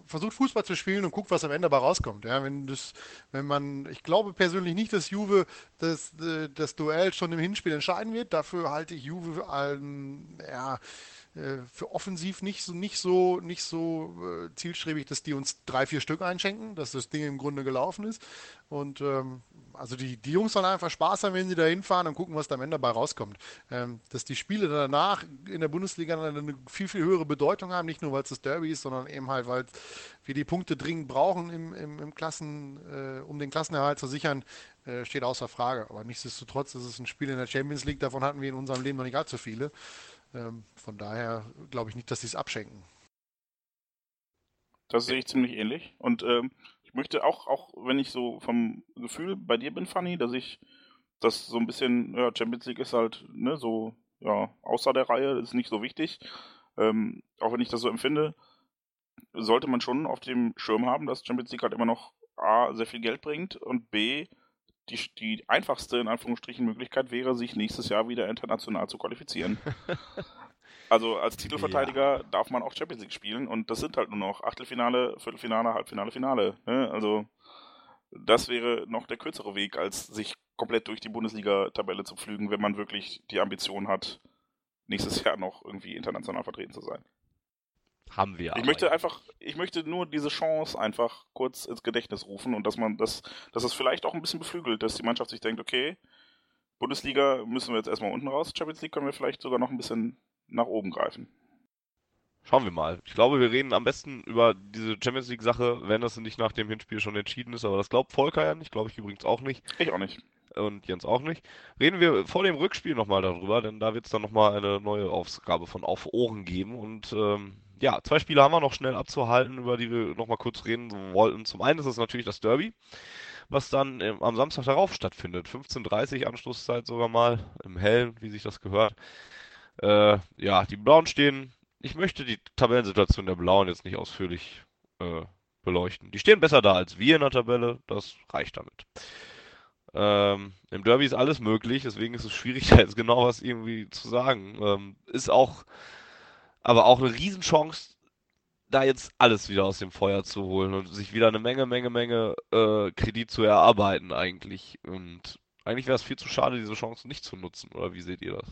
versucht Fußball zu spielen und guckt, was am Ende dabei rauskommt. Ja, wenn das, wenn man, ich glaube persönlich nicht, dass Juve das, äh, das Duell schon im Hinspiel entscheiden wird. Dafür halte ich Juve allen, ja, für offensiv nicht so, nicht so, nicht so äh, zielstrebig, dass die uns drei, vier Stück einschenken, dass das Ding im Grunde gelaufen ist. Und ähm, also die, die Jungs sollen einfach Spaß haben, wenn sie da hinfahren und gucken, was da am Ende dabei rauskommt. Ähm, dass die Spiele danach in der Bundesliga eine viel, viel höhere Bedeutung haben, nicht nur weil es das Derby ist, sondern eben halt, weil wir die Punkte dringend brauchen, im, im, im Klassen, äh, um den Klassenerhalt zu sichern, äh, steht außer Frage. Aber nichtsdestotrotz ist es ein Spiel in der Champions League, davon hatten wir in unserem Leben noch nicht allzu viele. Ähm, von daher glaube ich nicht, dass sie es abschenken. Das sehe ich ziemlich ähnlich. Und ähm, ich möchte auch, auch wenn ich so vom Gefühl bei dir bin, Fanny, dass ich das so ein bisschen, ja, Champions League ist halt, ne, so, ja, außer der Reihe, ist nicht so wichtig. Ähm, auch wenn ich das so empfinde, sollte man schon auf dem Schirm haben, dass Champions League halt immer noch A, sehr viel Geld bringt und B, die, die einfachste, in Anführungsstrichen, Möglichkeit wäre, sich nächstes Jahr wieder international zu qualifizieren. also als Titelverteidiger ja. darf man auch Champions League spielen und das sind halt nur noch Achtelfinale, Viertelfinale, Halbfinale, Finale. Ne? Also das wäre noch der kürzere Weg, als sich komplett durch die Bundesliga-Tabelle zu pflügen, wenn man wirklich die Ambition hat, nächstes Jahr noch irgendwie international vertreten zu sein. Haben wir. Ich möchte einfach, ich möchte nur diese Chance einfach kurz ins Gedächtnis rufen und dass man das, dass es vielleicht auch ein bisschen beflügelt, dass die Mannschaft sich denkt, okay, Bundesliga müssen wir jetzt erstmal unten raus. Champions League können wir vielleicht sogar noch ein bisschen nach oben greifen. Schauen wir mal. Ich glaube, wir reden am besten über diese Champions League-Sache, wenn das nicht nach dem Hinspiel schon entschieden ist. Aber das glaubt Volker ja nicht, glaube ich übrigens auch nicht. Ich auch nicht. Und Jens auch nicht. Reden wir vor dem Rückspiel nochmal darüber, denn da wird es dann nochmal eine neue Aufgabe von Auf Ohren geben. Und ähm, ja, zwei Spiele haben wir noch schnell abzuhalten, über die wir nochmal kurz reden wollten. Zum einen ist es natürlich das Derby, was dann ähm, am Samstag darauf stattfindet. 15.30 Uhr Anschlusszeit sogar mal, im Hellen, wie sich das gehört. Äh, ja, die Blauen stehen ich möchte die Tabellensituation der Blauen jetzt nicht ausführlich äh, beleuchten. Die stehen besser da als wir in der Tabelle, das reicht damit. Ähm, Im Derby ist alles möglich, deswegen ist es schwierig, da jetzt genau was irgendwie zu sagen. Ähm, ist auch, aber auch eine Riesenchance, da jetzt alles wieder aus dem Feuer zu holen und sich wieder eine Menge, Menge, Menge äh, Kredit zu erarbeiten eigentlich. Und eigentlich wäre es viel zu schade, diese Chance nicht zu nutzen, oder wie seht ihr das?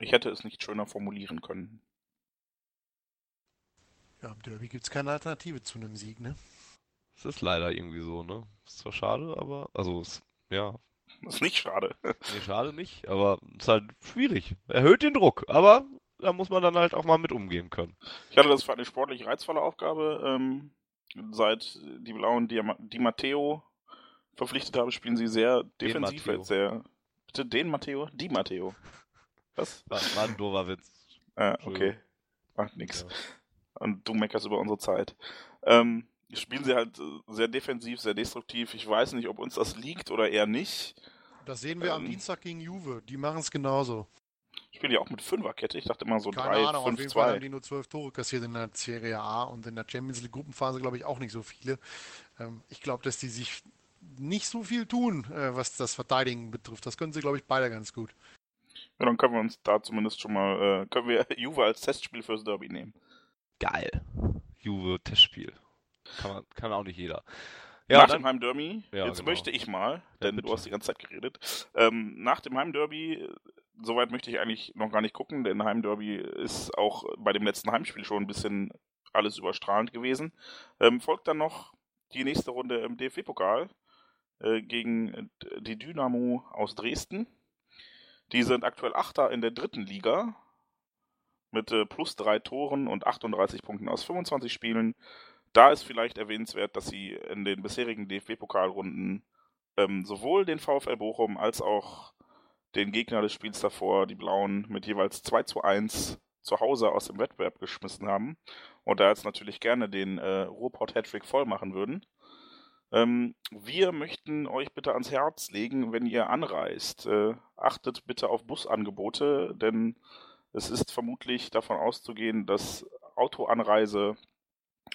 Ich hätte es nicht schöner formulieren können. Ja, im Derby gibt es keine Alternative zu einem Sieg, ne? Es ist leider irgendwie so, ne? Ist zwar schade, aber, also, es, ja. Ist nicht schade. Nee, schade nicht, aber es ist halt schwierig. Erhöht den Druck, aber da muss man dann halt auch mal mit umgehen können. Ich hatte das für eine sportlich reizvolle Aufgabe. Ähm, seit die Blauen Di, Di Matteo verpflichtet haben, spielen sie sehr defensiv. Sehr, bitte den Matteo? Di Matteo. Was? War, war ein doofer Witz. Ah, okay. Macht nix. Ja. Und du meckerst über unsere Zeit. Ähm, spielen sie halt äh, sehr defensiv, sehr destruktiv. Ich weiß nicht, ob uns das liegt oder eher nicht. Das sehen wir ähm, am Dienstag gegen Juve. Die machen es genauso. Spielen die auch mit Fünferkette? Ich dachte immer so Keine 3, Ahnung, 5, auf jeden 2. Fall haben die nur zwölf Tore kassiert in der Serie A und in der Champions League Gruppenphase glaube ich auch nicht so viele. Ähm, ich glaube, dass die sich nicht so viel tun, äh, was das Verteidigen betrifft. Das können sie, glaube ich, beide ganz gut. Ja, dann können wir uns da zumindest schon mal, äh, können wir Juve als Testspiel fürs Derby nehmen. Geil. Juve Testspiel. Kann, man, kann auch nicht jeder. Ja, nach dann, dem Heimderby, ja, jetzt genau. möchte ich mal, denn ja, du hast die ganze Zeit geredet, ähm, nach dem Heimderby, soweit möchte ich eigentlich noch gar nicht gucken, denn Heimderby ist auch bei dem letzten Heimspiel schon ein bisschen alles überstrahlend gewesen. Ähm, folgt dann noch die nächste Runde im DFB-Pokal äh, gegen die Dynamo aus Dresden. Die sind aktuell Achter in der dritten Liga mit äh, plus drei Toren und 38 Punkten aus 25 Spielen. Da ist vielleicht erwähnenswert, dass sie in den bisherigen DFB-Pokalrunden ähm, sowohl den VfL Bochum als auch den Gegner des Spiels davor, die Blauen, mit jeweils 2 zu 1 zu Hause aus dem Wettbewerb geschmissen haben und da jetzt natürlich gerne den äh, Ruhrpott-Hattrick voll machen würden. Ähm, wir möchten euch bitte ans Herz legen, wenn ihr anreist, äh, achtet bitte auf Busangebote, denn es ist vermutlich davon auszugehen, dass Autoanreise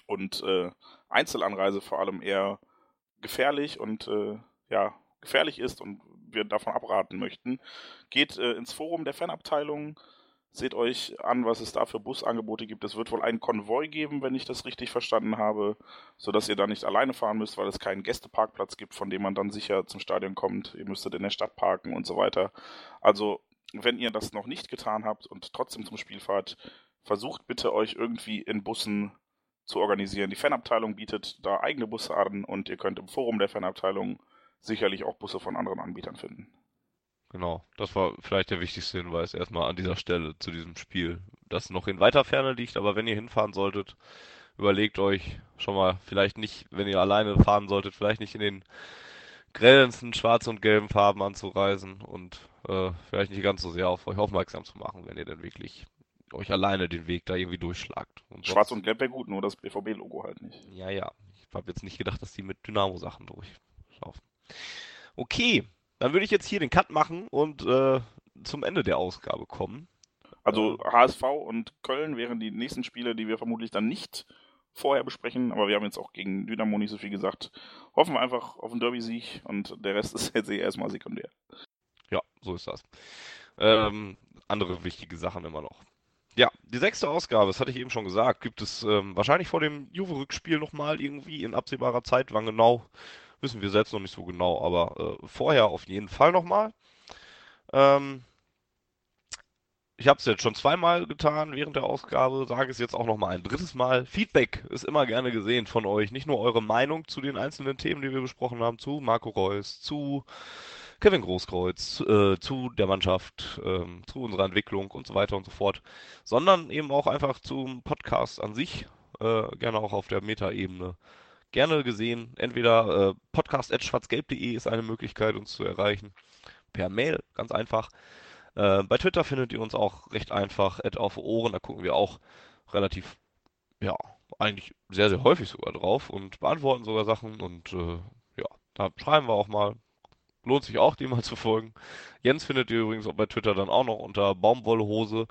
und äh, Einzelanreise vor allem eher gefährlich und äh, ja gefährlich ist und wir davon abraten möchten. Geht äh, ins Forum der Fanabteilung, Seht euch an, was es da für Busangebote gibt. Es wird wohl einen Konvoi geben, wenn ich das richtig verstanden habe, sodass ihr da nicht alleine fahren müsst, weil es keinen Gästeparkplatz gibt, von dem man dann sicher zum Stadion kommt. Ihr müsstet in der Stadt parken und so weiter. Also, wenn ihr das noch nicht getan habt und trotzdem zum Spiel fahrt, versucht bitte euch irgendwie in Bussen zu organisieren. Die Fanabteilung bietet da eigene Busse an und ihr könnt im Forum der Fanabteilung sicherlich auch Busse von anderen Anbietern finden. Genau, das war vielleicht der wichtigste Hinweis erstmal an dieser Stelle zu diesem Spiel, das noch in weiter Ferne liegt, aber wenn ihr hinfahren solltet, überlegt euch schon mal, vielleicht nicht, wenn ihr alleine fahren solltet, vielleicht nicht in den grellendsten schwarz und gelben Farben anzureisen und äh, vielleicht nicht ganz so sehr auf euch aufmerksam zu machen, wenn ihr denn wirklich euch alleine den Weg da irgendwie durchschlagt. Und Schwarz und Gelb wäre gut, nur das BVB-Logo halt nicht. Ja, ja. Ich habe jetzt nicht gedacht, dass die mit Dynamo-Sachen durchlaufen. Okay, dann würde ich jetzt hier den Cut machen und äh, zum Ende der Ausgabe kommen. Also HSV und Köln wären die nächsten Spiele, die wir vermutlich dann nicht vorher besprechen, aber wir haben jetzt auch gegen Dynamo nicht so viel gesagt. Hoffen wir einfach auf einen Derby-Sieg und der Rest ist jetzt eh erstmal sekundär. Ja, so ist das. Ähm, andere wichtige Sachen immer noch. Ja, die sechste Ausgabe, das hatte ich eben schon gesagt, gibt es ähm, wahrscheinlich vor dem Juve-Rückspiel nochmal irgendwie in absehbarer Zeit. Wann genau, Wissen wir selbst noch nicht so genau, aber äh, vorher auf jeden Fall nochmal. Ähm, ich habe es jetzt schon zweimal getan während der Ausgabe, sage es jetzt auch nochmal ein drittes Mal. Feedback ist immer gerne gesehen von euch. Nicht nur eure Meinung zu den einzelnen Themen, die wir besprochen haben, zu Marco Reus, zu Kevin Großkreuz, äh, zu der Mannschaft, ähm, zu unserer Entwicklung und so weiter und so fort, sondern eben auch einfach zum Podcast an sich, äh, gerne auch auf der Meta-Ebene. Gerne gesehen, entweder äh, podcast.schwarzgelb.de ist eine Möglichkeit, uns zu erreichen, per Mail, ganz einfach. Äh, bei Twitter findet ihr uns auch recht einfach, auf Ohren, da gucken wir auch relativ, ja, eigentlich sehr, sehr häufig sogar drauf und beantworten sogar Sachen und äh, ja, da schreiben wir auch mal. Lohnt sich auch, die mal zu folgen. Jens findet ihr übrigens auch bei Twitter dann auch noch unter Baumwollhose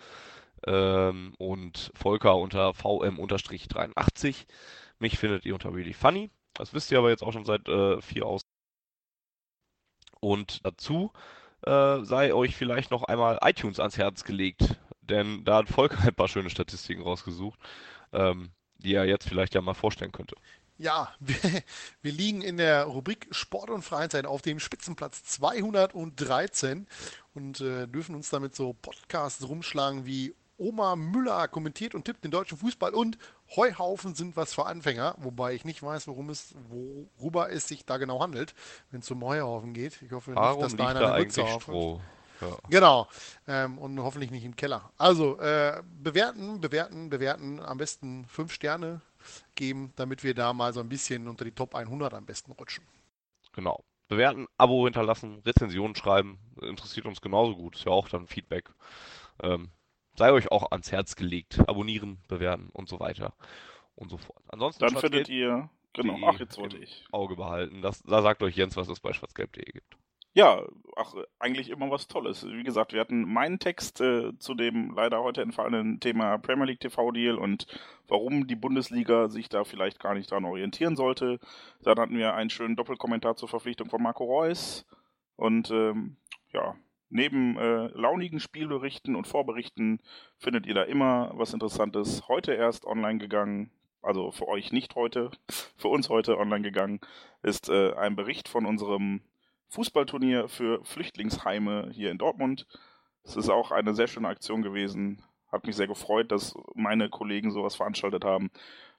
ähm, und Volker unter VM-83. Mich findet ihr unter Really Funny. Das wisst ihr aber jetzt auch schon seit äh, vier aus. Und dazu äh, sei euch vielleicht noch einmal iTunes ans Herz gelegt, denn da hat Volker ein paar schöne Statistiken rausgesucht. Ähm, die er jetzt vielleicht ja mal vorstellen könnte. Ja, wir, wir, liegen in der Rubrik Sport und Freizeit auf dem Spitzenplatz 213 und äh, dürfen uns damit so Podcasts rumschlagen wie Oma Müller kommentiert und tippt den deutschen Fußball und Heuhaufen sind was für Anfänger, wobei ich nicht weiß, worum es, worüber es sich da genau handelt, wenn es um Heuhaufen geht. Ich hoffe Warum nicht, dass da einer da eine Mütze Stroh? Ja. Genau. Ähm, und hoffentlich nicht im Keller. Also äh, bewerten, bewerten, bewerten. Am besten fünf Sterne geben, damit wir da mal so ein bisschen unter die Top 100 am besten rutschen. Genau. Bewerten, Abo hinterlassen, Rezensionen schreiben. Interessiert uns genauso gut. Ist ja auch dann Feedback. Ähm, sei euch auch ans Herz gelegt. Abonnieren, bewerten und so weiter und so fort. Ansonsten dann findet ihr Genau, ach, jetzt wollte ich. Auge behalten. Das, da sagt euch Jens, was es bei schwarzgelb.de gibt. Ja, ach, eigentlich immer was Tolles. Wie gesagt, wir hatten meinen Text äh, zu dem leider heute entfallenen Thema Premier League TV-Deal und warum die Bundesliga sich da vielleicht gar nicht dran orientieren sollte. Dann hatten wir einen schönen Doppelkommentar zur Verpflichtung von Marco Reus. Und ähm, ja, neben äh, launigen Spielberichten und Vorberichten findet ihr da immer was Interessantes. Heute erst online gegangen, also für euch nicht heute, für uns heute online gegangen, ist äh, ein Bericht von unserem Fußballturnier für Flüchtlingsheime hier in Dortmund. Es ist auch eine sehr schöne Aktion gewesen. Hat mich sehr gefreut, dass meine Kollegen sowas veranstaltet haben.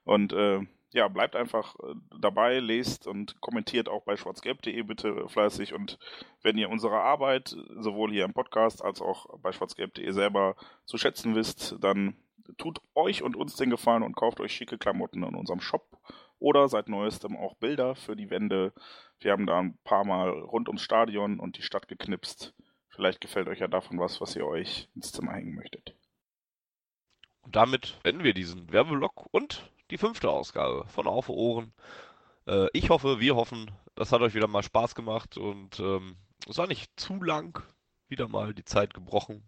Und äh, ja, bleibt einfach äh, dabei, lest und kommentiert auch bei schwarzgelb.de bitte fleißig. Und wenn ihr unsere Arbeit sowohl hier im Podcast als auch bei schwarzgelb.de selber zu schätzen wisst, dann tut euch und uns den Gefallen und kauft euch schicke Klamotten in unserem Shop oder seit neuestem auch Bilder für die Wände. Wir haben da ein paar Mal rund ums Stadion und die Stadt geknipst. Vielleicht gefällt euch ja davon was, was ihr euch ins Zimmer hängen möchtet. Und damit beenden wir diesen Werbeblock und die fünfte Ausgabe von Auf Ohren. Äh, ich hoffe, wir hoffen, das hat euch wieder mal Spaß gemacht und ähm, es war nicht zu lang. Wieder mal die Zeit gebrochen.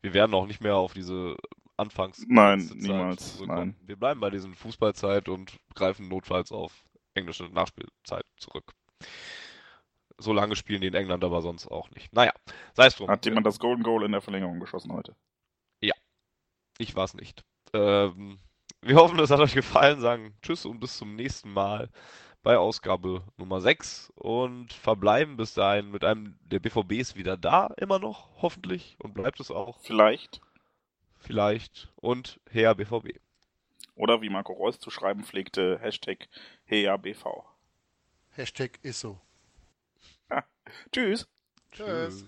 Wir werden auch nicht mehr auf diese anfangs. Nein, niemals. Nein. Wir bleiben bei diesen Fußballzeit und greifen notfalls auf englische Nachspielzeit zurück. So lange spielen die in England aber sonst auch nicht. Naja, sei es drum. Hat jemand das Golden Goal in der Verlängerung geschossen heute? Ja. Ich war es nicht. Ähm, wir hoffen, es hat euch gefallen. Sagen Tschüss und bis zum nächsten Mal bei Ausgabe Nummer 6 und verbleiben bis dahin mit einem, der BVB ist wieder da, immer noch, hoffentlich, und bleibt es auch. Vielleicht vielleicht und Her BVB. Oder wie Marco Reus zu schreiben pflegte, Hashtag HeaBV. Hashtag ist so. Tschüss. Tschüss.